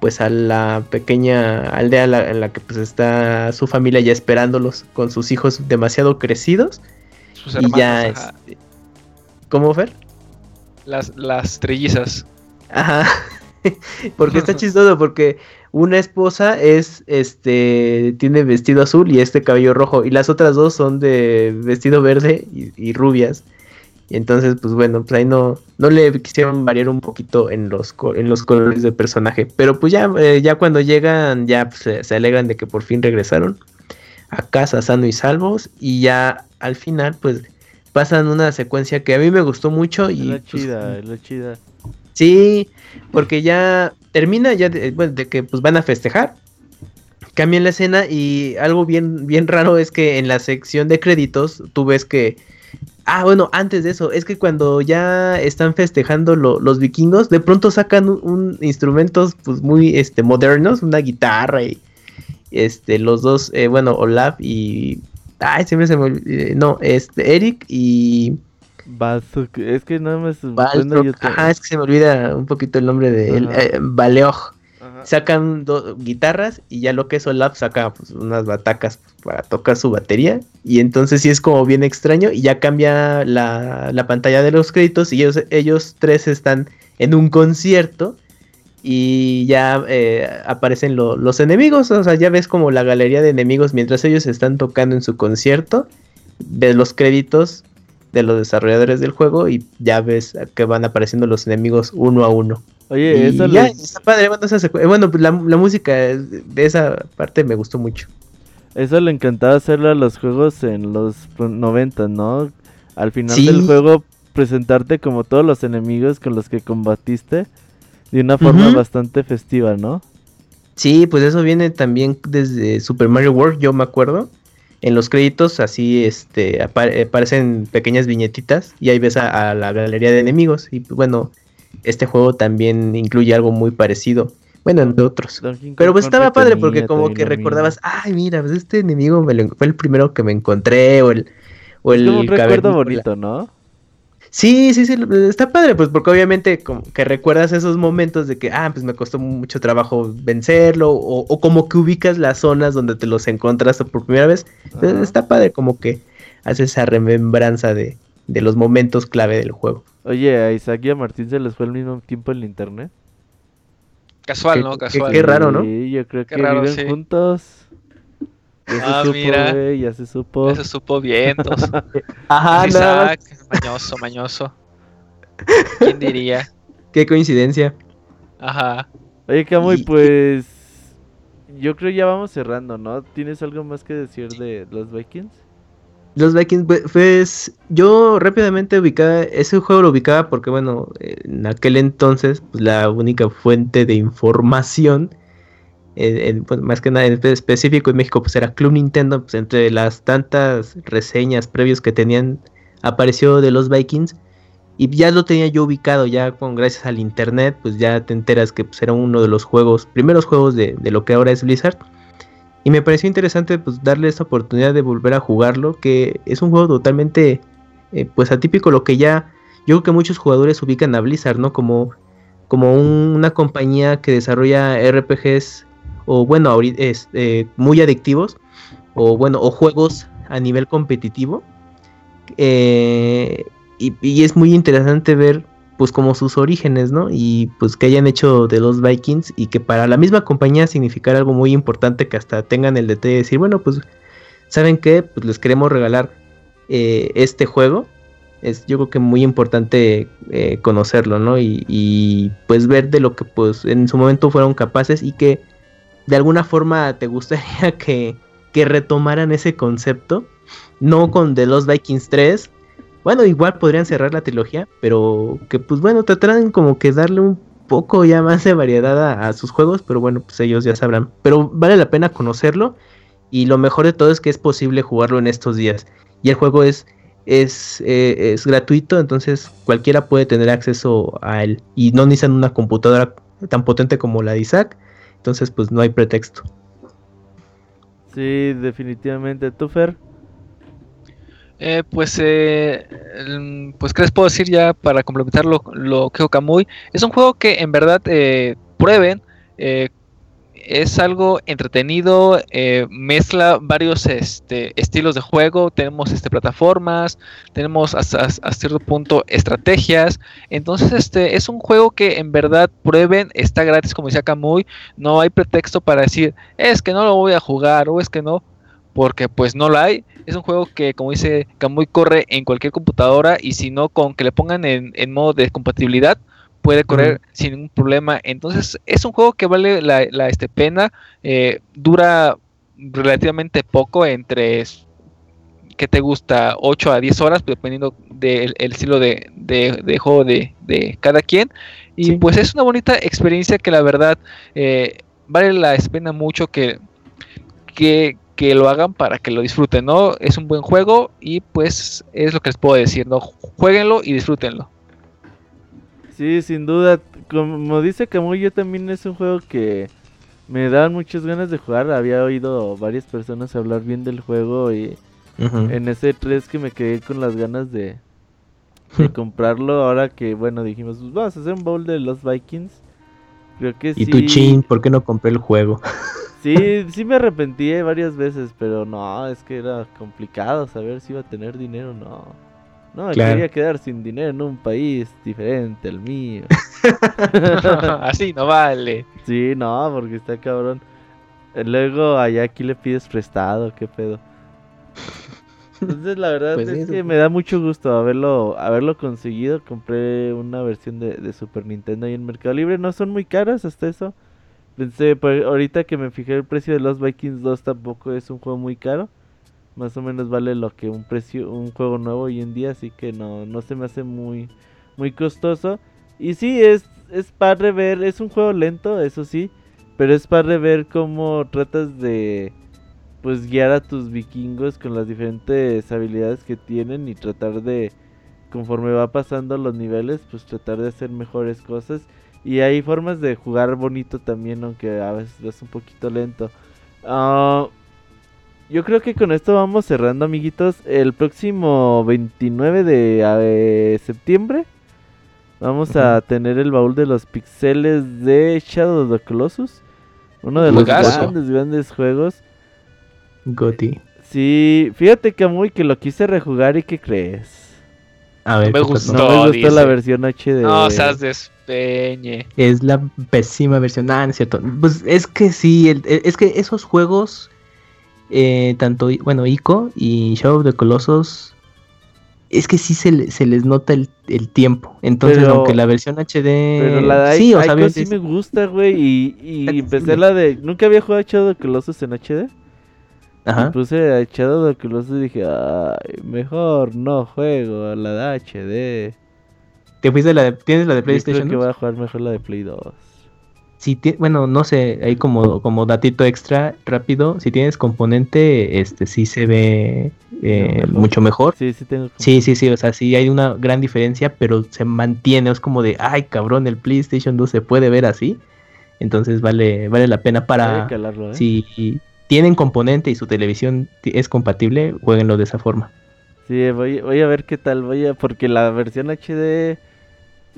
pues a la pequeña aldea la- en la que pues está su familia ya esperándolos con sus hijos demasiado crecidos Sus y ya este, ¿cómo Fer? las, las trellizas. Ajá. porque está chistoso porque una esposa es este tiene vestido azul y este cabello rojo y las otras dos son de vestido verde y, y rubias. Y entonces pues bueno, pues ahí no no le quisieron variar un poquito en los en los colores del personaje, pero pues ya eh, ya cuando llegan ya pues, se, se alegran de que por fin regresaron a casa sano y salvos y ya al final pues pasan una secuencia que a mí me gustó mucho y la pues, chida, es la chida. Sí, porque ya termina ya de, que pues van a festejar. Cambian la escena y algo bien, bien raro es que en la sección de créditos tú ves que... Ah, bueno, antes de eso, es que cuando ya están festejando lo- los vikingos, de pronto sacan un, instrumentos pues muy este, modernos, una guitarra y este, los dos, eh, bueno, Olaf y... Ay, siempre se me olvidó. No, este, Eric y... Bazuk- Es que yo te- Ajá, es que se me olvida un poquito el nombre de él. Eh, Baleoj. Ajá. Sacan dos guitarras y ya lo que es Olaf saca pues, unas batacas para tocar su batería. Y entonces sí es como bien extraño. Y ya cambia la, la pantalla de los créditos. Y ellos, ellos tres están en un concierto. Y ya eh, aparecen lo- los enemigos. O sea, ya ves como la galería de enemigos mientras ellos están tocando en su concierto. Ves los créditos de los desarrolladores del juego. Y ya ves que van apareciendo los enemigos uno a uno. Oye, eso ya, está padre, bueno, esa secu- bueno, pues la, la música de esa parte me gustó mucho. Eso le encantaba hacerlo a los juegos en los 90, ¿no? Al final Sí. del juego presentarte como todos los enemigos con los que combatiste de una forma bastante festiva, ¿no? Sí, pues eso viene también desde Super Mario World, yo me acuerdo. En los créditos así este apa- eh, aparecen pequeñas viñetitas y ahí ves a, a la galería de enemigos. Y pues, bueno, este juego también incluye algo muy parecido. Bueno, entre otros. Pero pues estaba padre porque como que recordabas, ay, mira, pues este enemigo me lo fue el primero que me encontré o el... O Es el como un recuerdo bonito, ¿no? Sí, sí, sí, está padre, pues porque obviamente como que recuerdas esos momentos de que, ah, pues me costó mucho trabajo vencerlo, o, o como que ubicas las zonas donde te los encontraste por primera vez. Entonces, Ajá. está padre como que hace esa remembranza de, de los momentos clave del juego. Oye, a Isaac y a Martín se les fue al mismo tiempo el internet. Casual, Qué- ¿no? qué- Casual. qué raro, ¿no? Sí, yo creo Qué que raro, viven sí. juntos. Ya se Ah, supo, mira. güey, ya se supo. Eso supo vientos. Ajá. Isaac, mañoso, mañoso. ¿Quién diría? Qué coincidencia. Ajá. Oye, Camuy, Y- pues yo creo ya vamos cerrando, ¿no? ¿Tienes algo más que decir de los Vikings? Los Vikings, pues, pues, yo rápidamente ubicaba, ese juego lo ubicaba porque, bueno, en aquel entonces, pues, la única fuente de información, más que nada en espe- específico en México, pues era Club Nintendo, pues entre las tantas reseñas previos que tenían, apareció de los Vikings, Y ya lo tenía yo ubicado, ya con gracias al internet, pues ya te enteras que pues, era uno de los juegos, primeros juegos de, de lo que ahora es Blizzard. Y me pareció interesante pues darle esta oportunidad de volver a jugarlo, que es un juego totalmente eh, pues atípico, lo que ya yo creo que muchos jugadores ubican a Blizzard, ¿no? Como, como un- una compañía que desarrolla RPGs o bueno, ahori- es, eh, muy adictivos o bueno, o juegos a nivel competitivo. Eh, y, y es muy interesante ver pues como sus orígenes, ¿no? Y pues que hayan hecho de los Vikings y que para la misma compañía significara algo muy importante que hasta tengan el detalle de decir, bueno, pues, ¿saben qué? Pues les queremos regalar eh, este juego. Es yo creo que muy importante eh, conocerlo, ¿no? Y, y, pues ver de lo que pues en su momento fueron capaces y que de alguna forma te gustaría que, que retomaran ese concepto. No con The Lost Vikings 3, bueno, igual podrían cerrar la trilogía, pero que pues bueno, tratarán como que darle un poco ya más de variedad a, a, sus juegos, pero bueno, pues ellos ya sabrán. Pero vale la pena conocerlo y lo mejor de todo es que es posible jugarlo en estos días. Y el juego es, es, eh, es gratuito, entonces cualquiera puede tener acceso a él. Y no necesitan una computadora tan potente como la de Isaac, entonces pues no hay pretexto. Sí, definitivamente. ¿Tú, Fer? Eh, pues, eh, pues, ¿qué les puedo decir ya para complementar lo, lo que Kamui? Es un juego que en verdad eh, prueben. Es algo entretenido, eh, mezcla varios este, estilos de juego, tenemos este, plataformas, tenemos hasta, cierto punto estrategias, entonces este es un juego que en verdad prueben, está gratis como decía Kamui, no hay pretexto para decir es que no lo voy a jugar o es que no, porque pues no lo hay, es un juego que como dice Kamui corre en cualquier computadora y si no con que le pongan en modo de compatibilidad puede correr uh -huh. sin ningún problema. Entonces es un juego que vale la, la este, pena, eh, dura relativamente poco, entre que te gusta 8 a 10 horas, dependiendo del de estilo de, de, de juego de, de, cada quien. Y sí. pues es una bonita experiencia que la verdad eh, vale la pena mucho que, que, que lo hagan para que lo disfruten, ¿no? Es un buen juego y pues es lo que les puedo decir, ¿no? Jueguenlo y disfrútenlo. Sí, sin duda. Como dice Camuy, yo también es un juego que me daban muchas ganas de jugar. Había oído varias personas hablar bien del juego y uh -huh. en ese 3 que me quedé con las ganas de, de comprarlo. Ahora que, bueno, dijimos, pues vamos a hacer un bowl de los Vikings. Creo que y sí. tu chin, ¿por qué no compré el juego? Sí, sí me arrepentí varias veces, pero no, es que era complicado saber si iba a tener dinero o no. No, claro. quería quedar sin dinero en un país diferente al mío. Así no vale. Sí, no, porque está cabrón. Luego allá aquí le pides prestado, qué pedo. Entonces la verdad pues es que me da mucho gusto haberlo, haberlo conseguido. Compré una versión de, de, Super Nintendo ahí en Mercado Libre. No son muy caras hasta eso. Pensé, pues, ahorita que me fijé el precio de los Vikings 2 tampoco es un juego muy caro más o menos vale lo que un precio un juego nuevo hoy en día así que no no se me hace muy muy costoso. Y sí es es padre ver es un juego lento eso sí pero es padre ver cómo tratas de pues guiar a tus vikingos con las diferentes habilidades que tienen y tratar de conforme va pasando los niveles pues tratar de hacer mejores cosas. Y hay formas de jugar bonito también aunque a veces es un poquito lento. Uh, yo creo que con esto vamos cerrando, amiguitos. El próximo 29 de eh, septiembre vamos uh -huh. a tener el baúl de los pixeles de Shadow of the Colossus. Uno de los grandes, grandes juegos. Goti. Sí, fíjate que muy que lo quise rejugar y ¿qué crees? A ver, me gustó, no me gustó dice. la versión HD. No, seas despeñe. Es la pésima versión. Ah, no es cierto. Pues es que sí, el, es que esos juegos eh, tanto, bueno, Ico y Shadow of the Colossus, es que sí se, se les nota el, el, tiempo. Entonces, pero, aunque la versión HD. Pero la de sí, Ico, o sea, sí me gusta, güey. Y, y empecé la de. Nunca había jugado Shadow of the Colossus en HD. Ajá. Puse a Shadow of the Colossus y dije, ay, mejor no juego a la de HD. ¿Te fuiste la de, ¿Tienes la de PlayStation? Yo creo que voy a jugar mejor la de Play 2. Si bueno, no sé, ahí como, como datito extra rápido, si tienes componente, este sí se ve eh, Mejor. mucho mejor. Sí, sí tengo. Sí, sí, sí, o sea, sí hay una gran diferencia, pero se mantiene, es como de, ay, cabrón, el PlayStation 2 se puede ver así. Entonces vale, vale la pena para, calarlo, ¿eh? si tienen componente y su televisión es compatible, jueguenlo de esa forma. Sí, voy, voy a ver qué tal, voy a, porque la versión HD,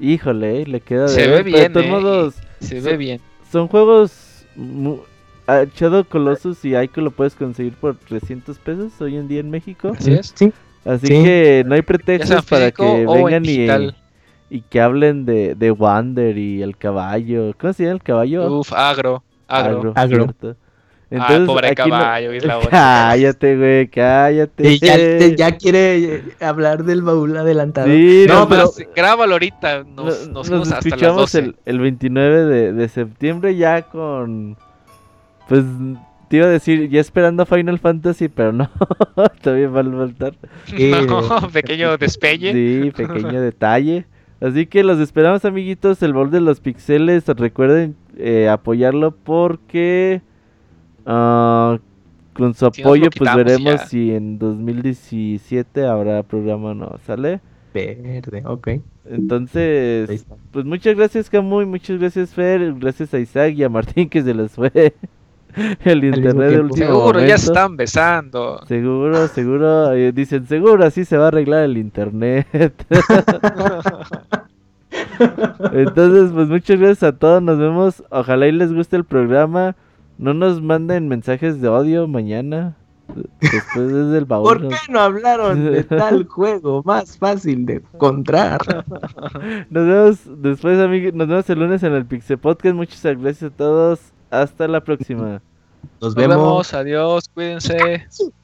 híjole, eh, le queda de Se ver, ve pero de bien, todos eh, modos, Se Sí. ve bien. son juegos, mu- ah, Shadow Colossus y Ico lo puedes conseguir por 300 pesos hoy en día en México, Así es. Sí, así Sí. que no hay pretextos para que vengan y, que hablen de, de Wander y el caballo, ¿cómo se llama el caballo? Uf, agro. Agro. Agro. Cierto. Ah, pobre aquí no- caballo, es la otra. Cállate, güey, cállate. Y ya, te- ya quiere eh, hablar del baúl adelantado. Sí, no, no, pero Más, Grábalo ahorita. Nos, No- nos las escuchamos 12. el, el 29 de, de septiembre ya con... Pues te iba a decir, ya esperando Final Fantasy, pero no, todavía va a faltar. No, pequeño despelle. Sí, pequeño detalle. Así que los esperamos amiguitos, el bol de los pixeles, recuerden eh, apoyarlo porque ah, con su Si apoyo pues veremos ya. si en 2017 habrá programa o no, ¿sale? verde, ok. Entonces, pues muchas gracias Camuy, muchas gracias Fer, gracias a Isaac y a Martín que se les fue el internet de tiempo. último Seguro, ya se momento. están besando. Seguro, seguro, eh, dicen seguro así se va a arreglar el internet. Entonces, pues muchas gracias a todos, nos vemos, ojalá y les guste el programa, no nos manden mensajes de odio mañana, después desde el baúl. ¿Por nos- qué no hablaron de tal juego más fácil de encontrar? Nos vemos después, amigos. Nos vemos el lunes en el Pixel Podcast. Muchas gracias a todos. Hasta la próxima. Nos Nos vemos. vemos, adiós, cuídense.